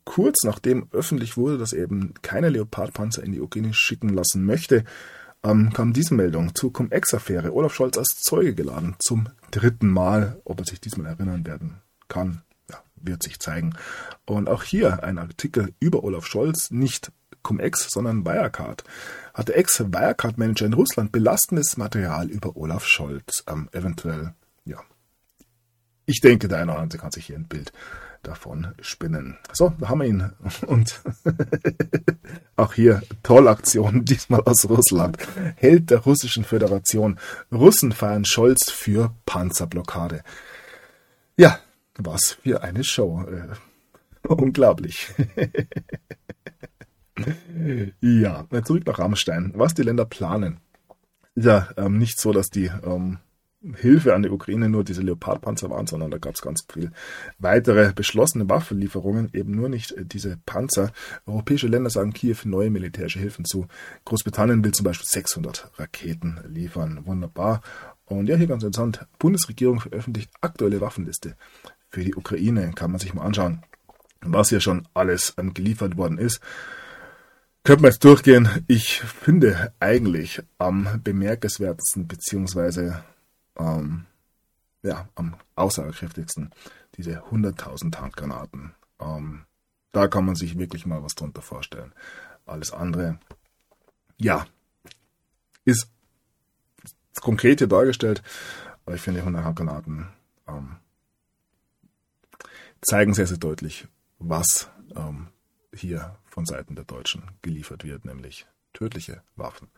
kurz nachdem öffentlich wurde, dass er eben keine Leopardpanzer in die Ukraine schicken lassen möchte, ähm, kam diese Meldung zur Cum-Ex-Affäre. Olaf Scholz als Zeuge geladen. Zum dritten Mal. Ob er sich diesmal erinnern werden kann, ja, wird sich zeigen. Und auch hier ein Artikel über Olaf Scholz, nicht Cum-Ex, sondern Wirecard. Hat der Ex-Wirecard-Manager in Russland belastendes Material über Olaf Scholz. Ähm, eventuell, ja. Ich denke, der eine oder andere kann sich hier ein Bild davon spinnen. So, da haben wir ihn. Und auch hier Tollaktion, diesmal aus Russland. Held der russischen Föderation. Russen feiern Scholz für Panzerblockade. Ja, was für eine Show. Äh, unglaublich. Ja, zurück nach Rammstein. Was die Länder planen. Ist ja ähm, nicht so, dass die ähm, Hilfe an die Ukraine nur diese Leopardpanzer waren, sondern da gab es ganz viel weitere beschlossene Waffenlieferungen, eben nur nicht äh, diese Panzer. Europäische Länder sagen Kiew neue militärische Hilfen zu. Großbritannien will zum Beispiel 600 Raketen liefern. Wunderbar. Und ja, hier ganz interessant. Bundesregierung veröffentlicht aktuelle Waffenliste für die Ukraine. Kann man sich mal anschauen, was hier schon alles ähm, geliefert worden ist. Könnten wir jetzt durchgehen. Ich finde eigentlich am bemerkenswertesten beziehungsweise ähm, ja, am aussagekräftigsten diese 100.000 Handgranaten. Ähm, da kann man sich wirklich mal was drunter vorstellen. Alles andere, ja, ist konkret hier dargestellt, aber ich finde 100 Handgranaten ähm, zeigen sehr, sehr deutlich, was ähm, hier von Seiten der Deutschen geliefert wird, nämlich tödliche Waffen.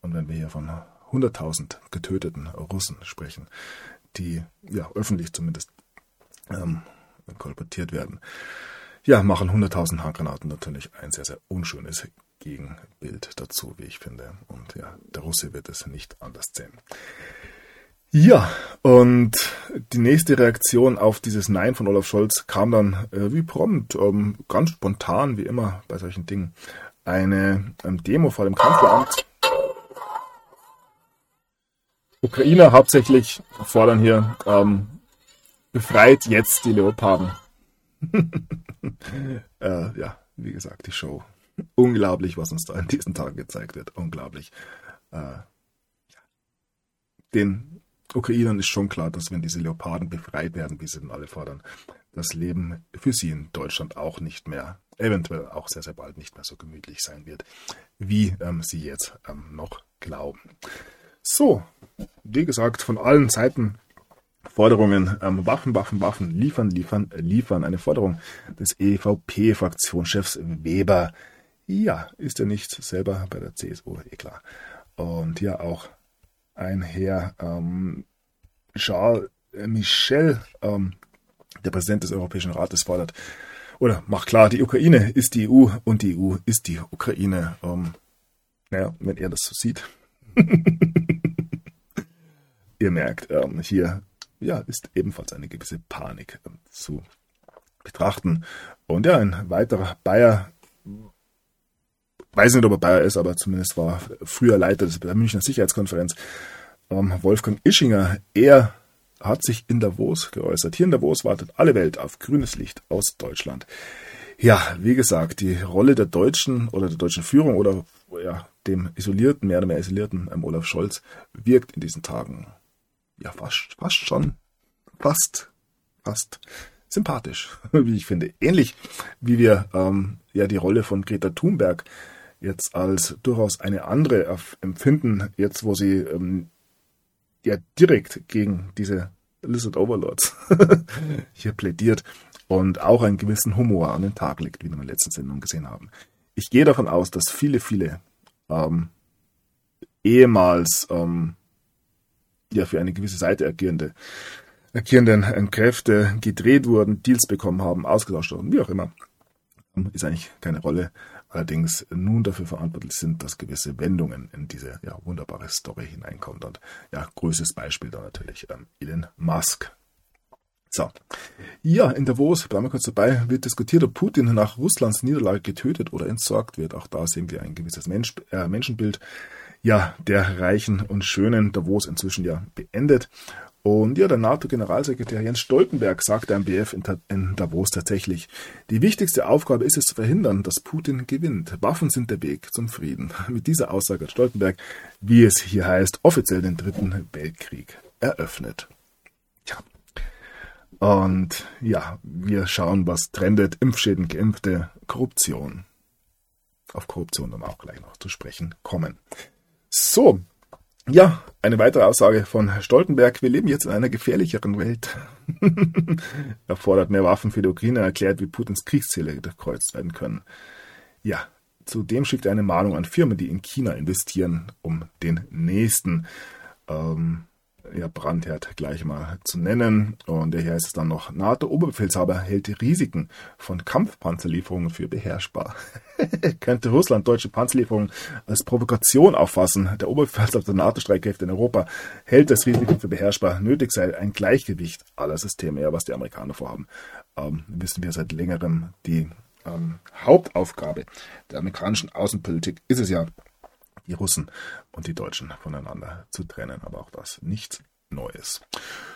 Und wenn wir hier von 100.000 getöteten Russen sprechen, die ja öffentlich zumindest ähm, kolportiert werden, ja, machen 100.000 Handgranaten natürlich ein sehr, sehr unschönes Gegenbild dazu, wie ich finde. Und ja, der Russe wird es nicht anders sehen. Ja, und die nächste Reaktion auf dieses Nein von Olaf Scholz kam dann äh, wie prompt, ähm, ganz spontan, wie immer bei solchen Dingen, eine ähm, Demo vor dem Kanzleramt Ukrainer hauptsächlich fordern hier, ähm, befreit jetzt die Leoparden. äh, ja, wie gesagt, die Show. Unglaublich, was uns da in diesen Tagen gezeigt wird. Unglaublich. Äh, den Ukrainern ist schon klar, dass wenn diese Leoparden befreit werden, wie sie denn alle fordern, das Leben für sie in Deutschland auch nicht mehr, eventuell auch sehr, sehr bald nicht mehr so gemütlich sein wird, wie ähm, sie jetzt ähm, noch glauben. So, wie gesagt, von allen Seiten Forderungen, ähm, Waffen, Waffen, Waffen, liefern, liefern, liefern. Eine Forderung des EVP-Fraktionschefs Weber. Ja, ist er nicht selber bei der CSU, eh klar. Und ja, auch ein Herr ähm, Charles Michel, ähm, der Präsident des Europäischen Rates, fordert, oder macht klar, die Ukraine ist die EU und die EU ist die Ukraine. Ähm, naja, wenn er das so sieht. Ihr merkt, ähm, hier ja, ist ebenfalls eine gewisse Panik ähm, zu betrachten. Und ja, ein weiterer Bayer, weiß nicht, ob er Bayer ist, aber zumindest war früher Leiter der Münchner Sicherheitskonferenz, ähm, Wolfgang Ischinger, er hat sich in Davos geäußert. Hier in Davos wartet alle Welt auf grünes Licht aus Deutschland. Ja, wie gesagt, die Rolle der Deutschen oder der deutschen Führung oder ja, dem isolierten, mehr oder mehr isolierten ähm, Olaf Scholz wirkt in diesen Tagen ja fast, fast schon, fast, fast sympathisch, wie ich finde. Ähnlich wie wir ähm, ja die Rolle von Greta Thunberg jetzt als durchaus eine andere empfinden, jetzt wo sie ähm, ja direkt gegen diese Lizard Overlords hier plädiert und auch einen gewissen Humor an den Tag legt, wie wir in der letzten Sendung gesehen haben. Ich gehe davon aus, dass viele, viele ähm, ehemals ähm, ja für eine gewisse Seite agierende agierenden Kräfte gedreht wurden, Deals bekommen haben, ausgetauscht wurden, wie auch immer. Ist eigentlich keine Rolle. Allerdings nun dafür verantwortlich sind, dass gewisse Wendungen in diese ja, wunderbare Story hineinkommen. Und ja, größtes Beispiel da natürlich ähm, Elon Musk. So. Ja, in Davos, bleiben wir kurz dabei, wird diskutiert, ob Putin nach Russlands Niederlage getötet oder entsorgt wird. Auch da sehen wir ein gewisses Mensch, äh, Menschenbild, ja, der Reichen und Schönen Davos inzwischen ja beendet. Und ja, der NATO-Generalsekretär Jens Stoltenberg sagte am BF in Davos tatsächlich, die wichtigste Aufgabe ist es zu verhindern, dass Putin gewinnt. Waffen sind der Weg zum Frieden. Mit dieser Aussage hat Stoltenberg, wie es hier heißt, offiziell den dritten Weltkrieg eröffnet. Tja. Und ja, wir schauen, was trendet. Impfschäden, Geimpfte, Korruption. Auf Korruption dann auch gleich noch zu sprechen kommen. So, ja, eine weitere Aussage von Stoltenberg. Wir leben jetzt in einer gefährlicheren Welt. er fordert mehr Waffen für die Ukraine, erklärt, wie Putins Kriegsziele durchkreuzt werden können. Ja, zudem schickt er eine Mahnung an Firmen, die in China investieren, um den nächsten ähm, ja, Brandherd gleich mal zu nennen. Und hier heißt es dann noch, NATO-Oberbefehlshaber hält die Risiken von Kampfpanzerlieferungen für beherrschbar. Könnte Russland deutsche Panzerlieferungen als Provokation auffassen? Der Oberbefehlshaber der NATO-Streitkräfte in Europa hält das Risiko für beherrschbar. Nötig sei ein Gleichgewicht aller Systeme, was die Amerikaner vorhaben. Ähm, wissen wir seit längerem, die ähm, Hauptaufgabe der amerikanischen Außenpolitik ist es ja, die Russen und die Deutschen voneinander zu trennen. Aber auch das nichts Neues.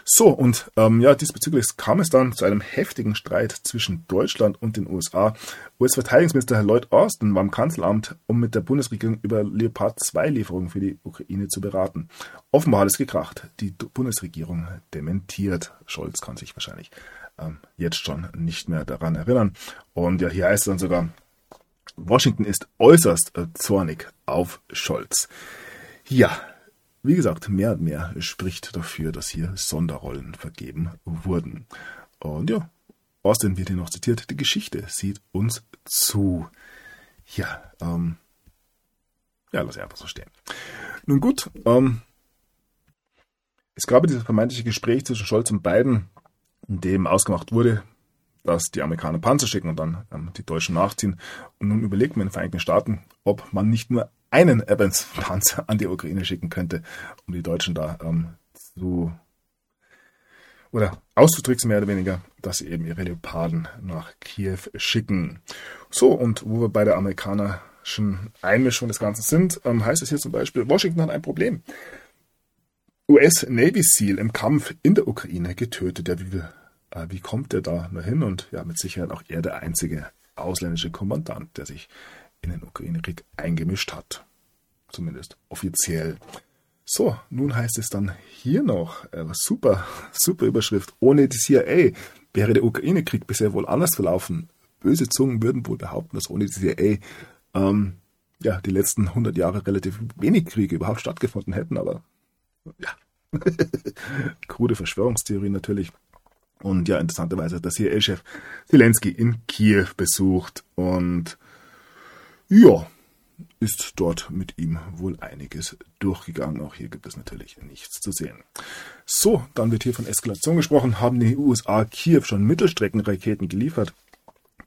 So, und ähm, ja, diesbezüglich kam es dann zu einem heftigen Streit zwischen Deutschland und den USA. US-Verteidigungsminister Lloyd Austin war im Kanzleramt, um mit der Bundesregierung über Leopard 2 Lieferungen für die Ukraine zu beraten. Offenbar hat es gekracht. Die Bundesregierung dementiert. Scholz kann sich wahrscheinlich ähm, jetzt schon nicht mehr daran erinnern. Und ja, hier heißt es dann sogar, Washington ist äußerst äh, zornig auf Scholz. Ja, wie gesagt, mehr und mehr spricht dafür, dass hier Sonderrollen vergeben wurden. Und ja, Austin wird hier noch zitiert, die Geschichte sieht uns zu. Ja, ähm, ja, lass einfach so stehen. Nun gut, ähm, es gab dieses vermeintliche Gespräch zwischen Scholz und Biden, in dem ausgemacht wurde, dass die Amerikaner Panzer schicken und dann ähm, die Deutschen nachziehen. Und nun überlegt man in den Vereinigten Staaten, ob man nicht nur einen Evans-Panzer an die Ukraine schicken könnte, um die Deutschen da ähm, zu oder auszutricksen, mehr oder weniger, dass sie eben ihre Leoparden nach Kiew schicken. So, und wo wir bei der amerikanischen Einmischung des Ganzen sind, ähm, heißt es hier zum Beispiel, Washington hat ein Problem. US Navy SEAL im Kampf in der Ukraine getötet. Ja, wie, äh, wie kommt der da nur hin? Und ja, mit Sicherheit auch er der einzige ausländische Kommandant, der sich in den Ukraine-Krieg eingemischt hat. Zumindest offiziell. So, nun heißt es dann hier noch, äh, super, super Überschrift, ohne die CIA wäre der Ukraine-Krieg bisher wohl anders verlaufen. Böse Zungen würden wohl behaupten, dass ohne die CIA ähm, ja, die letzten 100 Jahre relativ wenig Kriege überhaupt stattgefunden hätten, aber ja, krude Verschwörungstheorie natürlich. Und ja, interessanterweise hat der CIA-Chef Zelensky in Kiew besucht und ja, ist dort mit ihm wohl einiges durchgegangen. Auch hier gibt es natürlich nichts zu sehen. So, dann wird hier von Eskalation gesprochen. Haben die USA Kiew schon Mittelstreckenraketen geliefert?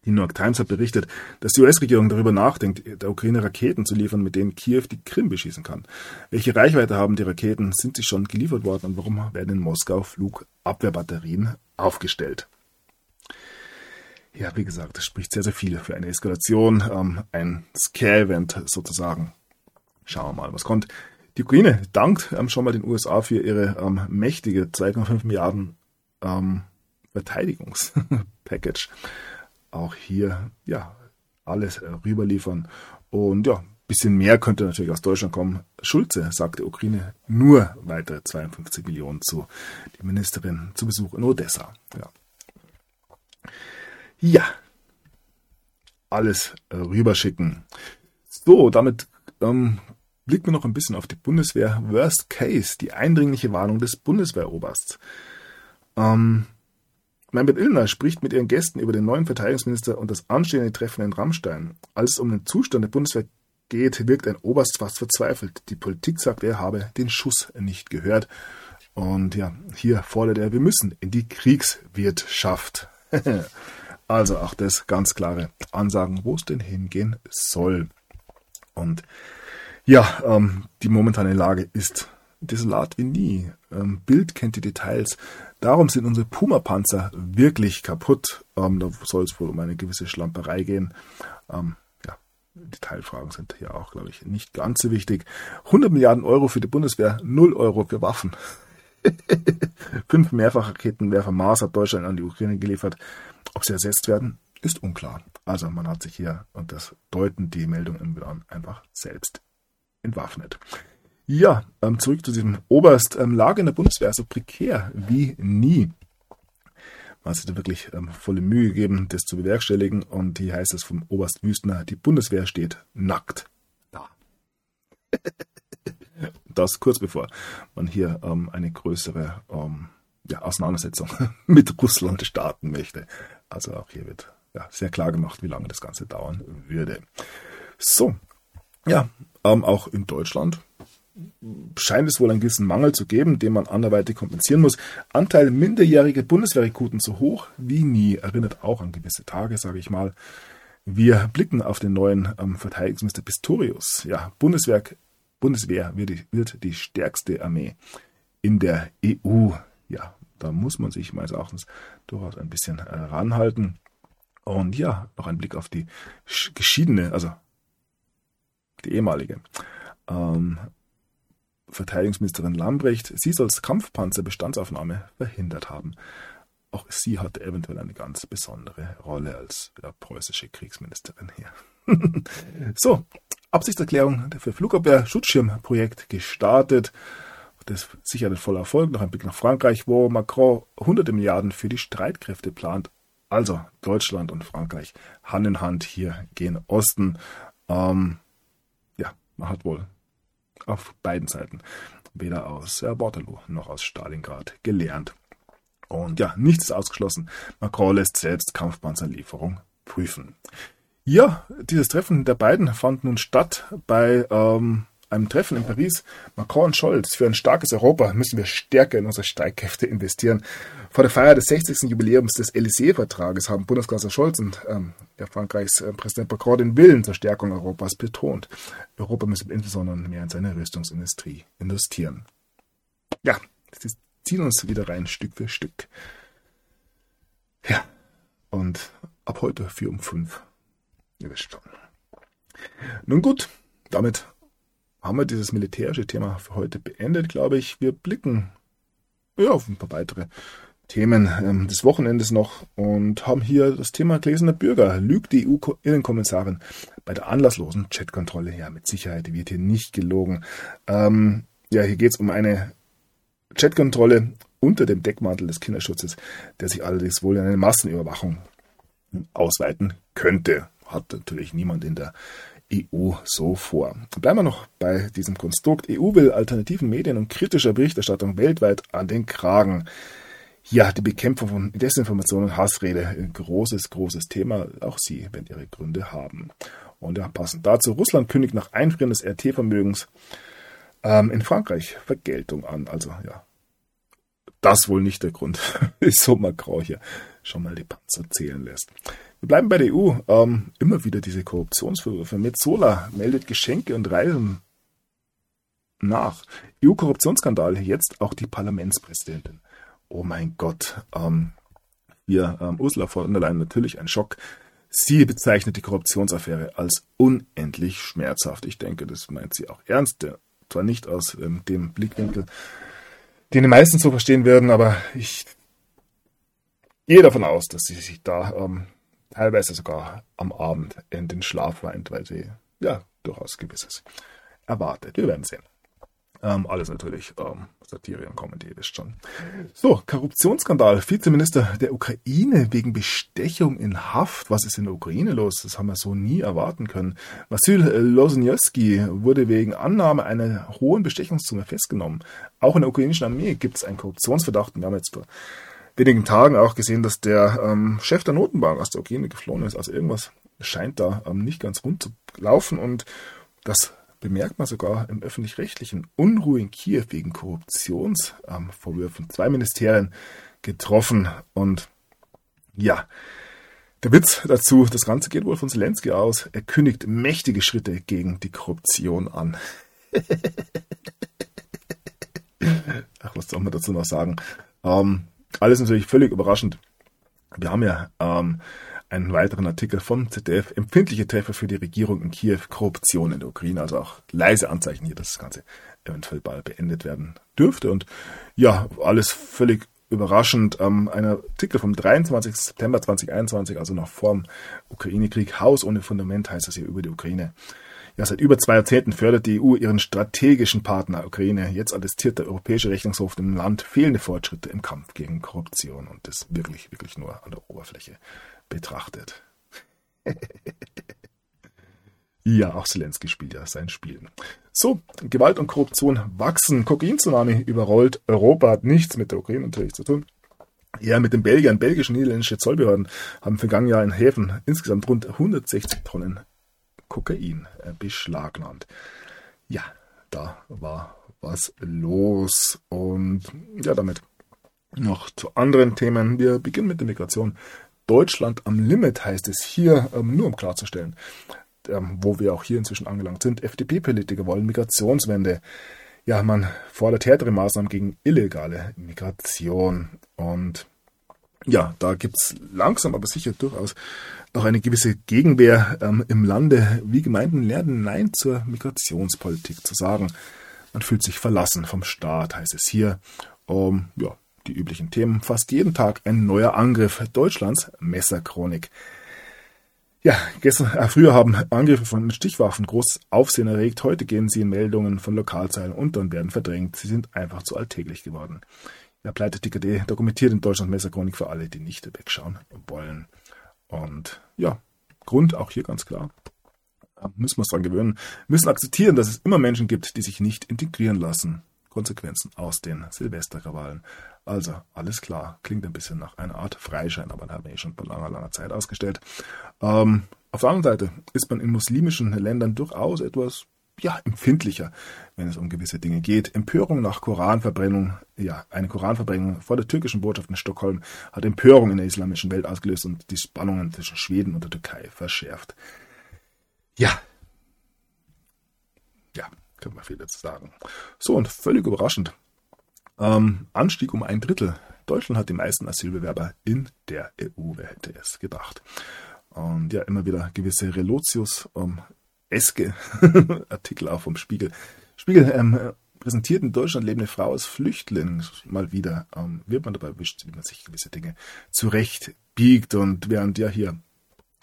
Die New York Times hat berichtet, dass die US-Regierung darüber nachdenkt, der Ukraine Raketen zu liefern, mit denen Kiew die Krim beschießen kann. Welche Reichweite haben die Raketen? Sind sie schon geliefert worden? Und warum werden in Moskau Flugabwehrbatterien aufgestellt? Ja, wie gesagt, das spricht sehr, sehr viel für eine Eskalation, ähm, ein Scare-Event sozusagen. Schauen wir mal, was kommt. Die Ukraine dankt ähm, schon mal den USA für ihre ähm, mächtige 2,5 Milliarden ähm, Verteidigungspackage. Auch hier, ja, alles äh, rüberliefern. Und ja, bisschen mehr könnte natürlich aus Deutschland kommen. Schulze sagt der Ukraine nur weitere 52 Millionen zu. Die Ministerin zu Besuch in Odessa. Ja, ja. alles äh, rüberschicken. So, damit ähm, blicken wir noch ein bisschen auf die Bundeswehr. Worst Case, die eindringliche Warnung des Bundeswehrobersts. Ähm, Meinbert Illner spricht mit ihren Gästen über den neuen Verteidigungsminister und das anstehende Treffen in Rammstein. Als es um den Zustand der Bundeswehr geht, wirkt ein Oberst fast verzweifelt. Die Politik sagt, er habe den Schuss nicht gehört. Und ja, hier fordert er, wir müssen in die Kriegswirtschaft. also auch das ganz klare Ansagen, wo es denn hingehen soll. Und ja, ähm, die momentane Lage ist desolat wie nie. Ähm, Bild kennt die Details. Darum sind unsere Puma-Panzer wirklich kaputt. Ähm, da soll es wohl um eine gewisse Schlamperei gehen. Ähm, ja, Detailfragen sind hier auch, glaube ich, nicht ganz so wichtig. 100 Milliarden Euro für die Bundeswehr, 0 Euro für Waffen. Fünf Mehrfachraketenwerfer Mars hat Deutschland an die Ukraine geliefert. Ob sie ersetzt werden, ist unklar. Also man hat sich hier, und das deuten die Meldungen einfach selbst entwaffnet. Ja, ähm, zurück zu diesem Oberst. Ähm, Lage in der Bundeswehr so prekär wie nie. Man hat sich da wirklich ähm, volle Mühe gegeben, das zu bewerkstelligen. Und hier heißt es vom Oberst Wüstner, die Bundeswehr steht nackt da. das kurz bevor man hier ähm, eine größere ähm, ja, Auseinandersetzung mit Russland starten möchte. Also auch hier wird ja, sehr klar gemacht, wie lange das Ganze dauern würde. So, ja, ähm, auch in Deutschland scheint es wohl einen gewissen Mangel zu geben, den man anderweitig kompensieren muss. Anteil minderjährige Bundeswehrrekruten so hoch wie nie, erinnert auch an gewisse Tage, sage ich mal. Wir blicken auf den neuen ähm, Verteidigungsminister Pistorius. Ja, Bundeswehr, Bundeswehr wird die, wird die stärkste Armee in der EU. Ja, da muss man sich meines Erachtens durchaus ein bisschen äh, ranhalten. Und ja, noch ein Blick auf die geschiedene, also die ehemalige ähm, Verteidigungsministerin Lambrecht, sie soll Kampfpanzer-Bestandsaufnahme verhindert haben. Auch sie hatte eventuell eine ganz besondere Rolle als ja, preußische Kriegsministerin hier. so, Absichtserklärung für Flugabwehr-Schutzschirmprojekt gestartet. Das sicher ein voller Erfolg. Noch ein Blick nach Frankreich, wo Macron hunderte Milliarden für die Streitkräfte plant. Also Deutschland und Frankreich Hand in Hand hier gehen Osten. Ähm, ja, man hat wohl auf beiden Seiten, weder aus äh, Waterloo noch aus Stalingrad, gelernt. Und ja, nichts ist ausgeschlossen. Macron lässt selbst Kampfpanzerlieferung prüfen. Ja, dieses Treffen der beiden fand nun statt bei ähm, einem Treffen in Paris. Macron und Scholz, für ein starkes Europa müssen wir stärker in unsere Streitkräfte investieren. Vor der Feier des 60. Jubiläums des Élysée-Vertrages haben Bundeskanzler Scholz und ähm, ja, Frankreichs äh, Präsident Macron den Willen zur Stärkung Europas betont. Europa müsse insbesondere mehr in seine Rüstungsindustrie investieren. Ja, sie ziehen uns wieder rein, Stück für Stück. Ja, und ab heute 4 um 5. Ihr wisst schon. Nun gut, damit haben wir dieses militärische Thema für heute beendet, glaube ich. Wir blicken ja, auf ein paar weitere Themen ähm, des Wochenendes noch und haben hier das Thema gläserner Bürger. Lügt die EU-Innenkommissarin bei der anlasslosen Chatkontrolle? Ja, mit Sicherheit wird hier nicht gelogen. Ähm, ja, hier geht es um eine Chatkontrolle unter dem Deckmantel des Kinderschutzes, der sich allerdings wohl in eine Massenüberwachung ausweiten könnte. Hat natürlich niemand in der EU so vor. Bleiben wir noch bei diesem Konstrukt. EU will alternativen Medien und kritischer Berichterstattung weltweit an den Kragen. Ja, die Bekämpfung von Desinformation und Hassrede, ein großes, großes Thema. Auch sie werden ihre Gründe haben. Und ja, passend dazu, Russland kündigt nach Einfrieren des RT-Vermögens ähm, in Frankreich Vergeltung an. Also ja, das wohl nicht der Grund, wieso Macron hier schon mal die Panzer zählen lässt. Wir bleiben bei der EU. Ähm, immer wieder diese Korruptionsvorwürfe. Metzola meldet Geschenke und Reisen nach. EU-Korruptionsskandal, jetzt auch die Parlamentspräsidentin. Oh mein Gott. Ähm, hier ähm, Ursula von der Leyen natürlich ein Schock. Sie bezeichnet die Korruptionsaffäre als unendlich schmerzhaft. Ich denke, das meint sie auch ernst. Zwar nicht aus ähm, dem Blickwinkel, den die meisten so verstehen würden, aber ich gehe davon aus, dass sie sich da ähm, teilweise sogar am Abend in den Schlaf weint, weil sie ja durchaus gewisses erwartet. Wir werden sehen. Ähm, alles natürlich ähm, Satire und ihr wisst schon. So, Korruptionsskandal. Vizeminister der Ukraine wegen Bestechung in Haft. Was ist in der Ukraine los? Das haben wir so nie erwarten können. Vasyl Losnjewski wurde wegen Annahme einer hohen Bestechungssumme festgenommen. Auch in der ukrainischen Armee gibt es einen Korruptionsverdacht. Wir haben jetzt wenigen Tagen auch gesehen, dass der ähm, Chef der Notenbank aus der Ukraine geflohen ist. Also irgendwas scheint da ähm, nicht ganz rund zu laufen und das bemerkt man sogar im öffentlich-rechtlichen Unruhe in Kiew wegen Korruptionsvorwürfen. Ähm, Zwei Ministerien getroffen und ja, der Witz dazu, das Ganze geht wohl von Zelensky aus. Er kündigt mächtige Schritte gegen die Korruption an. Ach, was soll man dazu noch sagen? Ähm, alles natürlich völlig überraschend. Wir haben ja ähm, einen weiteren Artikel von ZDF, empfindliche Treffer für die Regierung in Kiew, Korruption in der Ukraine, also auch leise Anzeichen hier, dass das Ganze eventuell bald beendet werden dürfte. Und ja, alles völlig überraschend. Ähm, ein Artikel vom 23. September 2021, also noch vorm Ukraine-Krieg, Haus ohne Fundament heißt es hier über die Ukraine. Ja, seit über zwei Jahrzehnten fördert die EU ihren strategischen Partner Ukraine. Jetzt attestiert der Europäische Rechnungshof dem Land fehlende Fortschritte im Kampf gegen Korruption und das wirklich, wirklich nur an der Oberfläche betrachtet. ja, auch Zelensky spielt ja sein Spiel. So, Gewalt und Korruption wachsen. Kokain-Tsunami überrollt Europa, hat nichts mit der Ukraine natürlich zu tun. Ja, mit den Belgiern, belgische niederländische Zollbehörden haben vergangenen Jahr in Häfen insgesamt rund 160 Tonnen Kokain äh, beschlagnahmt. Ja, da war was los. Und ja, damit noch zu anderen Themen. Wir beginnen mit der Migration. Deutschland am Limit heißt es hier, ähm, nur um klarzustellen, ähm, wo wir auch hier inzwischen angelangt sind. FDP-Politiker wollen Migrationswende. Ja, man fordert härtere Maßnahmen gegen illegale Migration. Und ja, da gibt's langsam, aber sicher durchaus auch eine gewisse Gegenwehr ähm, im Lande, wie Gemeinden lernen, Nein zur Migrationspolitik zu sagen. Man fühlt sich verlassen vom Staat, heißt es hier. Um, ja, die üblichen Themen. Fast jeden Tag ein neuer Angriff Deutschlands Messerchronik. Ja, gestern, äh, früher haben Angriffe von Stichwaffen groß Aufsehen erregt. Heute gehen sie in Meldungen von Lokalzeilen unter und werden verdrängt. Sie sind einfach zu alltäglich geworden. Ja, Pleite TKD dokumentiert in Deutschland Messerchronik für alle, die nicht wegschauen wollen. Und ja, Grund auch hier ganz klar. Müssen wir uns dran gewöhnen. Müssen akzeptieren, dass es immer Menschen gibt, die sich nicht integrieren lassen. Konsequenzen aus den Silvesterkrawallen. Also, alles klar. Klingt ein bisschen nach einer Art Freischein, aber den haben wir eh schon vor langer, langer Zeit ausgestellt. Ähm, auf der anderen Seite ist man in muslimischen Ländern durchaus etwas ja, empfindlicher, wenn es um gewisse Dinge geht. Empörung nach Koranverbrennung, ja, eine Koranverbrennung vor der türkischen Botschaft in Stockholm hat Empörung in der islamischen Welt ausgelöst und die Spannungen zwischen Schweden und der Türkei verschärft. Ja. Ja, können wir viel dazu sagen. So, und völlig überraschend. Ähm, Anstieg um ein Drittel. Deutschland hat die meisten Asylbewerber in der EU, wer hätte es gedacht. Und ja, immer wieder gewisse Relotius ähm, eske Artikel auch vom Spiegel. Spiegel ähm, präsentiert in Deutschland lebende Frau als Flüchtling mal wieder. Ähm, wird man dabei erwischt, wie man sich gewisse Dinge zurecht biegt und während ja hier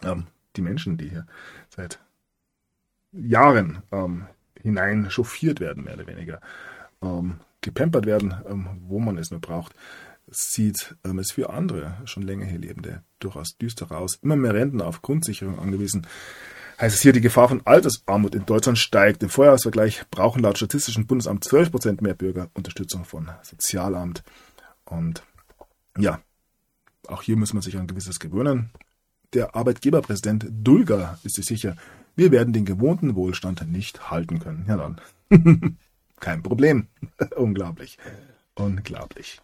ähm, die Menschen, die hier seit Jahren ähm, hinein chauffiert werden, mehr oder weniger, ähm, gepampert werden, ähm, wo man es nur braucht, sieht ähm, es für andere schon länger hier Lebende durchaus düster aus. Immer mehr Rentner auf Grundsicherung angewiesen. Heißt es hier, die Gefahr von Altersarmut in Deutschland steigt. Im Vorjahresvergleich brauchen laut Statistischen Bundesamt 12 Prozent mehr Bürger Unterstützung von Sozialamt. Und ja, auch hier muss man sich an gewisses gewöhnen. Der Arbeitgeberpräsident Dulger ist sich sicher, wir werden den gewohnten Wohlstand nicht halten können. Ja dann. Kein Problem. Unglaublich. Unglaublich.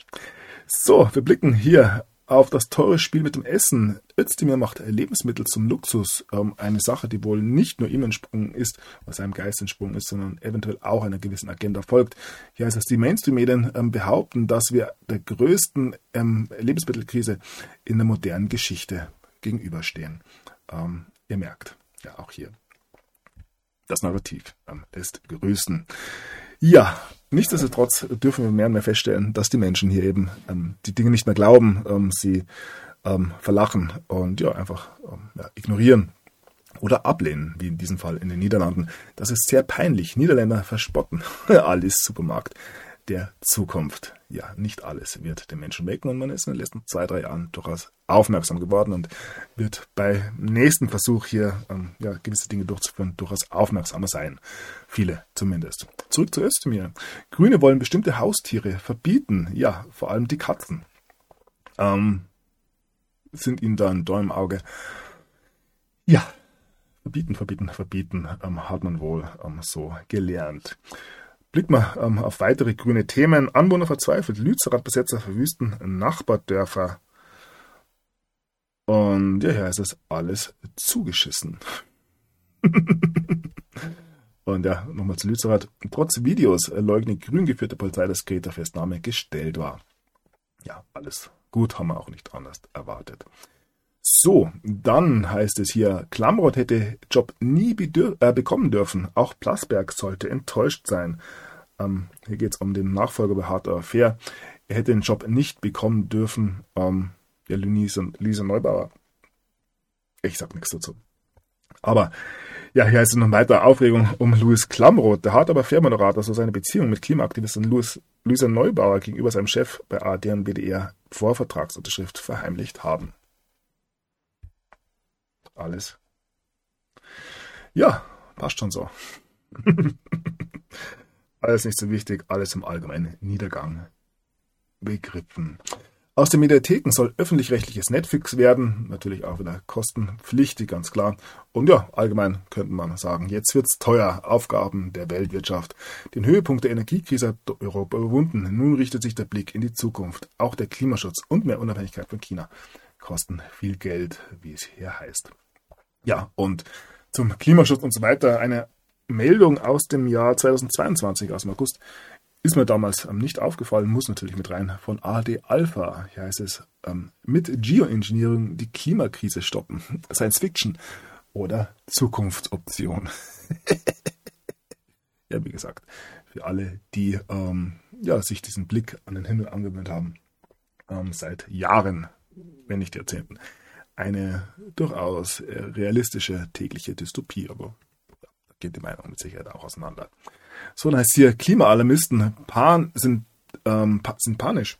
So, wir blicken hier auf das teure Spiel mit dem Essen. Özdemir macht Lebensmittel zum Luxus. Ähm, eine Sache, die wohl nicht nur ihm entsprungen ist, was seinem Geist entsprungen ist, sondern eventuell auch einer gewissen Agenda folgt. Hier heißt es, die Mainstream-Medien ähm, behaupten, dass wir der größten ähm, Lebensmittelkrise in der modernen Geschichte gegenüberstehen. Ähm, ihr merkt, ja auch hier, das Narrativ ähm, lässt grüßen. Ja, nichtsdestotrotz dürfen wir mehr und mehr feststellen, dass die Menschen hier eben ähm, die Dinge nicht mehr glauben, ähm, sie ähm, verlachen und ja, einfach ähm, ja, ignorieren oder ablehnen, wie in diesem Fall in den Niederlanden. Das ist sehr peinlich. Niederländer verspotten Alice Supermarkt der Zukunft. Ja, nicht alles wird den Menschen wecken und man ist in den letzten zwei, drei Jahren durchaus aufmerksam geworden und wird bei nächsten Versuch hier ähm, ja, gewisse Dinge durchzuführen durchaus aufmerksamer sein. Viele zumindest. Zurück zu Özdemir. Grüne wollen bestimmte Haustiere verbieten. Ja, vor allem die Katzen. Ähm, sind ihnen da ein im Auge. Ja, verbieten, verbieten, verbieten, ähm, hat man wohl ähm, so gelernt. Blicken wir ähm, auf weitere grüne Themen. Anwohner verzweifelt, Lützerath-Besetzer verwüsten Nachbardörfer. Und ja, hier ist es alles zugeschissen. Und ja, nochmal zu Lützerath. Trotz Videos leugnet grün geführte Polizei, dass Greta Festnahme gestellt war. Ja, alles gut, haben wir auch nicht anders erwartet. So, dann heißt es hier, Klamroth hätte Job nie äh, bekommen dürfen. Auch Plasberg sollte enttäuscht sein. Ähm, hier geht es um den Nachfolger bei Harter Fair. Er hätte den Job nicht bekommen dürfen. Ähm, ja, Lisa, Lisa Neubauer. Ich sag nichts dazu. Aber ja, hier heißt es noch weiter Aufregung um Louis Klamroth. Der Harter Fair-Moderator soll seine Beziehung mit Klimaaktivistin Louis, Luisa Neubauer gegenüber seinem Chef bei AD und BDR vor Vertragsunterschrift verheimlicht haben alles. Ja, passt schon so. alles nicht so wichtig, alles im allgemeinen Niedergang begriffen. Aus den Mediatheken soll öffentlich-rechtliches Netflix werden, natürlich auch wieder kostenpflichtig, ganz klar. Und ja, allgemein könnte man sagen, jetzt wird's teuer. Aufgaben der Weltwirtschaft. Den Höhepunkt der Energiekrise hat Europa überwunden. Nun richtet sich der Blick in die Zukunft. Auch der Klimaschutz und mehr Unabhängigkeit von China kosten viel Geld, wie es hier heißt. Ja, und zum Klimaschutz und so weiter eine Meldung aus dem Jahr 2022, aus dem August, ist mir damals ähm, nicht aufgefallen, muss natürlich mit rein, von AD Alpha. Hier heißt es, ähm, mit Geoengineering die Klimakrise stoppen. Science Fiction oder Zukunftsoption. ja, wie gesagt, für alle, die ähm, ja, sich diesen Blick an den Himmel angewöhnt haben, ähm, seit Jahren, wenn nicht Jahrzehnten eine durchaus äh, realistische tägliche Dystopie, aber da geht die Meinung mit Sicherheit auch auseinander. So, dann heißt hier, Klimaalarmisten pan, sind, ähm, sind panisch.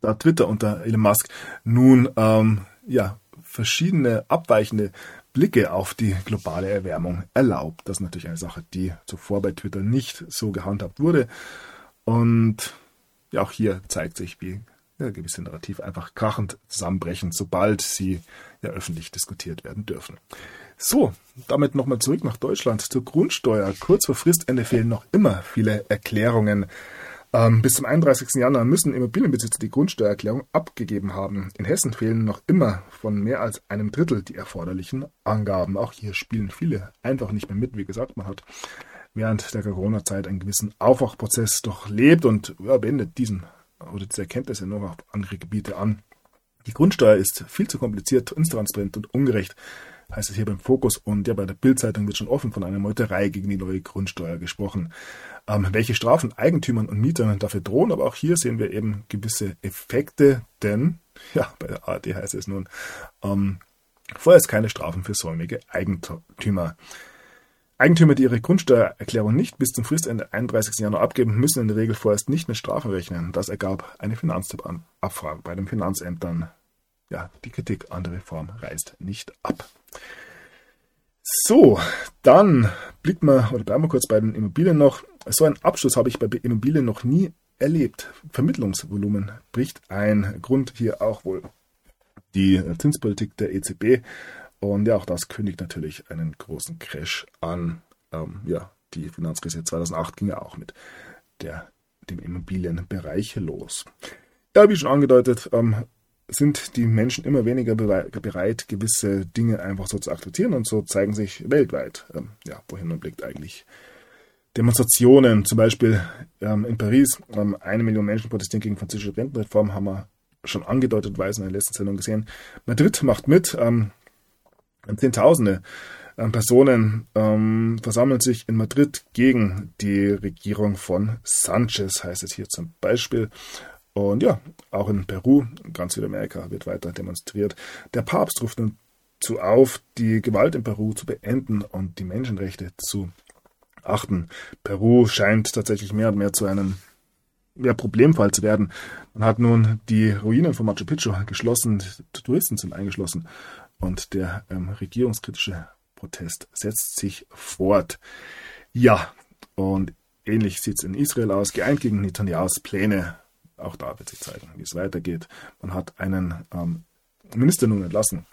Da Twitter unter Elon Musk nun ähm, ja, verschiedene abweichende Blicke auf die globale Erwärmung erlaubt. Das ist natürlich eine Sache, die zuvor bei Twitter nicht so gehandhabt wurde. Und ja, auch hier zeigt sich, wie ja, gewisse Narrative einfach krachend zusammenbrechen, sobald sie ja öffentlich diskutiert werden dürfen. So, damit nochmal zurück nach Deutschland zur Grundsteuer. Kurz vor Fristende fehlen noch immer viele Erklärungen. Ähm, bis zum 31. Januar müssen Immobilienbesitzer die Grundsteuererklärung abgegeben haben. In Hessen fehlen noch immer von mehr als einem Drittel die erforderlichen Angaben. Auch hier spielen viele einfach nicht mehr mit. Wie gesagt, man hat während der Corona-Zeit einen gewissen Aufwachprozess durchlebt und ja, beendet diesen oder diese Erkenntnisse nur auf andere Gebiete an. Die Grundsteuer ist viel zu kompliziert, intransparent und ungerecht, heißt es hier beim Fokus. Und ja, bei der Bildzeitung wird schon offen von einer Meuterei gegen die neue Grundsteuer gesprochen. Ähm, welche Strafen Eigentümern und Mietern dafür drohen, aber auch hier sehen wir eben gewisse Effekte, denn, ja, bei der ARD heißt es nun, ähm, vorerst keine Strafen für säumige Eigentümer. Eigentümer, die ihre Grundsteuererklärung nicht bis zum Fristende 31. Januar abgeben, müssen in der Regel vorerst nicht mit Strafen rechnen. Das ergab eine Finanztipp-Abfrage bei den Finanzämtern. Ja, die Kritik an der Reform reißt nicht ab. So, dann blicken wir oder bleiben wir kurz bei den Immobilien noch. So einen Abschluss habe ich bei Immobilien noch nie erlebt. Vermittlungsvolumen bricht ein. Grund hier auch wohl die Zinspolitik der EZB. Und ja, auch das kündigt natürlich einen großen Crash an. Ähm, ja, die Finanzkrise 2008 ging ja auch mit der, dem Immobilienbereich los. Ja, wie schon angedeutet, ähm, sind die Menschen immer weniger bereit, gewisse Dinge einfach so zu akzeptieren und so zeigen sich weltweit, ähm, ja, wohin man blickt eigentlich. Demonstrationen, zum Beispiel ähm, in Paris, ähm, eine Million Menschen protestieren gegen französische Rentenreform, haben wir schon angedeutet, weise in der letzten Sendung gesehen. Madrid macht mit, ähm, Zehntausende ähm, Personen ähm, versammeln sich in Madrid gegen die Regierung von Sanchez, heißt es hier zum Beispiel. Und ja, auch in Peru, ganz Südamerika wird weiter demonstriert. Der Papst ruft nun zu auf, die Gewalt in Peru zu beenden und die Menschenrechte zu achten. Peru scheint tatsächlich mehr und mehr zu einem ja, Problemfall zu werden. Man hat nun die Ruinen von Machu Picchu geschlossen, Touristen sind eingeschlossen und der ähm, regierungskritische Protest setzt sich fort. Ja, und ähnlich sieht es in Israel aus, geeint gegen Netanyahus Pläne. Auch da wird sich zeigen, wie es weitergeht. Man hat einen ähm, Minister nun entlassen,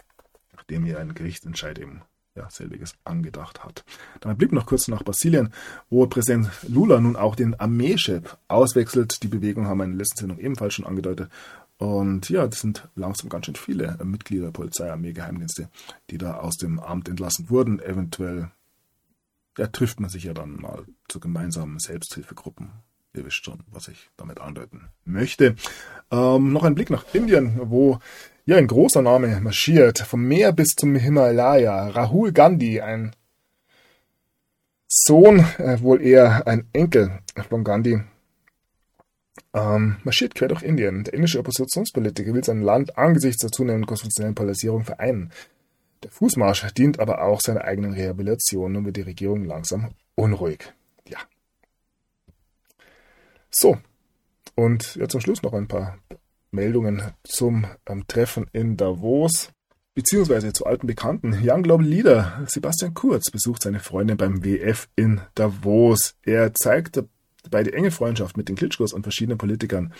nachdem hier ein Gerichtsentscheid eben ja, selbiges angedacht hat. Dann blieb noch kurz nach Brasilien, wo Präsident Lula nun auch den Armeechef auswechselt. Die Bewegung haben wir in der letzten Sendung ebenfalls schon angedeutet. Und ja, das sind langsam ganz schön viele Mitglieder der Polizei, Armee, Geheimdienste, die da aus dem Amt entlassen wurden. Eventuell ja, trifft man sich ja dann mal zu gemeinsamen Selbsthilfegruppen. Ihr wisst schon, was ich damit andeuten möchte. Ähm, noch ein Blick nach Indien, wo ja, ein großer Name marschiert, vom Meer bis zum Himalaya. Rahul Gandhi, ein Sohn, äh, wohl eher ein Enkel von Gandhi, ähm, marschiert quer durch Indien. Der indische Oppositionspolitiker will sein Land angesichts der zunehmenden konstitutionellen Polarisierung vereinen. Der Fußmarsch dient aber auch seiner eigenen Rehabilitation und wird die Regierung langsam unruhig. Ja. So. Und ja, zum Schluss noch ein paar Meldungen zum ähm, Treffen in Davos, beziehungsweise zu alten Bekannten. Young Global Leader Sebastian Kurz besucht seine Freundin beim WF in Davos. Er zeigt dabei die enge Freundschaft mit den Klitschkos und verschiedenen Politikern,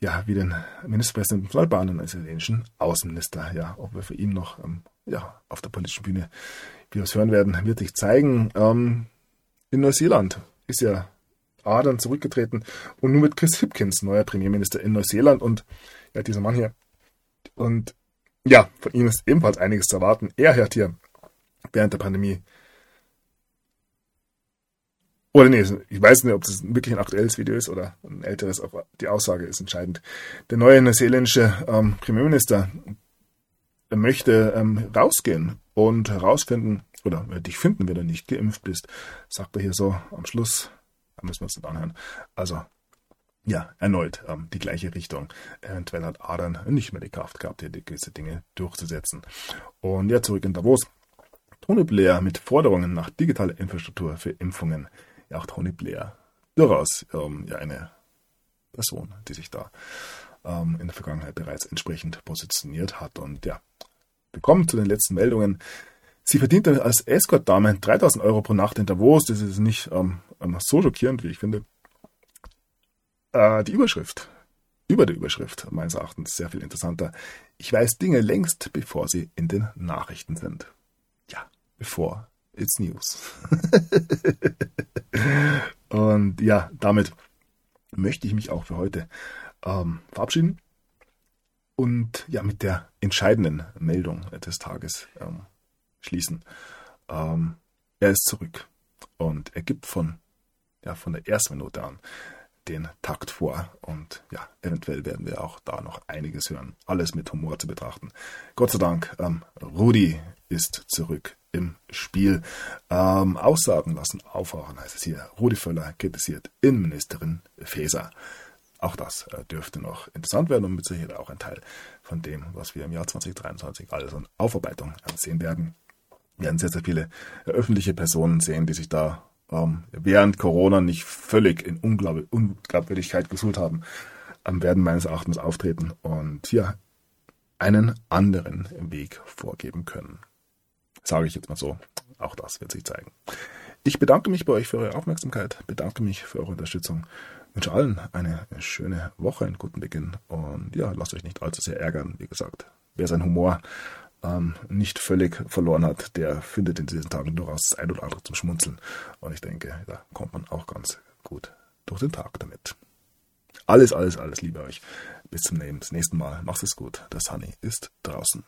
ja, wie den Ministerpräsidenten von Albanien als italienischen Außenminister. Ja, ob wir für ihn noch ähm, ja, auf der politischen Bühne wie wir es hören werden, wird sich zeigen. Ähm, in Neuseeland ist ja Adern zurückgetreten und nun mit Chris Hipkins neuer Premierminister in Neuseeland und ja, dieser Mann hier. Und ja, von ihm ist ebenfalls einiges zu erwarten. Er hat hier während der Pandemie oder nee, ich weiß nicht, ob das wirklich ein aktuelles Video ist oder ein älteres, aber die Aussage ist entscheidend. Der neue neuseeländische ähm, Premierminister möchte ähm, rausgehen und herausfinden, oder dich finden, wenn du nicht geimpft bist, sagt er hier so am Schluss da müssen wir uns nicht anhören. Also, ja, erneut ähm, die gleiche Richtung. Eventuell hat Adern nicht mehr die Kraft gehabt, hier gewisse Dinge durchzusetzen. Und ja, zurück in Davos. Tony Blair mit Forderungen nach digitaler Infrastruktur für Impfungen. Ja, auch Tony Blair. Durchaus ähm, ja, eine Person, die sich da ähm, in der Vergangenheit bereits entsprechend positioniert hat. Und ja, wir kommen zu den letzten Meldungen. Sie verdiente als Escort-Dame 3000 Euro pro Nacht in Davos. Das ist nicht ähm, so schockierend, wie ich finde. Äh, die Überschrift. Über der Überschrift, meines Erachtens, sehr viel interessanter. Ich weiß Dinge längst, bevor sie in den Nachrichten sind. Ja, bevor it's News. Und ja, damit möchte ich mich auch für heute ähm, verabschieden und ja mit der entscheidenden Meldung des Tages ähm, schließen. Ähm, er ist zurück und er gibt von, ja, von der ersten Minute an den Takt vor und ja, eventuell werden wir auch da noch einiges hören. Alles mit Humor zu betrachten. Gott sei Dank, ähm, Rudi ist zurück im Spiel. Ähm, Aussagen lassen aufhören, heißt es hier. Rudi Völler kritisiert Innenministerin Faeser. Auch das äh, dürfte noch interessant werden und mit Sicherheit auch ein Teil von dem, was wir im Jahr 2023 alles an Aufarbeitung sehen werden werden sehr, sehr viele öffentliche Personen sehen, die sich da ähm, während Corona nicht völlig in Unglaub Unglaubwürdigkeit gesuhlt haben, ähm, werden meines Erachtens auftreten und hier einen anderen Weg vorgeben können. Sage ich jetzt mal so. Auch das wird sich zeigen. Ich bedanke mich bei euch für eure Aufmerksamkeit, bedanke mich für eure Unterstützung, wünsche allen eine schöne Woche, einen guten Beginn und ja, lasst euch nicht allzu sehr ärgern. Wie gesagt, wer sein Humor ähm, nicht völlig verloren hat, der findet in diesen Tagen durchaus das ein oder andere zum Schmunzeln. Und ich denke, da kommt man auch ganz gut durch den Tag damit. Alles, alles, alles Liebe euch. Bis zum nächsten Mal. Macht es gut. Der Sunny ist draußen.